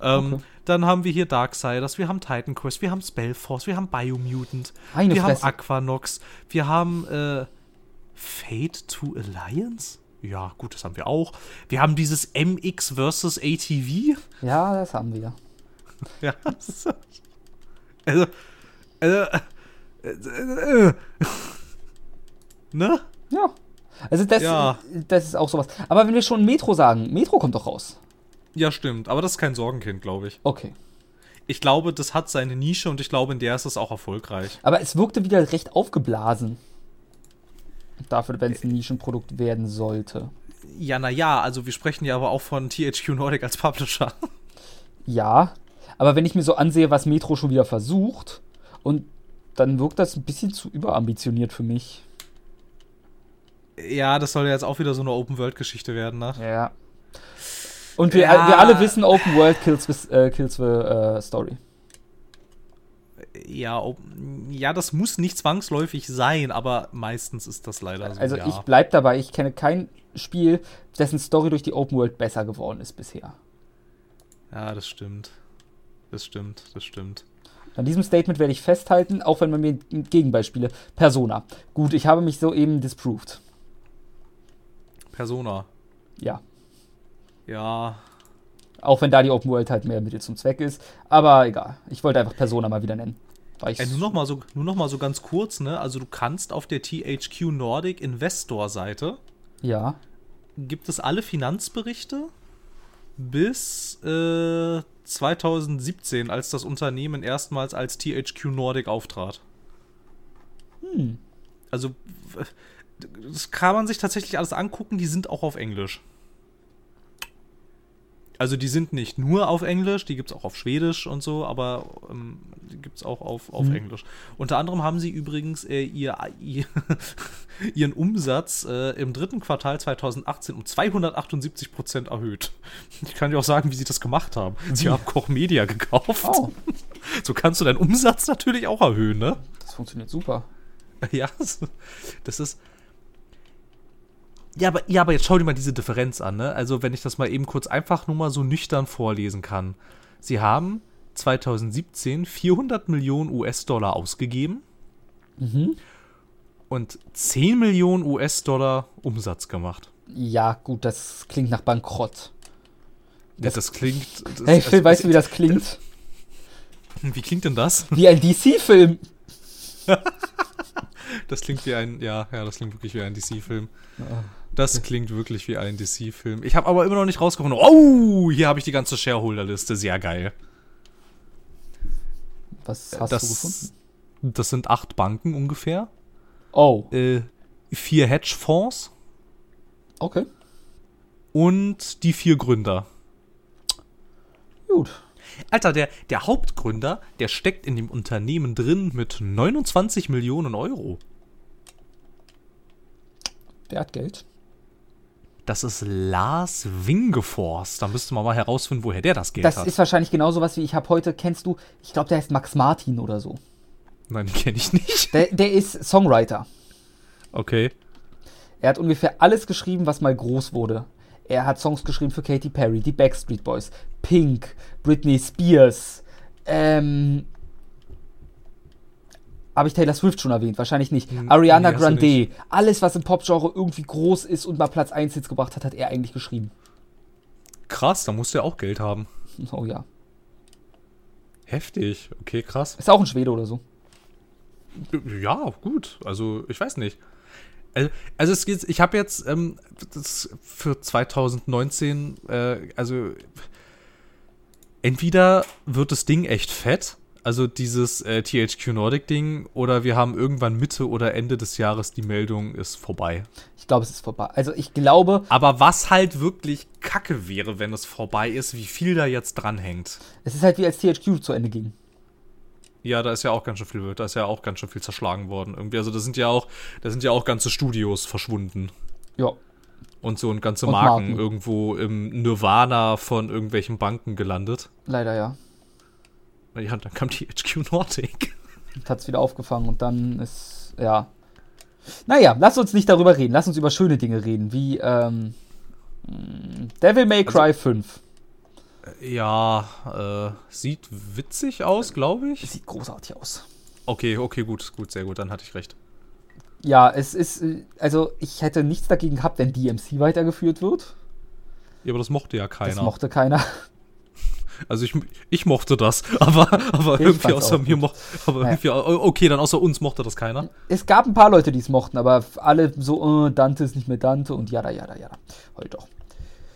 Ähm, okay. Dann haben wir hier Darksiders, wir haben Titan Quest, wir haben Spellforce, wir haben Biomutant, Eine wir Fresse. haben Aquanox, wir haben äh, Fate to Alliance? Ja, gut, das haben wir auch. Wir haben dieses MX versus ATV. Ja, das haben wir. ja, also, also, äh, äh, ne? Ja. Also das, ja. das ist auch sowas. Aber wenn wir schon Metro sagen, Metro kommt doch raus. Ja, stimmt. Aber das ist kein Sorgenkind, glaube ich. Okay. Ich glaube, das hat seine Nische und ich glaube, in der ist es auch erfolgreich. Aber es wirkte wieder recht aufgeblasen. Dafür, wenn es ein Nischenprodukt werden sollte. Ja, naja, also wir sprechen ja aber auch von THQ Nordic als Publisher. Ja, aber wenn ich mir so ansehe, was Metro schon wieder versucht, und dann wirkt das ein bisschen zu überambitioniert für mich. Ja, das soll ja jetzt auch wieder so eine Open-World-Geschichte werden, ne? Ja. Und wir, ja. wir alle wissen, Open World kills, äh, kills the uh, Story. Ja, ja, das muss nicht zwangsläufig sein, aber meistens ist das leider so. Also ja. ich bleib dabei, ich kenne kein Spiel, dessen Story durch die Open World besser geworden ist bisher. Ja, das stimmt. Das stimmt, das stimmt. An diesem Statement werde ich festhalten, auch wenn man mir Gegenbeispiele. Persona. Gut, ich habe mich soeben disproved. Persona. Ja. Ja. Auch wenn da die Open World halt mehr Mittel zum Zweck ist. Aber egal. Ich wollte einfach Persona mal wieder nennen. Ey, nur, noch mal so, nur noch mal so ganz kurz, ne? Also du kannst auf der THQ Nordic Investor Seite ja. gibt es alle Finanzberichte bis äh, 2017, als das Unternehmen erstmals als THQ Nordic auftrat. Hm. Also das kann man sich tatsächlich alles angucken, die sind auch auf Englisch. Also die sind nicht nur auf Englisch, die gibt es auch auf Schwedisch und so, aber ähm, die gibt es auch auf, auf mhm. Englisch. Unter anderem haben sie übrigens äh, ihr, ihr ihren Umsatz äh, im dritten Quartal 2018 um 278 Prozent erhöht. Ich kann dir auch sagen, wie sie das gemacht haben. Sie haben Koch Media gekauft. Oh. So kannst du deinen Umsatz natürlich auch erhöhen, ne? Das funktioniert super. Ja, das ist ja, aber, ja, aber jetzt schau dir mal diese Differenz an, ne? Also, wenn ich das mal eben kurz einfach nur mal so nüchtern vorlesen kann. Sie haben 2017 400 Millionen US-Dollar ausgegeben mhm. und 10 Millionen US-Dollar Umsatz gemacht. Ja, gut, das klingt nach Bankrott. Das, das klingt. Das, hey, Phil, weißt du, wie das klingt? Wie klingt denn das? Wie ein DC-Film. das klingt wie ein, ja, ja, das klingt wirklich wie ein DC-Film. Ja. Das klingt wirklich wie ein DC-Film. Ich habe aber immer noch nicht rausgefunden. Oh, hier habe ich die ganze Shareholder-Liste. Sehr geil. Was hast das, du gefunden? Das sind acht Banken ungefähr. Oh. Äh, vier Hedgefonds. Okay. Und die vier Gründer. Gut. Alter, der, der Hauptgründer, der steckt in dem Unternehmen drin mit 29 Millionen Euro. Der hat Geld. Das ist Lars Wingefors. Da müsste man mal herausfinden, woher der das Geld Das hat. ist wahrscheinlich genauso was wie ich habe heute, kennst du, ich glaube, der heißt Max Martin oder so. Nein, den kenne ich nicht. Der, der ist Songwriter. Okay. Er hat ungefähr alles geschrieben, was mal groß wurde. Er hat Songs geschrieben für Katy Perry, die Backstreet Boys, Pink, Britney Spears. Ähm, Habe ich Taylor Swift schon erwähnt? Wahrscheinlich nicht. Hm, Ariana nee, Grande. Alles, was im Popgenre irgendwie groß ist und mal Platz 1 Hits gebracht hat, hat er eigentlich geschrieben. Krass, da musst du ja auch Geld haben. Oh ja. Heftig. Okay, krass. Ist auch ein Schwede oder so. Ja, gut. Also, ich weiß nicht. Also, also es geht, ich habe jetzt ähm, für 2019, äh, also entweder wird das Ding echt fett, also dieses äh, THQ Nordic Ding, oder wir haben irgendwann Mitte oder Ende des Jahres die Meldung ist vorbei. Ich glaube, es ist vorbei. Also ich glaube, Aber was halt wirklich kacke wäre, wenn es vorbei ist, wie viel da jetzt dranhängt. es ist halt wie als THQ zu Ende ging. Ja, da ist ja auch ganz schön viel, da ist ja auch ganz schön viel zerschlagen worden irgendwie. Also da sind ja auch, da sind ja auch ganze Studios verschwunden. Ja. Und so und ganze Und Marken, Marken. irgendwo im Nirvana von irgendwelchen Banken gelandet. Leider ja. Ja, dann kam die HQ Nordic. Und hat es wieder aufgefangen und dann ist, ja. Naja, lass uns nicht darüber reden. Lass uns über schöne Dinge reden, wie ähm, mh, Devil May Also Cry 5. Ja, äh, sieht witzig aus, glaube ich. Sieht großartig aus. Okay, okay, gut, gut, sehr gut, dann hatte ich recht. Ja, es ist, äh, also ich hätte nichts dagegen gehabt, wenn DMC weitergeführt wird. Ja, aber das mochte ja keiner. Das mochte keiner. Also ich, ich mochte das, aber, aber Ich irgendwie außer mir mochte, aber Naja. irgendwie, okay, dann außer uns mochte das keiner. Es gab ein paar Leute, die es mochten, aber alle so, äh, Dante ist nicht mehr Dante und jada, jada, jada. Heute doch.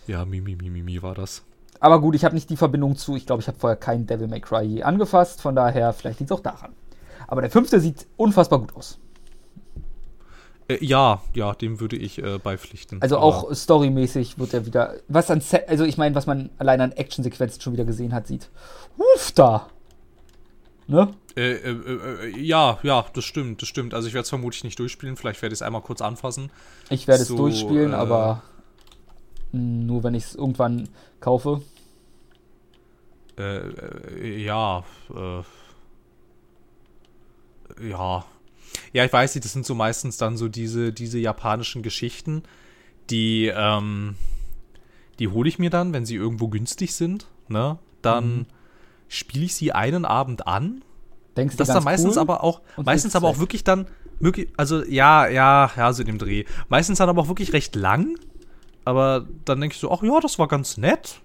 Ja, mi, mi, mi, mi, mi war das. Aber gut, ich habe nicht die Verbindung zu, ich glaube, ich habe vorher keinen Devil May Cry angefasst, von daher, vielleicht liegt es auch daran. Aber der fünfte sieht unfassbar gut aus. Äh, ja, ja, dem würde ich äh, beipflichten. Also Aber- auch storymäßig wird er wieder, was an, Se also ich meine, was man allein an Actionsequenzen schon wieder gesehen hat, sieht. Uff, da. Ne? Äh, äh, äh, ja, ja, das stimmt, das stimmt. Also ich werde es vermutlich nicht durchspielen, vielleicht werde ich es einmal kurz anfassen. Ich werde So, es durchspielen, äh, aber nur wenn ich es irgendwann kaufe. Äh, äh, ja, äh, ja. Ja, ich weiß nicht, das sind so meistens dann so diese, diese japanischen Geschichten, die, ähm, die hole ich mir dann, wenn sie irgendwo günstig sind, ne? Dann Mhm. spiele ich sie einen Abend an Denkst du Das dann meistens aber auch, meistens aber auch wirklich dann, also ja, ja, ja, so in dem Dreh. Meistens dann aber auch wirklich recht lang. Aber dann denke ich so, ach ja, das war ganz nett.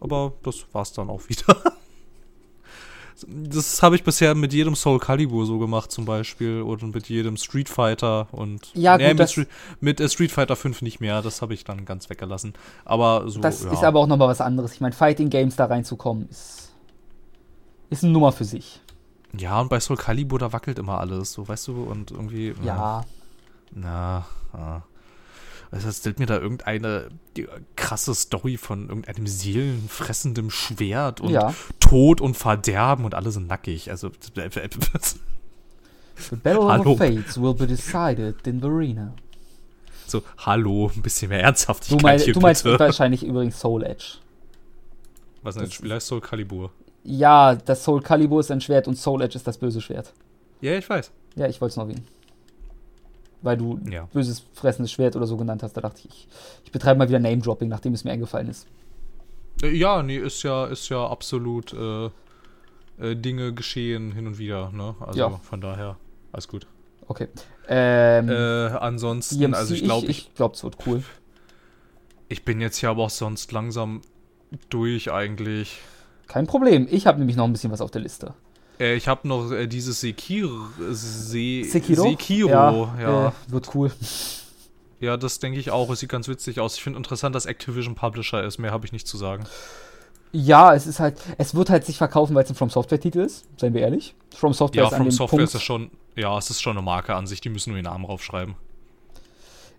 Aber das war's dann auch wieder. Das habe ich bisher mit jedem Soul Calibur so gemacht, zum Beispiel. Oder mit jedem Street Fighter und. Ja, Nee, gut, mit, Street, mit äh, Street Fighter 5 nicht mehr. Das habe ich dann ganz weggelassen. Aber so. Das ja. ist aber auch nochmal was anderes. Ich meine, Fighting Games da reinzukommen, ist, ist eine Nummer für sich. Ja, und bei Soul Calibur, da wackelt immer alles, so, weißt du? Und irgendwie. Ja. Na, ja. Also erzählt mir da irgendeine die, krasse Story von irgendeinem seelenfressendem Schwert und Ja. Tod und Verderben und alle sind nackig. Also The Battle Hallo. of Fates will be decided in the arena. so, hallo, ein bisschen mehr Du, Ernsthaftigkeit mein, hier du meinst bitte. wahrscheinlich übrigens Soul Edge. Was denn, das Spiel heißt Soul Calibur. Ja, das Soul Calibur ist ein Schwert und Soul Edge ist das böse Schwert. Ja, ich weiß. Ja, ich wollte es noch erwähnen. Weil du Ja. böses fressendes Schwert oder so genannt hast, da dachte ich, ich, ich betreibe mal wieder Name-Dropping, nachdem es mir eingefallen ist. Äh, Ja, nee, ist ja, ist ja absolut äh, äh, Dinge geschehen hin und wieder, ne? Also Ja. von daher, alles gut. Okay. Ähm, Äh, ansonsten, DMC, also ich glaube, ich, ich glaube, es wird cool. ich bin jetzt hier aber auch sonst langsam durch eigentlich. Kein Problem. Ich habe nämlich noch ein bisschen was auf der Liste. Äh, ich habe noch äh, dieses Sekiro. Se Sekiro? Sekiro, ja. Ja, Äh, wird cool. das denke ich auch. Es sieht ganz witzig aus. Ich finde interessant, dass Activision Publisher ist. Mehr habe ich nicht zu sagen. Ja, es ist halt, es wird halt sich verkaufen, weil es ein From Software-Titel ist, seien wir ehrlich. From Software Ja, ist From Software Punkt, ist ja schon, ja, es ist schon eine Marke an sich, die müssen nur ihren Namen raufschreiben.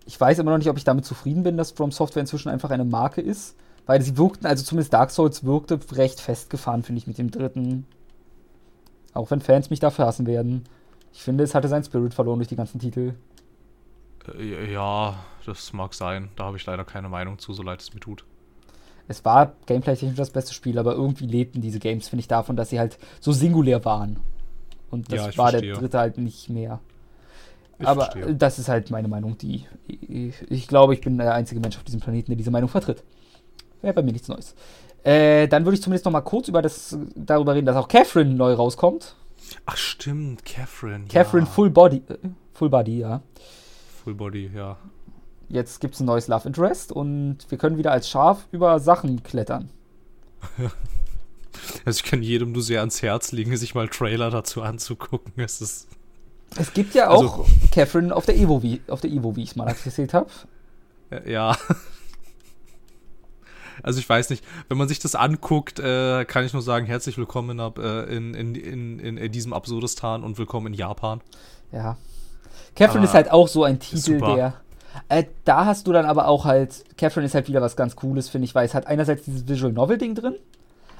Ich weiß immer noch nicht, ob ich damit zufrieden bin, dass From Software inzwischen einfach eine Marke ist, weil sie wirkten, also zumindest Dark Souls wirkte recht festgefahren, finde ich, mit dem dritten. Auch wenn Fans mich dafür hassen werden. Ich finde, es hatte seinen Spirit verloren durch die ganzen Titel. Äh, Ja, das mag sein. Da habe ich leider keine Meinung zu, so leid es mir tut. Es war gameplay-technisch das beste Spiel, aber irgendwie lebten diese Games, finde ich, davon, dass sie halt so singulär waren. Und das Ja, ich war verstehe. der dritte halt nicht mehr. Ich aber verstehe. das ist halt meine Meinung, die. Ich, ich glaube, ich bin der einzige Mensch auf diesem Planeten, der diese Meinung vertritt. Wäre bei mir nichts Neues. Äh, dann würde ich zumindest noch mal kurz über das, darüber reden, dass auch Catherine neu rauskommt. Ach stimmt, Catherine. Catherine ja. Full Body. Äh, Full Body, ja. Full Body, ja. Jetzt gibt es ein neues Love Interest und wir können wieder als Schaf über Sachen klettern. Also ich kann jedem nur sehr ans Herz legen, sich mal Trailer dazu anzugucken. Es ist. Es gibt ja Also- auch Catherine auf der Evo, wie, auf der Evo, wie ich es mal erzählt habe. äh, Ja. Also ich weiß nicht, wenn man sich das anguckt, äh, kann ich nur sagen, herzlich willkommen in, ab- äh, in, in, in, diesem Absurdistan und willkommen in Japan. Ja. Catherine Aber ist halt auch so ein Titel, der. Äh, da hast du dann aber auch halt. Catherine ist halt wieder was ganz Cooles, finde ich, weil es hat einerseits dieses Visual Novel-Ding drin.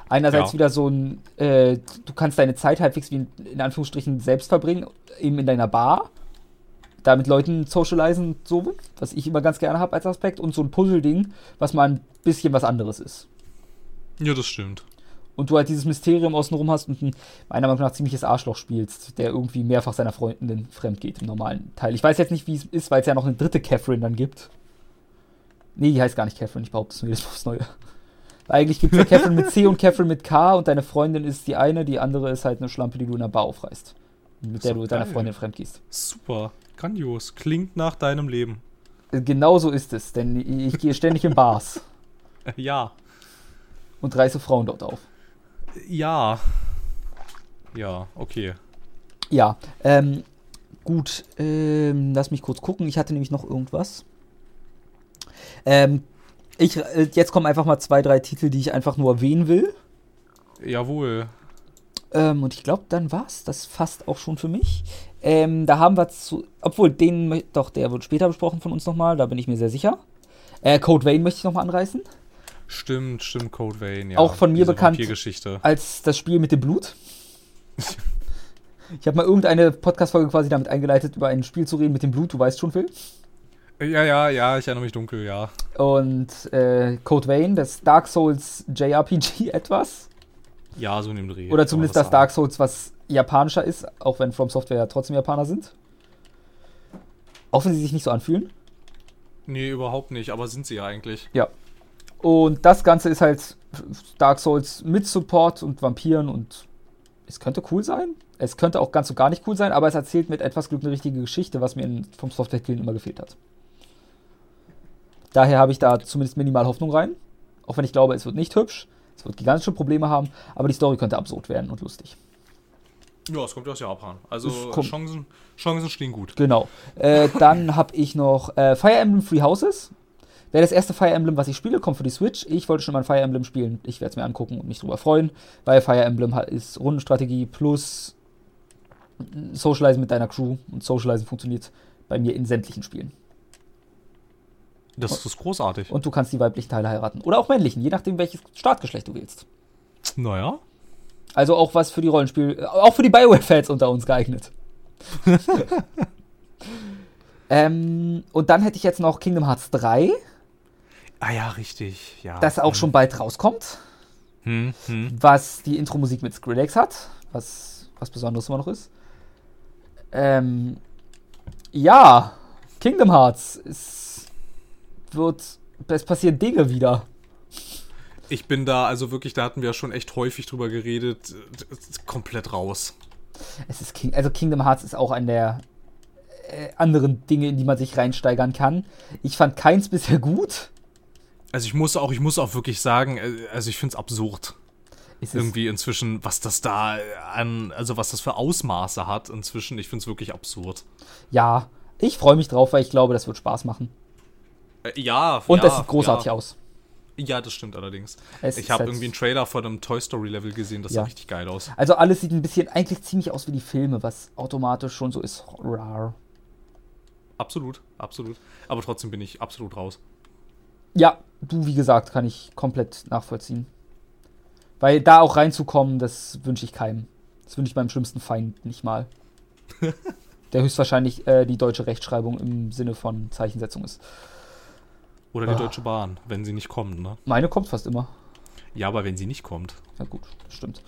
Einerseits Ja. wieder so ein. Äh, du kannst deine Zeit halbwegs wie in, in Anführungsstrichen selbst verbringen, eben in deiner Bar. Da mit Leuten socialisen so, was ich immer ganz gerne habe als Aspekt. Und so ein Puzzle-Ding, was mal ein bisschen was anderes ist. Ja, das stimmt. und du halt dieses Mysterium außenrum hast und ein meiner Meinung nach ziemliches Arschloch spielst, der irgendwie mehrfach seiner Freundin fremd geht im normalen Teil. Ich weiß jetzt nicht, wie es ist, weil es ja noch eine dritte Catherine dann gibt. Nee, die heißt gar nicht Catherine, ich behaupte es nur jedes Mal aufs Neue. Weil Eigentlich gibt es ja Catherine mit C und Catherine mit K und deine Freundin ist die eine, die andere ist halt eine Schlampe, die du in der Bar aufreißt. Mit der So du deiner. Freundin fremd gehst. Super. Grandios. Klingt nach deinem Leben. Genau so ist es, denn ich gehe ständig in Bars Ja. und reiße Frauen dort auf. Ja. Ja, okay. Ja, ähm, gut, ähm, lass mich kurz gucken. Ich hatte nämlich noch irgendwas. Ähm, ich, äh, jetzt kommen einfach mal zwei, drei Titel, die ich einfach nur erwähnen will. Jawohl. Ähm, und ich glaube, dann war's das fast auch schon für mich. Ähm, da haben wir zu, obwohl den, doch, der wird später besprochen von uns nochmal, da bin ich mir sehr sicher. Äh, Code Vein möchte ich nochmal anreißen. Stimmt, stimmt, Code Vein, ja. Auch von mir Diese bekannt. Als das Spiel mit dem Blut. Ich habe mal irgendeine Podcast-Folge quasi damit eingeleitet, über ein Spiel zu reden mit dem Blut, du weißt schon, Phil. Ja, ja, ja, ich erinnere mich dunkel, ja. Und äh, Code Vein, das Dark Souls JRPG etwas. Ja, so in dem Dreh. Oder zumindest man das Dark Souls, was japanischer ist, auch wenn From Software ja trotzdem Japaner sind. Auch wenn sie sich nicht so anfühlen. Nee, überhaupt nicht, aber sind sie ja eigentlich. Ja. Und das Ganze ist halt Dark Souls mit Support und Vampiren und es könnte cool sein. Es könnte auch ganz so gar nicht cool sein, aber es erzählt mit etwas Glück eine richtige Geschichte, was mir in, vom Software-Killen immer gefehlt hat. Daher habe ich da zumindest minimal Hoffnung rein. Auch wenn ich glaube, es wird nicht hübsch. Es wird gigantische Probleme haben, aber die Story könnte absurd werden und lustig. Ja, es kommt ja aus Japan. Also Chancen, Chancen stehen gut. Genau. Äh, dann habe ich noch äh, Fire Emblem Free Houses. Wäre das erste Fire Emblem, was ich spiele, kommt für die Switch. Ich wollte schon mal ein Fire Emblem spielen. Ich werde es mir angucken und mich drüber freuen, weil Fire Emblem ist Rundenstrategie plus Socializen mit deiner Crew. Und Socializen funktioniert bei mir in sämtlichen Spielen. Das ist großartig. Und du kannst die weiblichen Teile heiraten. Oder auch männlichen, je nachdem, welches Startgeschlecht du wählst. Naja. Also auch was für die Rollenspiel, äh, auch für die Bioware-Fans unter uns geeignet. ähm, und dann hätte ich jetzt noch Kingdom Hearts 3, Ah ja, richtig. Ja. das auch Hm. schon bald rauskommt, Hm, hm. was die Intro-Musik mit Skrillex hat, was was Besonderes immer noch ist. Ähm, ja, Kingdom Hearts, es wird, es passieren Dinge wieder. Ich bin da, also wirklich, da hatten wir ja schon echt häufig drüber geredet, komplett raus. Es ist King, also Kingdom Hearts ist auch an der äh, anderen Dinge, in die man sich reinsteigern kann. Ich fand keins bisher gut. Also ich muss auch, ich muss auch wirklich sagen, äh, also ich finde es absurd. Irgendwie inzwischen, was das da an, also was das für Ausmaße hat inzwischen. Ich finde es wirklich absurd. ja, ich freue mich drauf, weil ich glaube, das wird Spaß machen. Äh, ja, Und ja, das sieht großartig ja. aus. Ja, das stimmt allerdings. Es ich habe halt- irgendwie einen Trailer von einem Toy Story Level gesehen, das Ja. sah richtig geil aus. Also alles sieht ein bisschen eigentlich ziemlich aus wie die Filme, was automatisch schon so ist. Rar. Absolut, absolut. Aber trotzdem bin ich absolut raus. Ja, du, wie gesagt, kann ich komplett nachvollziehen. Weil da auch reinzukommen, das wünsche ich keinem. Das wünsche ich meinem schlimmsten Feind nicht mal. Der höchstwahrscheinlich äh, die deutsche Rechtschreibung im Sinne von Zeichensetzung ist. Oder die Ah. Deutsche Bahn, wenn sie nicht kommt, ne? Meine kommt fast immer. Ja, aber wenn sie nicht kommt, Na gut, das stimmt.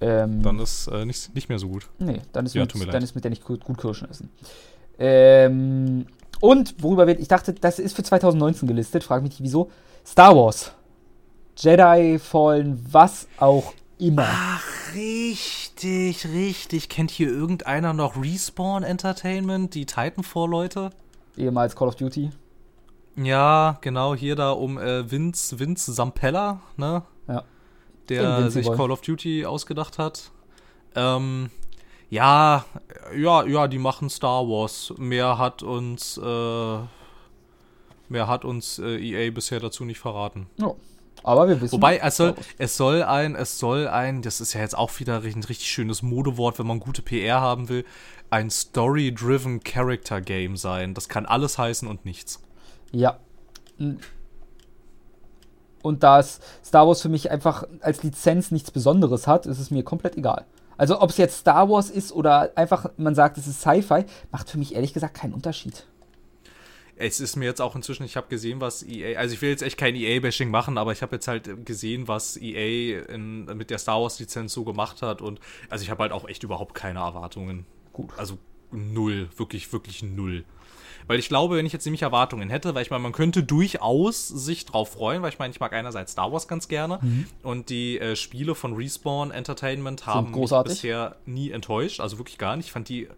Ähm, dann ist äh, nicht, nicht mehr so gut. Nee, dann ist, Ja, mit, dann leid. ist mit der nicht gut, gut Kirschen essen. Ähm, und worüber wir, ich dachte, das ist für 2019 gelistet, frage mich nicht wieso. Star Wars. Jedi Fallen, was auch immer. Ach, richtig, richtig. Kennt hier irgendeiner noch Respawn Entertainment, die Titanfall-Leute? Ehemals Call of Duty. Ja, genau, hier da um äh, Vince, Vince Zampella, ne? Ja. Der sich Call of Duty ausgedacht hat. Ähm, ja, ja, ja, die machen Star Wars. Mehr hat uns, äh, mehr hat uns äh, EA bisher dazu nicht verraten. Ja. Aber wir wissen. Wobei, es soll, es soll ein, es soll ein, das ist ja jetzt auch wieder ein richtig schönes Modewort, wenn man gute PR haben will, ein Story-Driven Character Game sein. Das kann alles heißen und nichts. Ja. Und da es Star Wars für mich einfach als Lizenz nichts Besonderes hat, ist es mir komplett egal. Also ob es jetzt Star Wars ist oder einfach man sagt, es ist Sci-Fi, macht für mich ehrlich gesagt keinen Unterschied. Es ist mir jetzt auch inzwischen, ich habe gesehen, was EA, also ich will jetzt echt kein EA-Bashing machen, aber ich habe jetzt halt gesehen, was EA in, mit der Star Wars-Lizenz so gemacht hat und also ich habe halt auch echt überhaupt keine Erwartungen. Gut. Also null, wirklich, wirklich null. Weil ich glaube, wenn ich jetzt nämlich Erwartungen hätte, weil ich meine, man könnte durchaus sich drauf freuen, weil ich meine, ich mag einerseits Star Wars ganz gerne und die äh, Spiele von Respawn Entertainment haben mich bisher nie enttäuscht, also wirklich gar nicht. Ich fand die,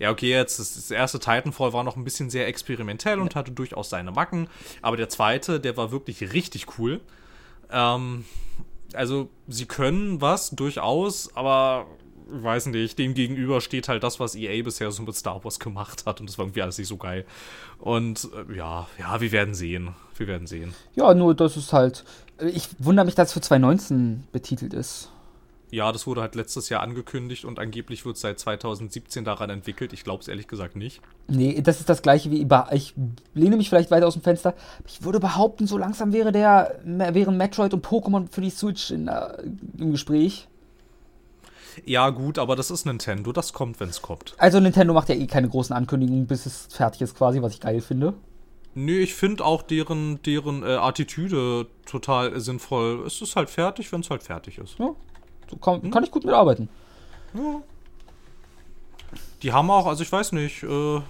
ja okay, jetzt das, das erste Titanfall war noch ein bisschen sehr experimentell und hatte durchaus seine Macken, aber der zweite, der war wirklich richtig cool. Ähm, also sie können was durchaus, aber weiß nicht, dem gegenüber steht halt das, was EA bisher so mit Star Wars gemacht hat und das war irgendwie alles nicht so geil. Und äh, ja, ja, wir werden sehen. Wir werden sehen. Ja, nur das ist halt. Ich wundere mich, dass es für 2019 betitelt ist. Ja, das wurde halt letztes Jahr angekündigt und angeblich wird seit 2017 daran entwickelt. Ich glaube es ehrlich gesagt nicht. Nee, das ist das gleiche wie über. Ich lehne mich vielleicht weiter aus dem Fenster. Ich würde behaupten, so langsam wäre der, wären Metroid und Pokémon für die Switch in, äh, im Gespräch. Ja, gut, aber das ist Nintendo. Das kommt, wenn es kommt. Also Nintendo macht ja eh keine großen Ankündigungen, bis es fertig ist, quasi, was ich geil finde. Nee, ich finde auch deren, deren äh, Attitüde total sinnvoll. Es ist halt fertig, wenn es halt fertig ist. Ja, so kann, kann ich gut mitarbeiten. Die haben auch, also ich weiß nicht, äh,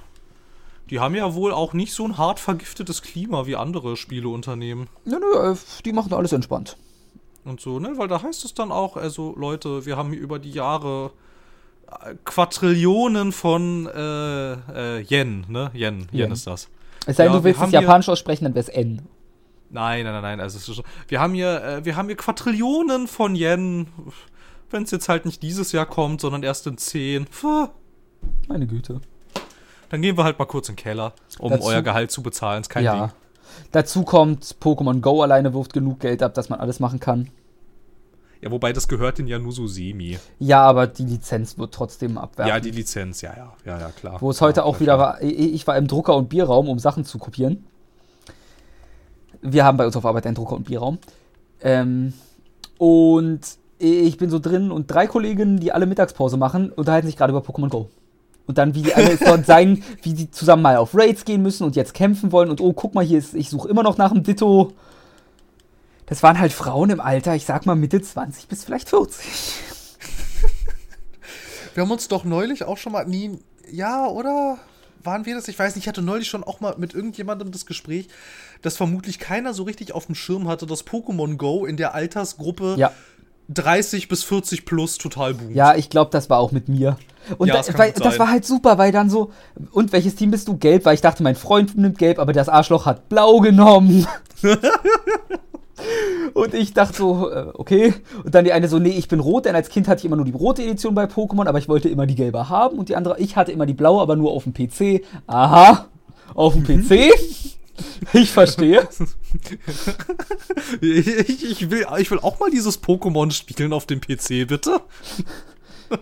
die haben ja wohl auch nicht so ein hart vergiftetes Klima wie andere Spieleunternehmen. Nö, nö, äh, die machen alles entspannt. Und so, ne? Weil da heißt es dann auch, also Leute, wir haben hier über die Jahre äh, Quadrillionen von äh, äh, Yen, ne? Yen, Yen Yen. ist das. Es sei denn, Ja, du wir willst es japanisch aussprechen, dann wäre es N. Nein, nein, nein, nein. Also es ist, wir haben hier, äh, wir haben hier Quadrillionen von Yen. Wenn es jetzt halt nicht dieses Jahr kommt, sondern erst in 10. Puh, Meine Güte. Dann gehen wir halt mal kurz in den Keller, um Dazu- euer Gehalt zu bezahlen. Ist kein ja. Ding. Dazu kommt, Pokémon Go alleine wirft genug Geld ab, dass man alles machen kann. Ja, wobei das gehört denn ja nur so semi. Ja, aber die Lizenz wird trotzdem abwerfen. Ja, die Lizenz, ja, ja, ja, ja, klar. Wo es heute ja, auch wieder war, ich ich war im Drucker- und Bierraum, um Sachen zu kopieren. Wir haben bei uns auf Arbeit einen Drucker- und Bierraum. Ähm, und ich bin so drin und drei Kolleginnen, die alle Mittagspause machen, unterhalten sich gerade über Pokémon Go. Und dann, wie die alle dort sein, wie die zusammen mal auf Raids gehen müssen und jetzt kämpfen wollen und oh, guck mal, hier ist, ich suche immer noch nach einem Ditto. Das waren halt Frauen im Alter, ich sag mal Mitte 20 bis vielleicht 40. Wir haben uns doch neulich auch schon mal nie. Ja, oder? Waren wir das? Ich weiß nicht, ich hatte neulich schon auch mal mit irgendjemandem das Gespräch, dass vermutlich keiner so richtig auf dem Schirm hatte, dass Pokémon Go in der Altersgruppe Ja. 30 bis 40 plus total boomt. Ja, ich glaube, das war auch mit mir. Und Ja, da, das kann weil, das war halt super, weil dann so, und welches Team bist du? Gelb, weil ich dachte, mein Freund nimmt gelb, aber das Arschloch hat blau genommen. und ich dachte so, äh, okay. Und dann die eine so, nee, ich bin rot, denn als Kind hatte ich immer nur die rote Edition bei Pokémon, aber ich wollte immer die gelbe haben. Und die andere, ich hatte immer die blaue, aber nur auf dem PC. Aha, auf dem PC. Ich verstehe. ich, ich, will, ich will auch mal dieses Pokémon spielen auf dem PC, bitte.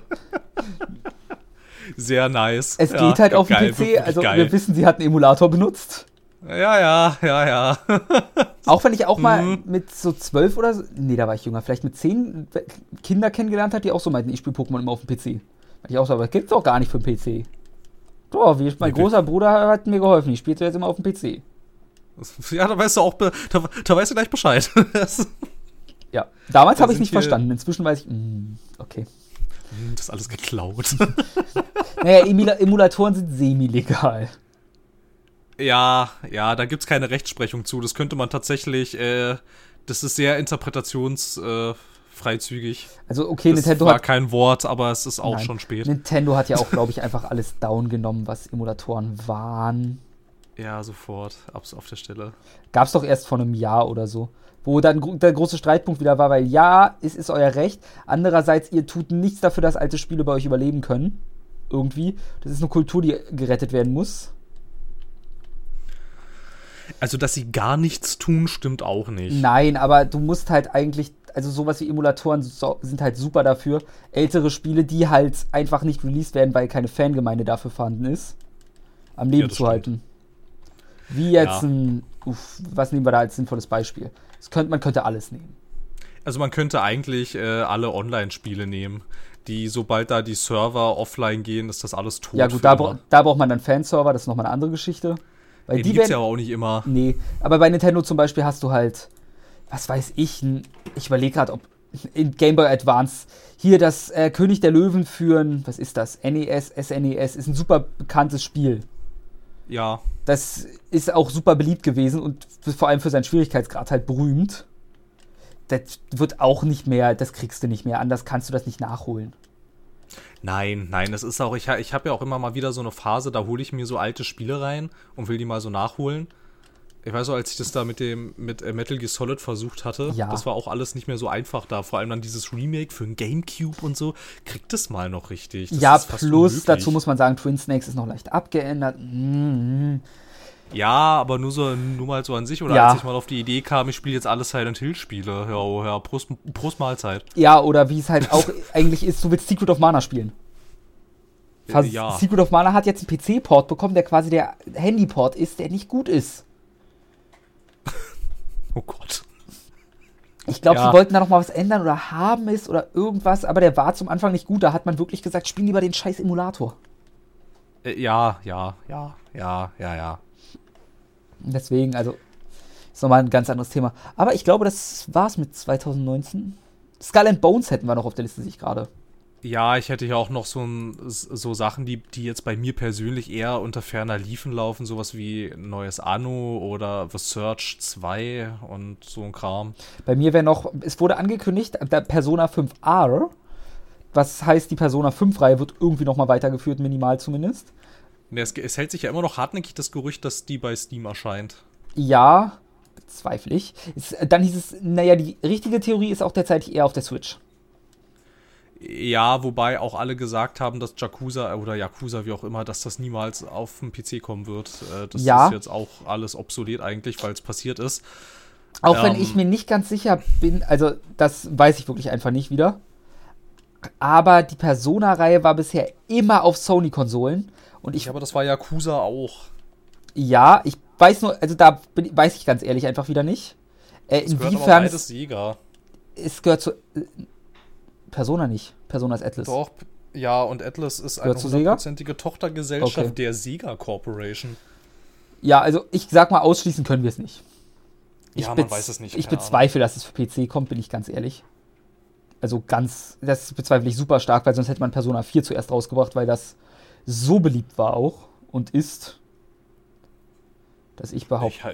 Sehr nice. Es ja, geht halt auf dem PC, also geil. wir wissen, sie hat einen Emulator benutzt. Ja, ja, ja, ja. auch wenn ich auch mal mhm. mit so zwölf oder so, nee, da war ich jünger, vielleicht mit zehn Kinder kennengelernt hat, die auch so meinten, ich spiele Pokémon immer auf dem PC. Weil ich auch so, aber das gibt's doch gar nicht für den PC. Doch, wie mein großer Bruder hat mir geholfen, ich spiele jetzt immer auf dem PC. Ja, da weißt du auch, da, da weißt du gleich Bescheid. ja, damals habe ich nicht verstanden, inzwischen weiß ich, mh, mm, okay. Hm, das ist alles geklaut. naja, Emulatoren sind semi-legal. Ja, ja, da gibt es keine Rechtsprechung zu. Das könnte man tatsächlich, äh, das ist sehr interpretationsfreizügig. Äh, also okay, das Nintendo war hat kein Wort, aber es ist auch Nein. schon spät. Nintendo hat ja auch, glaube ich, einfach alles down genommen, was Emulatoren waren. Ja, sofort, abs auf der Stelle. Gab es doch erst vor einem Jahr oder so. Wo dann der große Streitpunkt wieder war, weil ja, es ist euer Recht. Andererseits, ihr tut nichts dafür, dass alte Spiele bei euch überleben können. Irgendwie. Das ist eine Kultur, die gerettet werden muss. Also, dass sie gar nichts tun, stimmt auch nicht. Nein, aber du musst halt eigentlich, also sowas wie Emulatoren so, sind halt super dafür, ältere Spiele, die halt einfach nicht released werden, weil keine Fangemeinde dafür vorhanden ist, am Leben ja, zu halten. Wie jetzt ja. ein, uff, was nehmen wir da als sinnvolles Beispiel? Könnte, man könnte alles nehmen. Also man könnte eigentlich äh, alle Online-Spiele nehmen, die sobald da die Server offline gehen, ist das alles tot. Ja gut, da, bra da, braucht man dann Fanserver, das ist nochmal eine andere Geschichte. Weil ja, die, die gibt's ja aber auch nicht immer. Nee, aber bei Nintendo zum Beispiel hast du halt, was weiß ich, ich überlege gerade, ob in Game Boy Advance hier das äh, König der Löwen führen, was ist das? NES, SNES, ist ein super bekanntes Spiel. Ja. Das ist auch super beliebt gewesen und vor allem für seinen Schwierigkeitsgrad halt berühmt. Das wird auch nicht mehr, das kriegst du nicht mehr, anders kannst du das nicht nachholen. Nein, nein, das ist auch, ich, ich habe ja auch immer mal wieder so eine Phase, da hole ich mir so alte Spiele rein und will die mal so nachholen. Ich weiß auch, als ich das da mit dem mit äh, Metal Gear Solid versucht hatte, ja. das war auch alles nicht mehr so einfach da. Vor allem dann dieses Remake für ein Gamecube und so, kriegt es mal noch richtig. Das ja, plus dazu muss man sagen, Twin Snakes ist noch leicht abgeändert. Mhm. Ja, aber nur so nur mal so an sich oder ja. als ich mal auf die Idee kam, ich spiele jetzt alle Silent Hill Spiele. Ja, oh, ja, Prost, Prost Mahlzeit. Ja, oder wie es halt auch eigentlich ist, du willst Secret of Mana spielen. Vers ja. Secret of Mana hat jetzt einen PC-Port bekommen, der quasi der Handy-Port ist, der nicht gut ist. Oh Gott. Ich glaube, ja. sie wollten da noch mal was ändern oder haben es oder irgendwas, aber der war zum Anfang nicht gut. Da hat man wirklich gesagt, spiel lieber den scheiß Emulator. Äh, ja, ja, ja, ja, ja, ja. Deswegen, also, ist nochmal ein ganz anderes Thema. Aber ich glaube, das war's mit 2019. Skull and Bones hätten wir noch auf der Liste, sich gerade. Ja, ich hätte ja auch noch so, so Sachen, die, die jetzt bei mir persönlich eher unter ferner Liefen laufen, sowas wie neues Anno oder The Search 2 und so ein Kram. Bei mir wäre noch, es wurde angekündigt, der Persona 5R, was heißt, die Persona 5-Reihe wird irgendwie nochmal weitergeführt, minimal zumindest. Es, es hält sich ja immer noch hartnäckig das Gerücht, dass die bei Steam erscheint. Ja, bezweifle ich. Es, dann hieß es, naja, die richtige Theorie ist auch derzeit eher auf der Switch. Ja, wobei auch alle gesagt haben, dass Yakuza oder Yakuza, wie auch immer, dass das niemals auf dem PC kommen wird. Äh, das ja. ist jetzt auch alles obsolet eigentlich, weil es passiert ist. Auch ähm, wenn ich mir nicht ganz sicher bin, also das weiß ich wirklich einfach nicht wieder. Aber die Persona-Reihe war bisher immer auf Sony-Konsolen. Und ich, ja, aber das war Yakuza auch. Ja, ich weiß nur, also da bin, weiß ich ganz ehrlich einfach wieder nicht. Äh, inwiefern. Gehört Sega. Es gehört zu. Persona nicht. Persona ist Atlas. Doch, ja, und Atlas ist eine hundertprozentige Tochtergesellschaft okay. der Sega Corporation. Ja, also ich sag mal, ausschließen können wir es nicht. Ich ja, man weiß es nicht. Ich bezweifle, Ahnung. dass es für PC kommt, bin ich ganz ehrlich. Also ganz, das bezweifle ich super stark, weil sonst hätte man Persona 4 zuerst rausgebracht, weil das so beliebt war auch und ist, dass ich behaupte.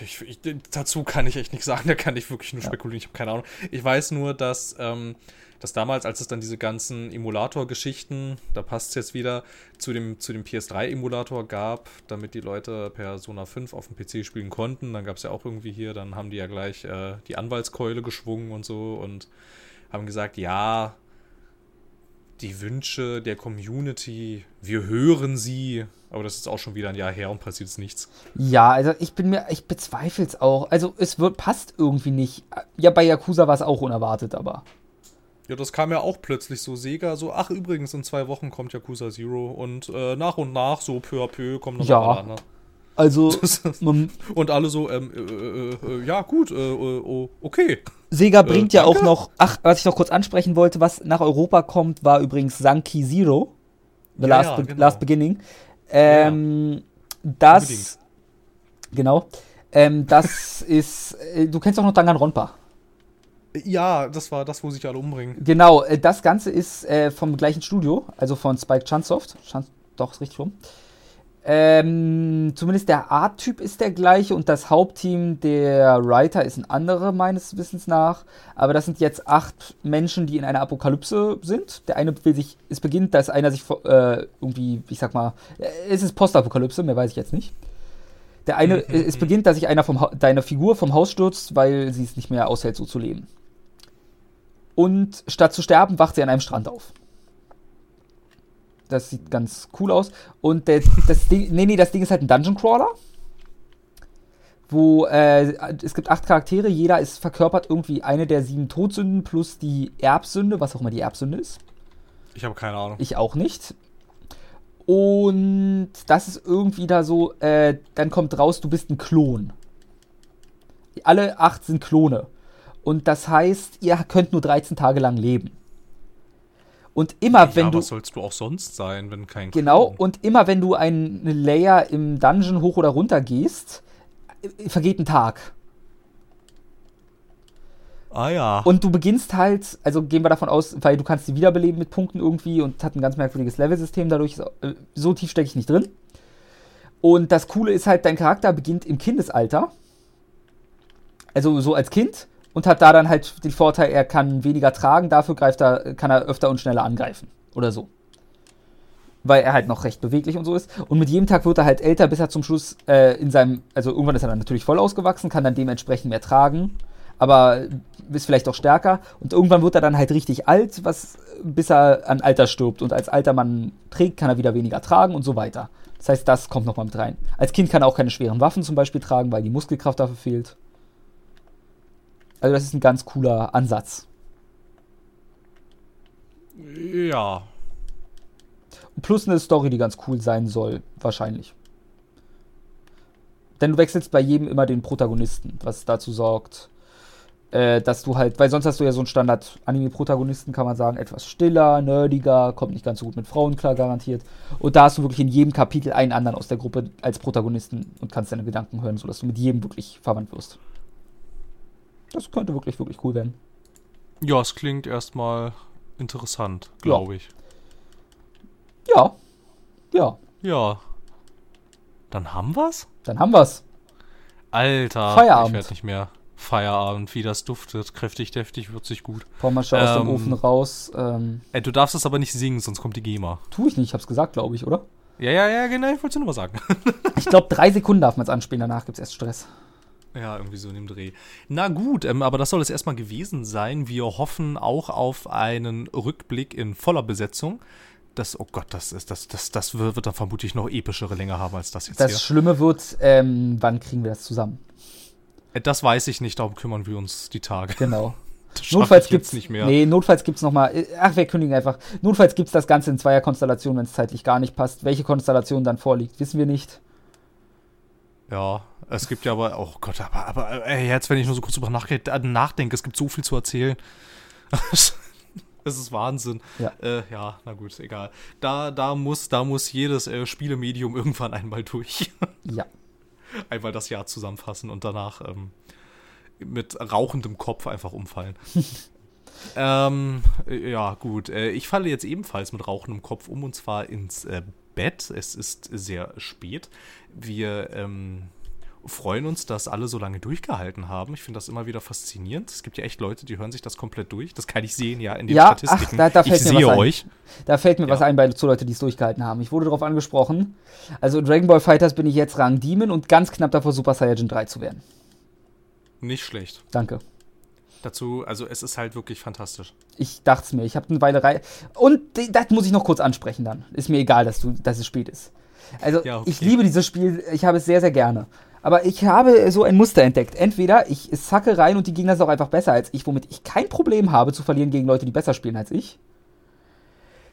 Ich, ich, dazu kann ich echt nichts sagen, da kann ich wirklich nur spekulieren, ich habe keine Ahnung. Ich weiß nur, dass ähm, dass damals, als es dann diese ganzen Emulator-Geschichten, da passt es jetzt wieder, zu dem, zu dem PS3-Emulator gab, damit die Leute Persona 5 auf dem PC spielen konnten, dann gab es ja auch irgendwie hier, dann haben die ja gleich äh, die Anwaltskeule geschwungen und so und haben gesagt, ja, die Wünsche der Community, wir hören sie, aber das ist auch schon wieder ein Jahr her und passiert ist nichts. Ja, also ich bin mir, ich bezweifle es auch. Also es wird, passt irgendwie nicht. Ja, bei Yakuza war es auch unerwartet, aber. Ja, das kam ja auch plötzlich so. Sega so, ach übrigens, in zwei Wochen kommt Yakuza Zero und äh, nach und nach, so peu à peu, kommen dann ja. alle anderen. Also. und alle so, ähm, äh, äh, äh ja, gut, äh, äh, okay. Sega bringt ja auch noch, ach, was ich noch kurz ansprechen wollte, was nach Europa kommt, war übrigens Sanki Zero. The ja, Last, ja, genau. Last Beginning. Ähm. Das. Unbedingt. Genau. Ähm, das ist. du kennst auch noch Danganronpa. Ja, das war das, wo sich alle umbringen. Genau, äh, das Ganze ist äh, vom gleichen Studio, also von Spike Chunsoft. Chun doch, ist richtig rum. Ähm, zumindest der Art-Typ ist der gleiche und das Hauptteam der Writer ist ein anderer, meines Wissens nach. Aber das sind jetzt acht Menschen, die in einer Apokalypse sind. Der eine will sich, es beginnt, dass einer sich äh, irgendwie, ich sag mal, äh, es ist Postapokalypse, mehr weiß ich jetzt nicht. Der eine, mhm. es beginnt, dass sich einer vom deine Figur vom Haus stürzt, weil sie es nicht mehr aushält, so zu leben. Und statt zu sterben, wacht sie an einem Strand auf. Das sieht ganz cool aus. Und der, das Ding, nee, nee, das Ding ist halt ein Dungeon Crawler. Wo äh, es gibt acht Charaktere, jeder ist verkörpert irgendwie eine der sieben Todsünden plus die Erbsünde, was auch immer die Erbsünde ist. Ich habe keine Ahnung. Ich auch nicht. Und das ist irgendwie da so, äh, dann kommt raus, du bist ein Klon. Alle acht sind Klone. Und das heißt, ihr könnt nur 13 Tage lang leben. Und immer ja, wenn du. Was sollst du auch sonst sein, wenn kein. Genau, Klon. und immer wenn du einen Layer im Dungeon hoch oder runter gehst, äh, vergeht ein Tag. Ah ja. Und du beginnst halt, also gehen wir davon aus, weil du kannst sie wiederbeleben mit Punkten irgendwie und hat ein ganz merkwürdiges Level-System, dadurch ist, äh, so tief stecke ich nicht drin. Und das Coole ist halt, dein Charakter beginnt im Kindesalter. Also so als Kind und hat da dann halt den Vorteil, er kann weniger tragen, dafür greift er, kann er öfter und schneller angreifen. Oder so. Weil er halt noch recht beweglich und so ist. Und mit jedem Tag wird er halt älter, bis er zum Schluss äh, in seinem, also irgendwann ist er dann natürlich voll ausgewachsen, kann dann dementsprechend mehr tragen, aber ist vielleicht auch stärker. Und irgendwann wird er dann halt richtig alt, was, bis er an Alter stirbt. Und als alter Mann trägt, kann er wieder weniger tragen und so weiter. Das heißt, das kommt nochmal mit rein. Als Kind kann er auch keine schweren Waffen zum Beispiel tragen, weil die Muskelkraft dafür fehlt. Also das ist ein ganz cooler Ansatz. Ja. Plus eine Story, die ganz cool sein soll, wahrscheinlich. Denn du wechselst bei jedem immer den Protagonisten, was dazu sorgt, äh, dass du halt, weil sonst hast du ja so einen Standard-Anime-Protagonisten, kann man sagen, etwas stiller, nerdiger, kommt nicht ganz so gut mit Frauen klar, garantiert. Und da hast du wirklich in jedem Kapitel einen anderen aus der Gruppe als Protagonisten und kannst deine Gedanken hören, sodass du mit jedem wirklich verwandt wirst. Das könnte wirklich, wirklich cool werden. Ja, es klingt erstmal interessant, glaube ja. ich. Ja. Ja. Ja. Dann haben wir's? Dann haben wir's. Alter, Feierabend. ich werde nicht mehr. Feierabend, wie das duftet. Kräftig, deftig, würzig gut. Pommersche ähm, aus dem ähm, Ofen raus. Ähm, ey, du darfst es aber nicht singen, sonst kommt die GEMA. Tu ich nicht, ich hab's gesagt, glaube ich, oder? Ja, ja, ja, genau, ich wollte es nur mal sagen. ich glaube, drei Sekunden darf man es anspielen, danach gibt's erst Stress. Ja, irgendwie so in dem Dreh. Na gut, ähm, aber das soll es erstmal gewesen sein. Wir hoffen auch auf einen Rückblick in voller Besetzung. Das, oh Gott, das ist, das, das, das wird dann vermutlich noch epischere Länge haben als das jetzt das hier. Schlimme wird, ähm, wann kriegen wir das zusammen? Äh, das weiß ich nicht, darum kümmern wir uns die Tage. Genau. notfalls gibt's nicht mehr. Nee, notfalls gibt's noch mal. Äh, ach, wir kündigen einfach. Notfalls gibt's das Ganze in zweier Konstellation, wenn es zeitlich gar nicht passt. Welche Konstellation dann vorliegt, wissen wir nicht. Ja, es gibt ja aber, oh Gott, aber, aber ey, jetzt, wenn ich nur so kurz drüber nachdenke, es gibt so viel zu erzählen. Es ist Wahnsinn. Ja. Äh, ja, na gut, egal. Da, da, muss, da muss jedes äh, Spielemedium irgendwann einmal durch. Ja. einmal das Jahr zusammenfassen und danach ähm, mit rauchendem Kopf einfach umfallen. ähm, ja, gut. Äh, ich falle jetzt ebenfalls mit rauchendem Kopf um und zwar ins äh, Bett. Es ist sehr spät. Wir ähm, freuen uns, dass alle so lange durchgehalten haben. Ich finde das immer wieder faszinierend. Es gibt ja echt Leute, die hören sich das komplett durch. Das kann ich sehen, ja, in den ja, Statistiken. Ach, da, da ich sehe euch. Da fällt mir ja. was ein bei zu Leute, die es durchgehalten haben. Ich wurde darauf angesprochen. Also in Dragon Ball Fighters bin ich jetzt Rang Demon und ganz knapp davor Super Saiyajin 3 zu werden. Nicht schlecht. Danke. dazu, also es ist halt wirklich fantastisch. Ich dachte es mir, ich habe eine Weile rein. Und das muss ich noch kurz ansprechen dann. Ist mir egal, dass, du, dass es spät ist. Also, ja, okay. ich liebe dieses Spiel, ich habe es sehr, sehr gerne. Aber ich habe so ein Muster entdeckt. Entweder ich sacke rein und die Gegner sind auch einfach besser als ich, womit ich kein Problem habe zu verlieren gegen Leute, die besser spielen als ich.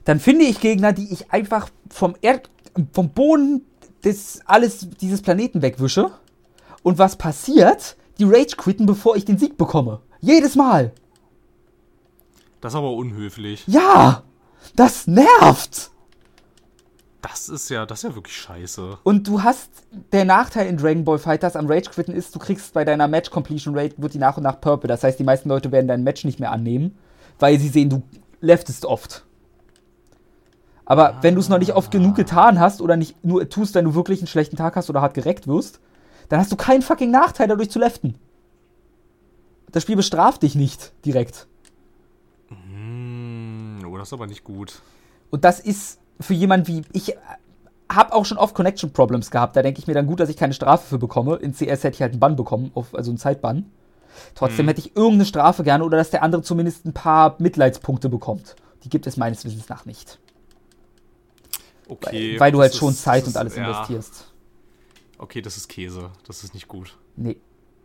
Dann finde ich Gegner, die ich einfach vom, Erd vom Boden des alles dieses Planeten wegwische. Und was passiert? Die Rage quitten, bevor ich den Sieg bekomme. Jedes Mal. Das ist aber unhöflich. Ja! Das nervt! Das ist ja, das ist ja wirklich scheiße. Und du hast, der Nachteil in Dragon Ball Fighters am Rage Quitten ist, du kriegst bei deiner Match Completion Rate, wird die nach und nach purple. Das heißt, die meisten Leute werden dein Match nicht mehr annehmen, weil sie sehen, du leftest oft. Aber ah. wenn du es noch nicht oft genug getan hast oder nicht nur tust, wenn du wirklich einen schlechten Tag hast oder hart gereckt wirst, dann hast du keinen fucking Nachteil dadurch zu leften. Das Spiel bestraft dich nicht direkt. Mm, oh, das ist aber nicht gut. Und das ist für jemanden wie ich habe auch schon oft Connection Problems gehabt. Da denke ich mir dann gut, dass ich keine Strafe für bekomme. In CS hätte ich halt einen Bann bekommen, also einen Zeitbann. Trotzdem hm. hätte ich irgendeine Strafe gerne oder dass der andere zumindest ein paar Mitleidspunkte bekommt. Die gibt es meines Wissens nach nicht. Okay. Weil, weil du halt schon Zeit und alles ja. investierst. Okay, das ist Käse. Das ist nicht gut. Nee.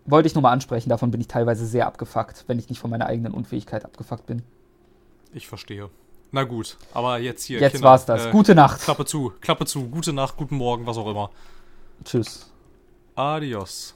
Wollte ich nur mal ansprechen. Davon bin ich teilweise sehr abgefuckt, wenn ich nicht von meiner eigenen Unfähigkeit abgefuckt bin. Ich verstehe. Na gut, aber jetzt hier. Jetzt Kinder, war's das. Äh, Gute Nacht. Klappe zu, Klappe zu. Gute Nacht, guten Morgen, was auch immer. Tschüss. Adios.